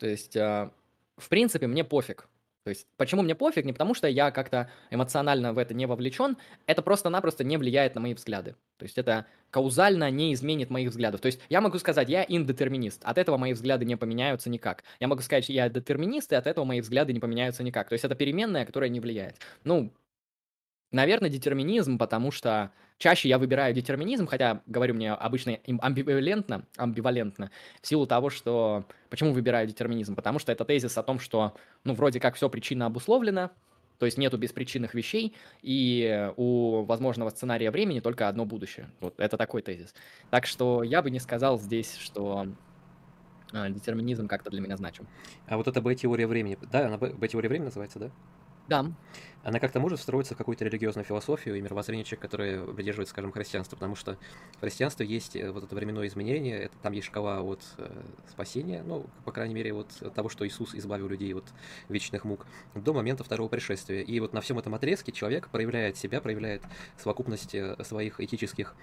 То есть, э, в принципе, мне пофиг. То есть, почему мне пофиг? Не потому, что я как-то эмоционально в это не вовлечен, это просто-напросто не влияет на мои взгляды. То есть, это каузально не изменит моих взглядов. То есть, я могу сказать, я индетерминист, от этого мои взгляды не поменяются никак. Я могу сказать, я детерминист, и от этого мои взгляды не поменяются никак. То есть, это переменная, которая не влияет. Ну, наверное, детерминизм, потому что Чаще я выбираю детерминизм, хотя, говорю, мне обычно амбивалентно, амбивалентно, в силу того, что... Почему выбираю детерминизм? Потому что это тезис о том, что, ну, вроде как все причинно обусловлено, то есть нету беспричинных вещей, и у возможного сценария времени только одно будущее. Вот это такой тезис. Так что я бы не сказал здесь, что а, детерминизм как-то для меня значим. А вот это Б-теория времени, да, она Б-теория времени называется, да? Да. Она как-то может встроиться в какую-то религиозную философию и мировоззрение человека, который придерживается, скажем, христианства, потому что в христианстве есть э, вот это временное изменение, это, там есть шкала от э, спасения, ну, по крайней мере, вот того, что Иисус избавил людей от вечных мук, до момента второго пришествия. И вот на всем этом отрезке человек проявляет себя, проявляет совокупность э, своих этических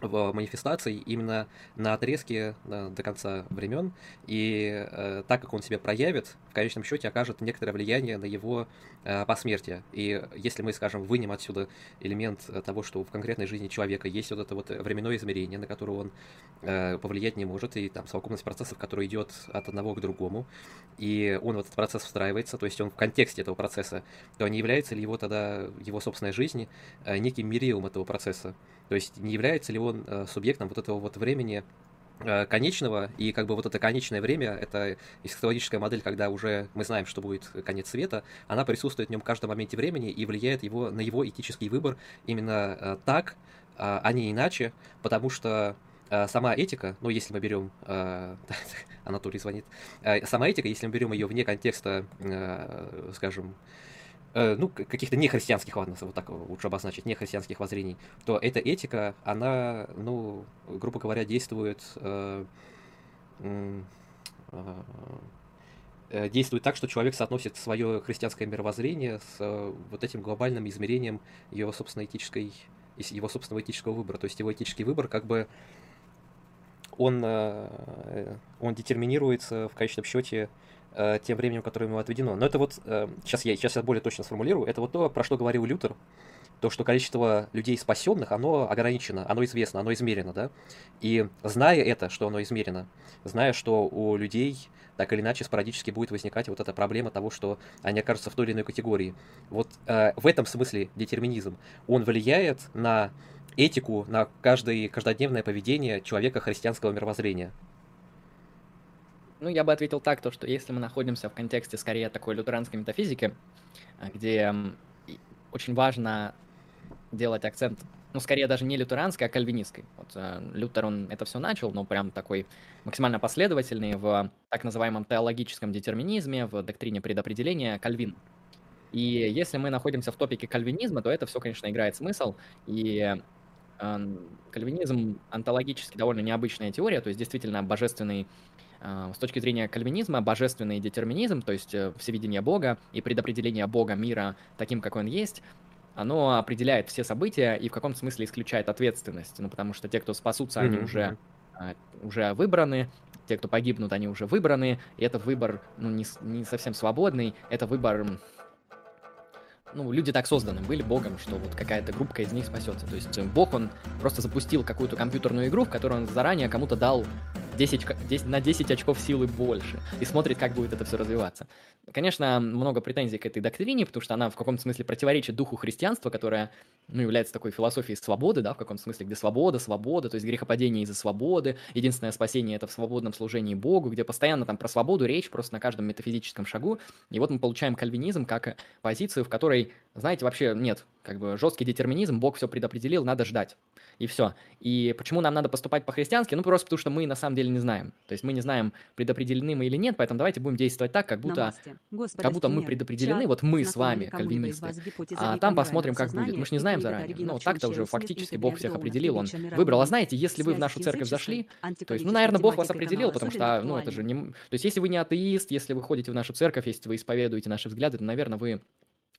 в манифестации именно на отрезке до конца времен, и э, так как он себя проявит, в конечном счете окажет некоторое влияние на его э, посмертие. И если мы, скажем, вынем отсюда элемент э, того, что в конкретной жизни человека есть вот это вот временное измерение, на которое он э, повлиять не может, и там совокупность процессов, который идет от одного к другому, и он в этот процесс встраивается, то есть он в контексте этого процесса, то не является ли его тогда, его собственная жизнь, э, неким мерилом этого процесса? То есть не является ли он э, субъектом вот этого вот времени э, конечного, и как бы вот это конечное время, это эсхатологическая модель, когда уже мы знаем, что будет конец света, она присутствует в нем в каждом моменте времени и влияет его, на его этический выбор именно э, так, а не иначе, потому что сама этика, ну, если мы берем, Анатолий звонит, сама этика, если мы берем ее вне контекста, скажем, Э, ну, каких-то нехристианских, ладно, вот так лучше обозначить, нехристианских воззрений, то эта этика, она, ну, грубо говоря, действует, э, э, э, действует так, что человек соотносит свое христианское мировоззрение с э, вот этим глобальным измерением его собственной этической, его собственного этического выбора. То есть его этический выбор как бы он, э, он детерминируется в конечном счете э, тем временем, которое ему отведено. Но это вот, э, сейчас, я, сейчас я более точно сформулирую, это вот то, про что говорил Лютер, то, что количество людей спасенных, оно ограничено, оно известно, оно измерено, да. И зная это, что оно измерено, зная, что у людей так или иначе спорадически будет возникать вот эта проблема того, что они окажутся в той или иной категории. Вот э, в этом смысле детерминизм, он влияет на этику, на каждое каждодневное поведение человека христианского мировоззрения. Ну, я бы ответил так, то, что если мы находимся в контексте скорее такой лютеранской метафизики, а, где очень важно делать акцент, ну, скорее даже не лютеранской, а кальвинистской. Вот э, Лютер, он это все начал, но прям такой максимально последовательный в так называемом теологическом детерминизме, в доктрине предопределения Кальвин. И если мы находимся в топике кальвинизма, то это все, конечно, играет смысл, и кальвинизм онтологически довольно необычная теория, то есть действительно божественный а, с точки зрения кальвинизма, божественный детерминизм, то есть э, всевидение Бога и предопределение Бога мира таким, как он есть, оно определяет все события и в каком-то смысле исключает ответственность. Ну, потому что те, кто спасутся, они mm-hmm. уже, а, уже выбраны, те, кто погибнут, они уже выбраны, и это выбор ну, не, не совсем свободный, это выбор ну, люди так созданы были Богом, что вот какая-то группа из них спасется. То есть э, Бог, он просто запустил какую-то компьютерную игру, в которой он заранее кому-то дал 10, 10, на 10 очков силы больше и смотрит, как будет это все развиваться. Конечно, много претензий к этой доктрине, потому что она в каком-то смысле противоречит духу христианства, которое ну, является такой философией свободы, да, в каком-то смысле, где свобода, свобода, то есть грехопадение из-за свободы, единственное спасение это в свободном служении Богу, где постоянно там про свободу речь просто на каждом метафизическом шагу. И вот мы получаем кальвинизм как позицию, в которой, знаете, вообще нет, как бы жесткий детерминизм, Бог все предопределил, надо ждать и все. И почему нам надо поступать по-христиански? Ну, просто потому что мы на самом деле не знаем. То есть мы не знаем, предопределены мы или нет, поэтому давайте будем действовать так, как будто, как будто мы предопределены, вот мы с вами, кальвинисты, а там посмотрим, как будет. Мы же не знаем заранее. Ну, так-то уже фактически Бог всех определил, Он выбрал. А знаете, если вы в нашу церковь зашли, то есть, ну, наверное, Бог вас определил, потому что, ну, это же не... То есть, если вы не атеист, если вы ходите в нашу церковь, если вы исповедуете наши взгляды, то, наверное, вы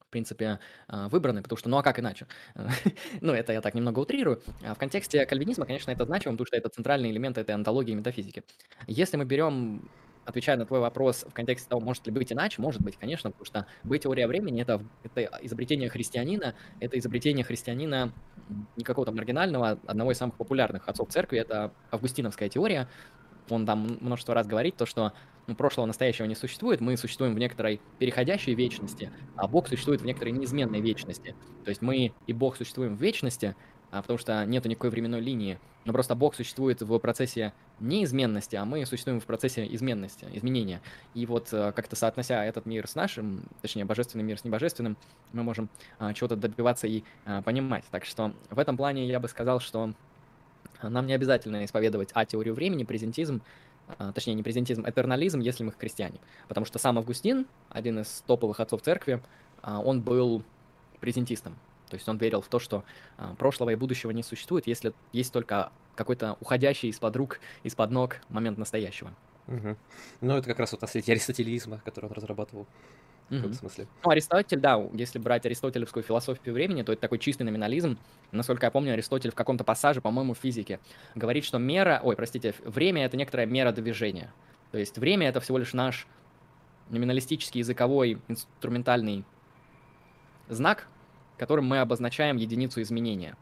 в принципе, а, выбраны, потому что, ну а как иначе? ну, это я так немного утрирую. А в контексте кальвинизма, конечно, это значимо, потому что это центральный элемент этой антологии метафизики. Если мы берем отвечая на твой вопрос в контексте того, может ли быть иначе, может быть, конечно, потому что быть теория времени это, это изобретение христианина, это изобретение христианина не какого-то маргинального, одного из самых популярных отцов церкви, это августиновская теория, он там множество раз говорит, то, что ну, прошлого, настоящего не существует, мы существуем в некоторой переходящей вечности, а Бог существует в некоторой неизменной вечности. То есть мы и Бог существуем в вечности, а, потому что нет никакой временной линии, но просто Бог существует в процессе неизменности, а мы существуем в процессе изменности, изменения. И вот э, как-то соотнося этот мир с нашим, точнее, божественный мир с небожественным, мы можем а, чего-то добиваться и а, понимать. Так что в этом плане я бы сказал, что нам не обязательно исповедовать а-теорию времени, презентизм, а, точнее не презентизм, этернализм, если мы христиане. Потому что сам Августин, один из топовых отцов церкви, а, он был презентистом. То есть он верил в то, что а, прошлого и будущего не существует, если есть только какой-то уходящий из-под рук, из-под ног момент настоящего. Угу. Ну, это как раз вот наследие аристотелизма, который он разрабатывал. В каком смысле. Ну, Аристотель, да, если брать аристотелевскую философию времени, то это такой чистый номинализм. Насколько я помню, Аристотель в каком-то пассаже, по-моему, в физике, говорит, что мера, ой, простите, время — это некоторая мера движения. То есть время — это всего лишь наш номиналистический языковой инструментальный знак, которым мы обозначаем единицу изменения.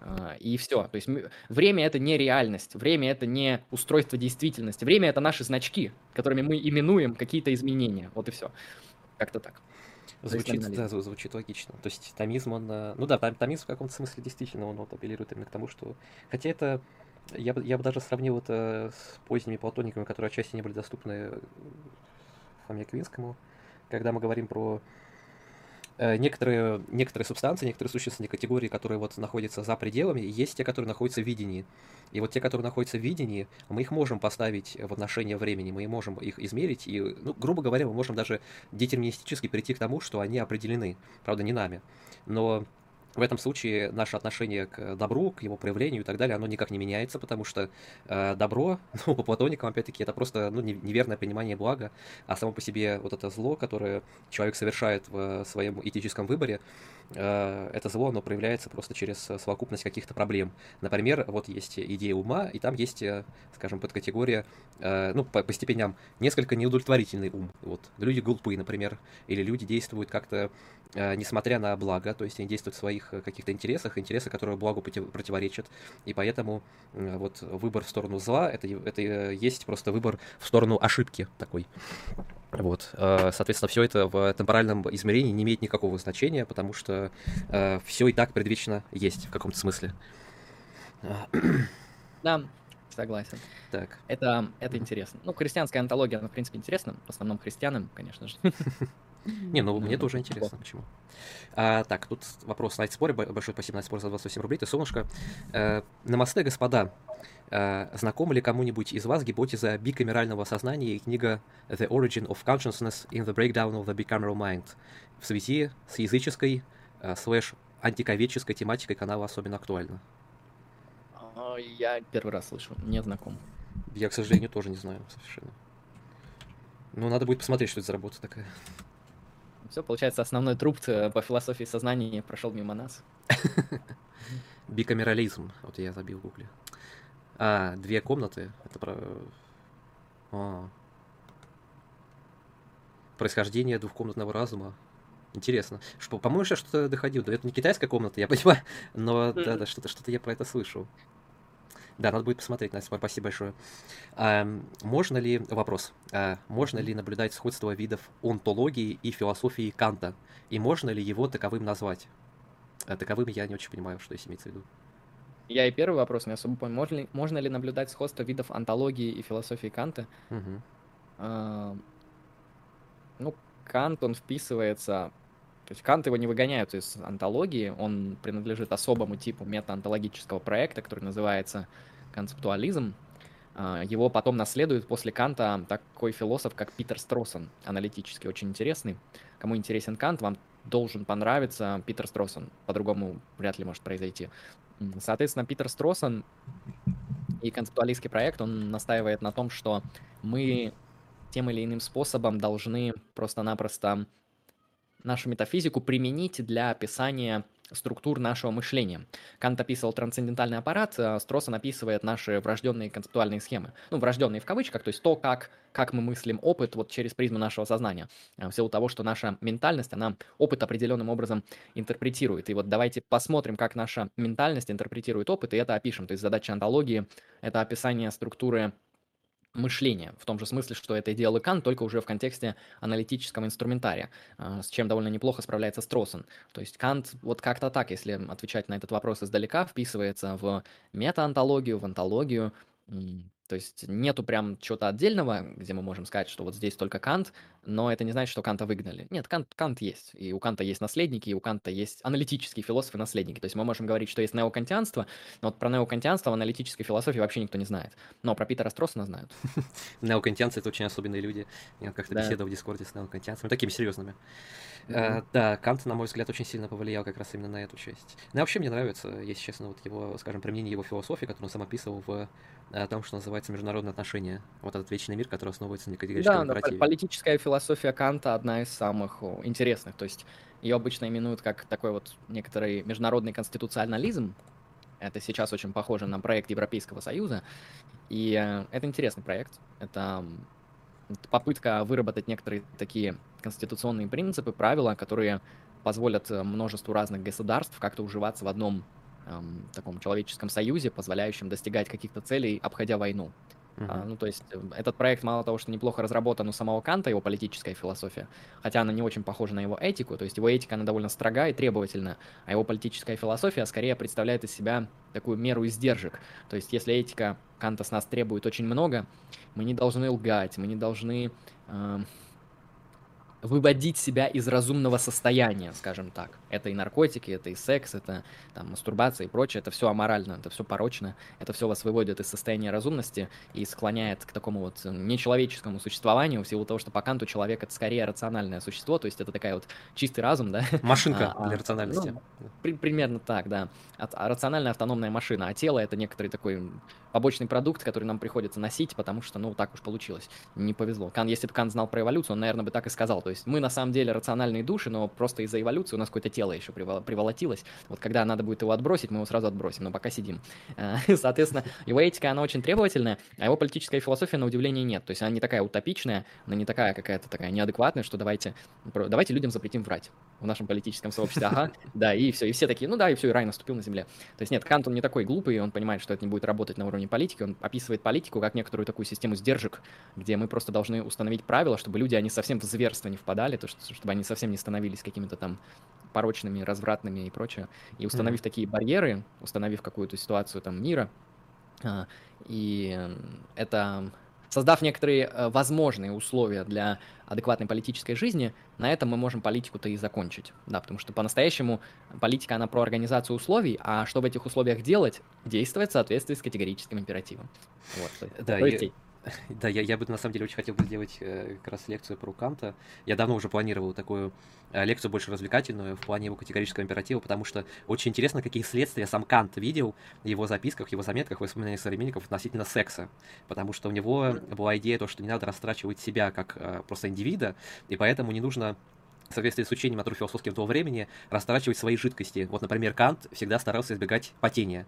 А, и все. То есть время это не реальность, время это не устройство действительности, время это наши значки, которыми мы именуем какие-то изменения. Вот и все. Как-то так. Звучит, да, звучит логично. То есть томизм, он... Э, ну да, томизм в каком-то смысле действительно, он вот апеллирует именно к тому, что... Хотя это... Я бы, я бы даже сравнил это с поздними платониками, которые отчасти не были доступны Фоме Квинскому, когда мы говорим про Э, некоторые, некоторые субстанции, некоторые существенные категории, которые вот находятся за пределами, есть те, которые находятся в видении. И вот те, которые находятся в видении, мы их можем поставить в отношение времени, мы можем их измерить, и, ну, грубо говоря, мы можем даже детерминистически прийти к тому, что они определены, правда, не нами. Но в этом случае наше отношение к добру, к его проявлению и так далее, оно никак не меняется, потому что э, добро, ну, по платоникам, опять-таки, это просто ну, неверное понимание блага, а само по себе вот это зло, которое человек совершает в своем этическом выборе, это зло, оно проявляется просто через совокупность каких-то проблем. Например, вот есть идея ума, и там есть, э, скажем, подкатегория, э, ну, по, по степеням, несколько неудовлетворительный ум. Вот. Люди глупые, например, или люди действуют как-то Э, несмотря на благо, то есть они действуют в своих э, каких-то интересах, интересы, которые благу противоречат, и поэтому вот выбор в сторону зла, это, это э, есть просто выбор в сторону ошибки такой. Вот, соответственно, все это в темпоральном измерении не имеет никакого значения, потому что все и так предвечно есть в каком-то смысле. Да, согласен. Так. Это, это интересно. Ну, христианская антология, она, в принципе, интересна. В основном христианам, конечно же. Не, ну мне тоже интересно, почему. А, так, тут вопрос на споре. Большое спасибо на спор за 28 рублей. Ты солнышко. А, намасте, господа. А, знакома ли кому-нибудь из вас гипотеза бикамерального сознания и книга The Origin of Consciousness in the Breakdown of the Bicameral Mind в связи с языческой а, слэш антиковедческой тематикой канала особенно актуальна? Я первый раз слышу, не знаком. Я, к сожалению, тоже не знаю совершенно. Ну, надо будет посмотреть, что это за работа такая. Все, получается, основной труп э, по философии сознания прошел мимо нас. Бикамерализм. Вот я забил в гугле. А, две комнаты. Это про... А. Происхождение двухкомнатного разума. Интересно. По-моему, я что-то доходил. Да это не китайская комната, я понимаю, но да, да, что-то что я про это слышал. Да, надо будет посмотреть, Настя, спасибо большое. А, можно ли, вопрос, а, можно ли наблюдать сходство видов онтологии и философии Канта? И можно ли его таковым назвать? А, таковым я не очень понимаю, что здесь имеется в виду. Я и первый вопрос не особо понял. Можно ли, можно ли наблюдать сходство видов онтологии и философии Канта? Угу. А, ну, Кант, он вписывается то есть Кант его не выгоняют из антологии, он принадлежит особому типу метаонтологического проекта, который называется концептуализм. А, его потом наследует после Канта такой философ, как Питер Стросон, аналитически очень интересный. Кому интересен Кант, вам должен понравиться Питер Стросон. По-другому вряд ли может произойти. Соответственно, Питер Стросон и концептуалистский проект, он настаивает на том, что мы тем или иным способом должны просто-напросто нашу метафизику применить для описания структур нашего мышления. Кант описывал трансцендентальный аппарат, а Строссон описывает наши врожденные концептуальные схемы. Ну, врожденные в кавычках, то есть то, как, как мы мыслим опыт вот через призму нашего сознания. А, в силу того, что наша ментальность, она опыт определенным образом интерпретирует. И вот давайте посмотрим, как наша ментальность интерпретирует опыт, и это опишем. То есть задача антологии — это описание структуры мышления, в том же смысле, что это делал и Кант, только уже в контексте аналитического инструментария, а, с чем довольно неплохо справляется Строссен. То есть Кант вот как-то так, если отвечать на этот вопрос издалека, вписывается в метаонтологию, в антологию, то есть нету прям чего-то отдельного, где мы можем сказать, что вот здесь только Кант, но это не значит, что Канта выгнали. Нет, Кант, Кант есть. И у Канта есть наследники, и у Канта есть аналитические философы-наследники. То есть мы можем говорить, что есть неокантианство, но вот про неокантианство в аналитической философии вообще никто не знает. Но про Питера Строссона знают. Неокантианцы — это очень особенные люди. Я как-то беседовал в Дискорде с неокантианцами, такими серьезными. Uh, да, Кант, на мой взгляд, очень сильно повлиял как раз именно на эту часть. Ну, вообще мне нравится, если честно, вот его, скажем, применение его философии, которую он сам описывал в о том, что называется международные отношения. Вот этот вечный мир, который основывается на Да, категорическом да, императиве. политическая философия Канта одна из самых интересных. То есть ее обычно именуют как такой вот некоторый международный конституционализм. Это сейчас очень похоже на проект Европейского Союза. И э, это интересный проект. Это попытка выработать некоторые такие конституционные принципы, правила, которые позволят э, множеству разных государств как-то уживаться в одном эм, таком человеческом союзе, позволяющем достигать каких-то целей, обходя войну. А, ну, то есть э, этот проект мало того, что неплохо разработан у самого Канта, его политическая философия, хотя она не очень похожа на его этику, то есть его этика, она довольно строга и требовательна, а его политическая философия скорее представляет из себя такую меру издержек. То есть если этика Канта с нас требует очень много, мы не должны лгать, мы не должны э, выводить себя из разумного состояния, скажем так. Это и наркотики, это и секс, это там мастурбация и прочее, это все аморально, это все порочно, это все вас выводит из состояния разумности и склоняет к такому вот нечеловеческому существованию, в силу того, что по Канту человек это скорее рациональное существо, то есть это такая вот чистый разум, да? Машинка а, для рациональности. Ну, при, примерно так, да. А рациональная автономная машина, а тело это некоторый такой побочный продукт, который нам приходится носить, потому что, ну, так уж получилось. Не повезло. Кан, если бы Кан знал про эволюцию, он, наверное, бы так и сказал. То есть мы на самом деле рациональные души, но просто из-за эволюции у нас какое-то тело еще приволотилось. Вот когда надо будет его отбросить, мы его сразу отбросим, но пока сидим. Э, соответственно, его этика, она очень требовательная, а его политическая философия, на удивление, нет. То есть она не такая утопичная, она не такая какая-то такая неадекватная, что давайте, давайте людям запретим врать в нашем политическом сообществе. Ага, да, и все. И все такие, ну да, и все, и рай наступил на земле. То есть нет, Кант, он не такой глупый, он понимает, что это не будет работать на уровне политики, он описывает политику как некоторую такую систему сдержек, где мы просто должны установить правила, чтобы люди, они совсем в зверство не впадали, то, что, чтобы они совсем не становились какими-то там порочными, развратными и прочее. И установив mm-hmm. такие барьеры, установив какую-то ситуацию там мира, а, и это создав некоторые э, возможные условия для адекватной политической жизни, на этом мы можем политику-то и закончить. Да, потому что по-настоящему политика, она про организацию условий, а что в этих условиях делать, действовать в соответствии с категорическим императивом. Вот. Да, то есть, Да, я, я бы на самом деле очень хотел бы сделать э, как раз лекцию про Канта. Я давно уже планировал такую э, лекцию больше развлекательную в плане его категорического императива, потому что очень интересно, какие следствия сам Кант видел в его записках, его заметках, в воспоминаниях современников относительно секса. Потому что у него была идея то, что не надо растрачивать себя как э, просто индивида, и поэтому не нужно в соответствии с учением от философским того времени, растрачивать свои жидкости. Вот, например, Кант всегда старался избегать потения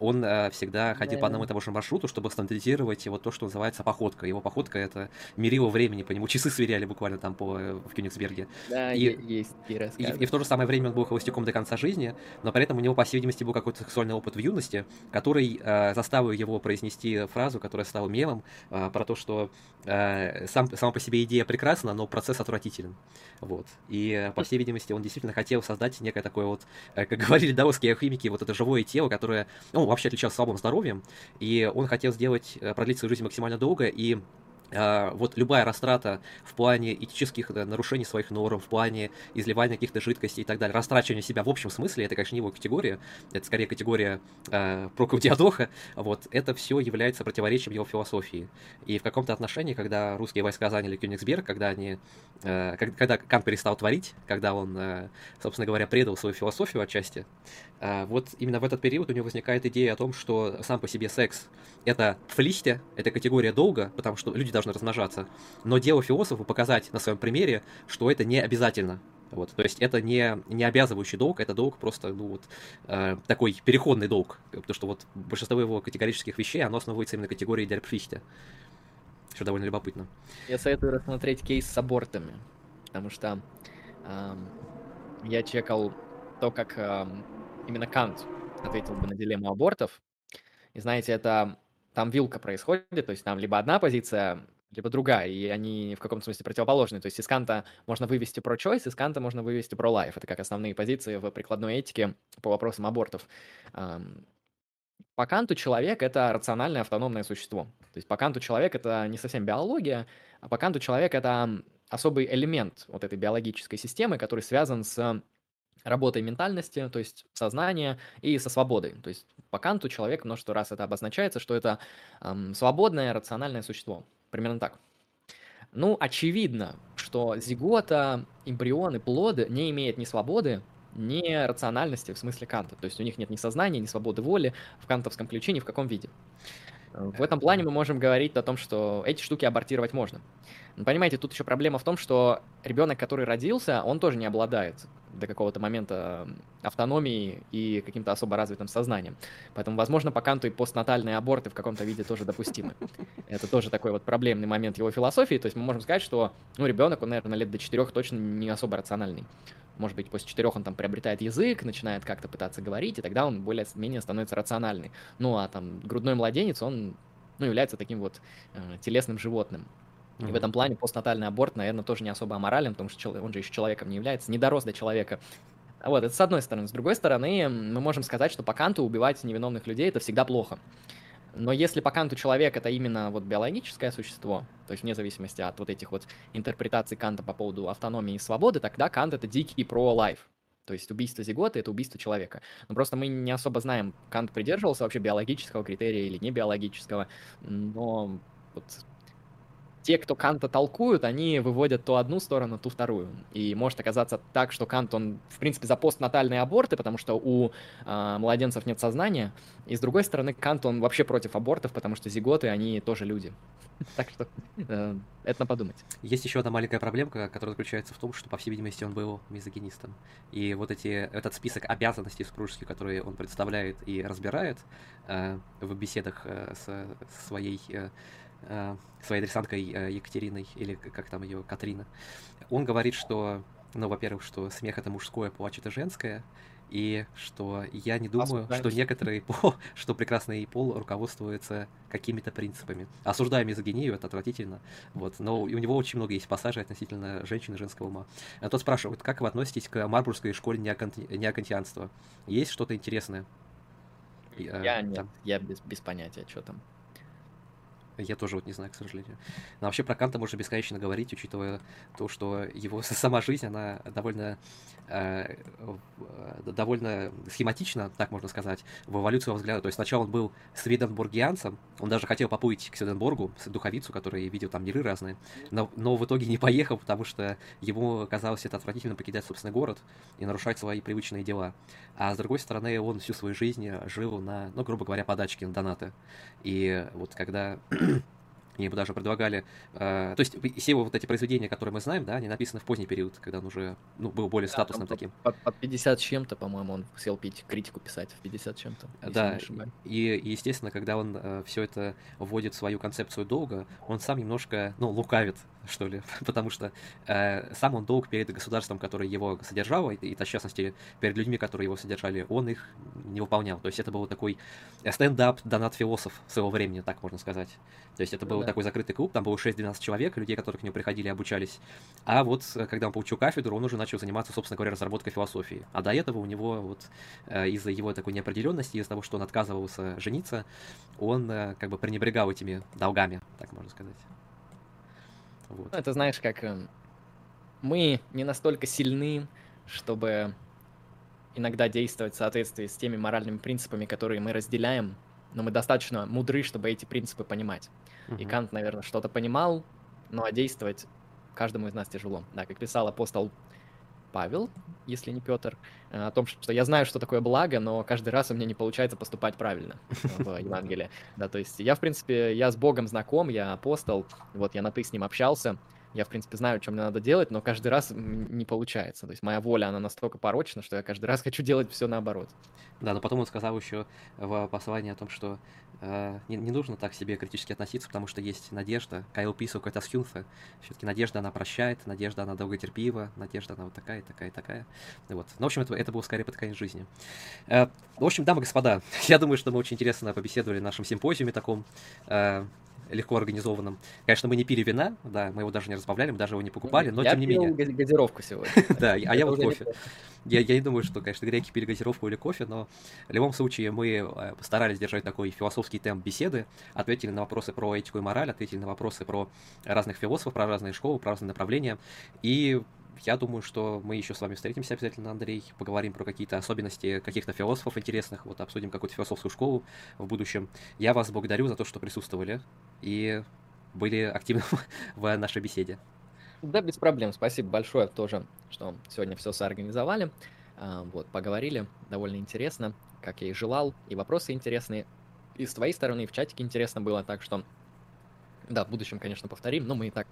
он э, всегда ходил да. по одному и тому же маршруту, чтобы стандартизировать вот то, что называется походка. Его походка это мерило времени, по нему часы сверяли буквально там по, э, в Кёнигсберге. Да, и, есть и, и, и в то же самое время он был холостяком до конца жизни, но при этом у него, по всей видимости, был какой-то сексуальный опыт в юности, который э, заставил его произнести фразу, которая стала мемом, э, про то, что э, сам, сама по себе идея прекрасна, но процесс отвратителен. Вот. И, э, по всей видимости, он действительно хотел создать некое такое вот, э, как говорили даосские алхимики, вот это живое тело, которое, ну, вообще отличался слабым здоровьем, и он хотел сделать, э, продлить свою жизнь максимально долго, и вот любая растрата в плане этических да, нарушений своих норм, в плане изливания каких-то жидкостей и так далее, растрачивания себя в общем смысле, это, конечно, не его категория, это скорее категория э, Прокоп Диадоха, вот, это все является противоречием его философии. И в каком-то отношении, когда русские войска заняли Кёнигсберг, когда они, э, когда Кант перестал творить, когда он, э, собственно говоря, предал свою философию отчасти, э, вот именно в этот период у него возникает идея о том, что сам по себе секс это флистя, это категория долга, потому что люди должны размножаться. Но дело философу показать на своем примере, что это не обязательно. Вот, то есть это не, не обязывающий долг, это долг просто ну, вот, э, такой переходный долг. Потому что вот большинство его категорических вещей, оно основывается именно на категории Дерпфихте. Что довольно любопытно. Я советую рассмотреть кейс с абортами. Потому что э, я чекал то, как э, именно Кант ответил бы на дилемму абортов. И знаете, это там вилка происходит, то есть там либо одна позиция, либо другая, и они в каком-то смысле противоположны. То есть из Канта можно вывести про choice, из Канта можно вывести про life. Это как основные позиции в прикладной этике по вопросам абортов. По Канту человек — это рациональное автономное существо. То есть по Канту человек — это не совсем биология, а по Канту человек — это особый элемент вот этой биологической системы, который связан с работой ментальности, то есть сознания, и со свободой. То есть по Канту человек множество раз это обозначается, что это эм, свободное рациональное существо. Примерно так. Ну, очевидно, что зигота, эмбрионы, плоды не имеют ни свободы, ни рациональности в смысле Канта. То есть у них нет ни сознания, ни свободы воли в кантовском ключе, ни в каком виде. В этом плане мы можем говорить о том, что эти штуки абортировать можно. Но понимаете, тут еще проблема в том, что ребенок, который родился, он тоже не обладает до какого-то момента автономией и каким-то особо развитым сознанием. Поэтому, возможно, по Канту и постнатальные аборты в каком-то виде тоже допустимы. Это тоже такой вот проблемный момент его философии. То есть мы можем сказать, что ну, ребенок, он, наверное, лет до четырех точно не особо рациональный. Может быть, после четырех он там приобретает язык, начинает как-то пытаться говорить, и тогда он более-менее становится рациональный. Ну, а там грудной младенец, он ну, является таким вот э, телесным животным. И в этом плане постнатальный аборт, наверное, тоже не особо аморален, потому что он же еще человеком не является, не дорос до человека. Вот, это с одной стороны. С другой стороны, мы можем сказать, что по Канту убивать невиновных людей это всегда плохо. Но если по Канту человек это именно вот биологическое существо, то есть вне зависимости от вот этих вот интерпретаций Канта по поводу автономии и свободы, тогда Кант это дикий про-лайф. То есть убийство зигота — это убийство человека. Но просто мы не особо знаем, Кант придерживался вообще биологического критерия или не биологического. Но вот те, кто Канта толкуют, они выводят то одну сторону, ту вторую. И может оказаться так, что Кант, он, в принципе, за постнатальные аборты, потому что у э, младенцев нет сознания. И с другой стороны, Кант, он вообще против абортов, потому что зиготы, они тоже люди. Так что э, это на подумать. Есть еще одна маленькая проблемка, которая заключается в том, что, по всей видимости, он был мизогинистом. И вот эти, этот список обязанностей супружеских, которые он представляет и разбирает э, в беседах э, с своей Э, своей адресанткой э, Екатериной, или как там ее, Катрина, он говорит, что, ну, во-первых, что смех это мужское, плач это женское, и что я не думаю, Осуждаем. что некоторые пол, что прекрасный пол руководствуется какими-то принципами. Осуждаю мизогинию, это отвратительно, вот, но у него очень много есть пассажей относительно женщин и женского ума. А тот спрашивает, как вы относитесь к Марбургской школе неокантианства? Есть что-то интересное? Я э, нет, я без, без понятия, что там. Я тоже вот не знаю, к сожалению. Но вообще про Канта можно бесконечно говорить, учитывая то, что его сама жизнь, она довольно, э, довольно схематична, так можно сказать, в эволюцию его взгляда. То есть сначала он был сведенбургианцем, он даже хотел поплыть к Сведенборгу, духовицу, который видел там миры разные, но, но в итоге не поехал, потому что ему казалось это отвратительно покидать собственный город и нарушать свои привычные дела. А с другой стороны, он всю свою жизнь жил на, ну, грубо говоря, подачки, на донаты. И вот когда Ему даже предлагали... Э, то есть все вот эти произведения, которые мы знаем, да, они написаны в поздний период, когда он уже ну, был более статусным да, таким. Под, под 50 с чем-то, по-моему, он сел пить, критику писать в 50 с чем-то. Да, и, и, естественно, когда он э, все это вводит в свою концепцию долга, он сам немножко, ну, лукавит что ли, потому что э, сам он долг перед государством, которое его содержало, и, и в частности перед людьми, которые его содержали, он их не выполнял. То есть это был такой стендап донат философ своего времени, так можно сказать. То есть это был да. такой закрытый клуб, там было 6-12 человек, людей, которые к нему приходили и обучались. А вот э, когда он получил кафедру, он уже начал заниматься, собственно говоря, разработкой философии. А до этого у него вот э, из-за его такой неопределенности, из-за того, что он отказывался жениться, он э, как бы пренебрегал этими долгами, так можно сказать. Вот. Ну, это знаешь, как эм, мы не настолько сильны, чтобы иногда действовать в соответствии с теми моральными принципами, которые мы разделяем, но мы достаточно мудры, чтобы эти принципы понимать. Угу. И Кант, наверное, что-то понимал, но а действовать каждому из нас тяжело. Да, как писал апостол Павел, если не Петр, э, о том, что я знаю, что такое благо, но каждый раз у меня не получается поступать правильно в Евангелии. Да, то есть я, в принципе, я с Богом знаком, я апостол, вот я на «ты» с ним общался, я, в принципе, знаю, что мне надо делать, но каждый раз не получается. То есть моя воля, она настолько порочна, что я каждый раз хочу делать все наоборот. Да, но потом он сказал еще в послании о том, что э, не, не нужно так себе критически относиться, потому что есть надежда. Кайл писал какой-то скилфа. Все-таки надежда, она прощает, надежда, она долготерпива, надежда, она вот такая, такая, такая. Вот. Ну, в общем, это, это было скорее под конец жизни. Э, в общем, дамы и господа, я думаю, что мы очень интересно побеседовали на нашем симпозиуме таком. Э, легко организованном. Конечно, мы не пили вина, да, мы его даже не разбавляли, мы даже его не покупали, но я тем не менее. Я газировку сегодня. Да, а я вот кофе. Я, не думаю, что, конечно, греки пили газировку или кофе, но в любом случае мы э, постарались держать такой философский темп беседы, ответили на вопросы про этику и мораль, ответили на вопросы про разных философов, про разные школы, про разные направления. И я думаю, что мы еще с вами встретимся обязательно, Андрей, поговорим про какие-то особенности каких-то философов интересных, вот обсудим какую-то философскую школу в будущем. Я вас благодарю за то, что присутствовали и были активны в нашей беседе. Да, без проблем. Спасибо большое тоже, что сегодня все соорганизовали. А, вот, поговорили, довольно интересно, как я и желал, и вопросы интересные. и с твоей стороны, и в чатике интересно было, так что, да, в будущем, конечно, повторим, но мы и так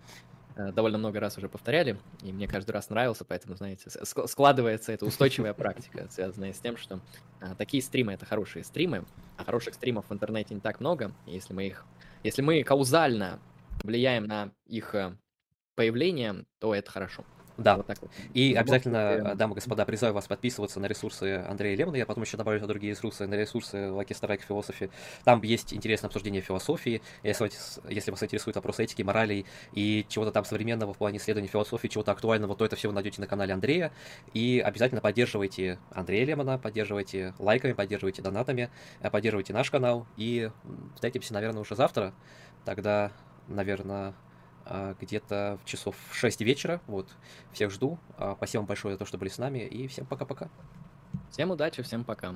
э, довольно много раз уже повторяли, и мне каждый раз нравился, поэтому, знаете, складывается эта устойчивая практика, связанная с тем, что а, такие стримы — это хорошие стримы, а хороших стримов в интернете не так много, и если мы их, если мы каузально влияем на их э, появление, то это хорошо. Да. Вот так вот. И обязательно, дамы и господа, призываю вас подписываться на ресурсы Андрея Лемона. Я потом еще добавлю другие ресурсы, на ресурсы Lucky Strike Philosophy. Там есть интересное обсуждение философии. Если, если вас интересует вопрос этики, морали и чего-то там современного в плане исследования философии, чего-то актуального, то это все вы найдете на канале Андрея. И обязательно поддерживайте Андрея Лемона, поддерживайте лайками, поддерживайте донатами, э, поддерживайте наш канал. И встретимся, наверное, уже завтра. Тогда, наверное, где-то в часов 6 вечера. Вот. Всех жду. А, спасибо вам большое за то, что были с нами. И всем пока-пока. Всем удачи, всем пока.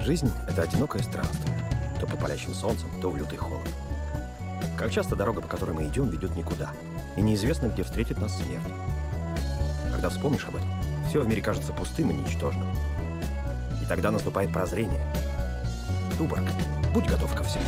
Жизнь — это одинокое странствие. То под палящим солнцем, то в лютый холод. Как часто дорога, по которой мы идем, ведет никуда. И неизвестно, где встретит нас смерть. Когда вспомнишь об этом, все в мире кажется пустым и ничтожным. И тогда наступает прозрение. Туборг, будь готов ко всему.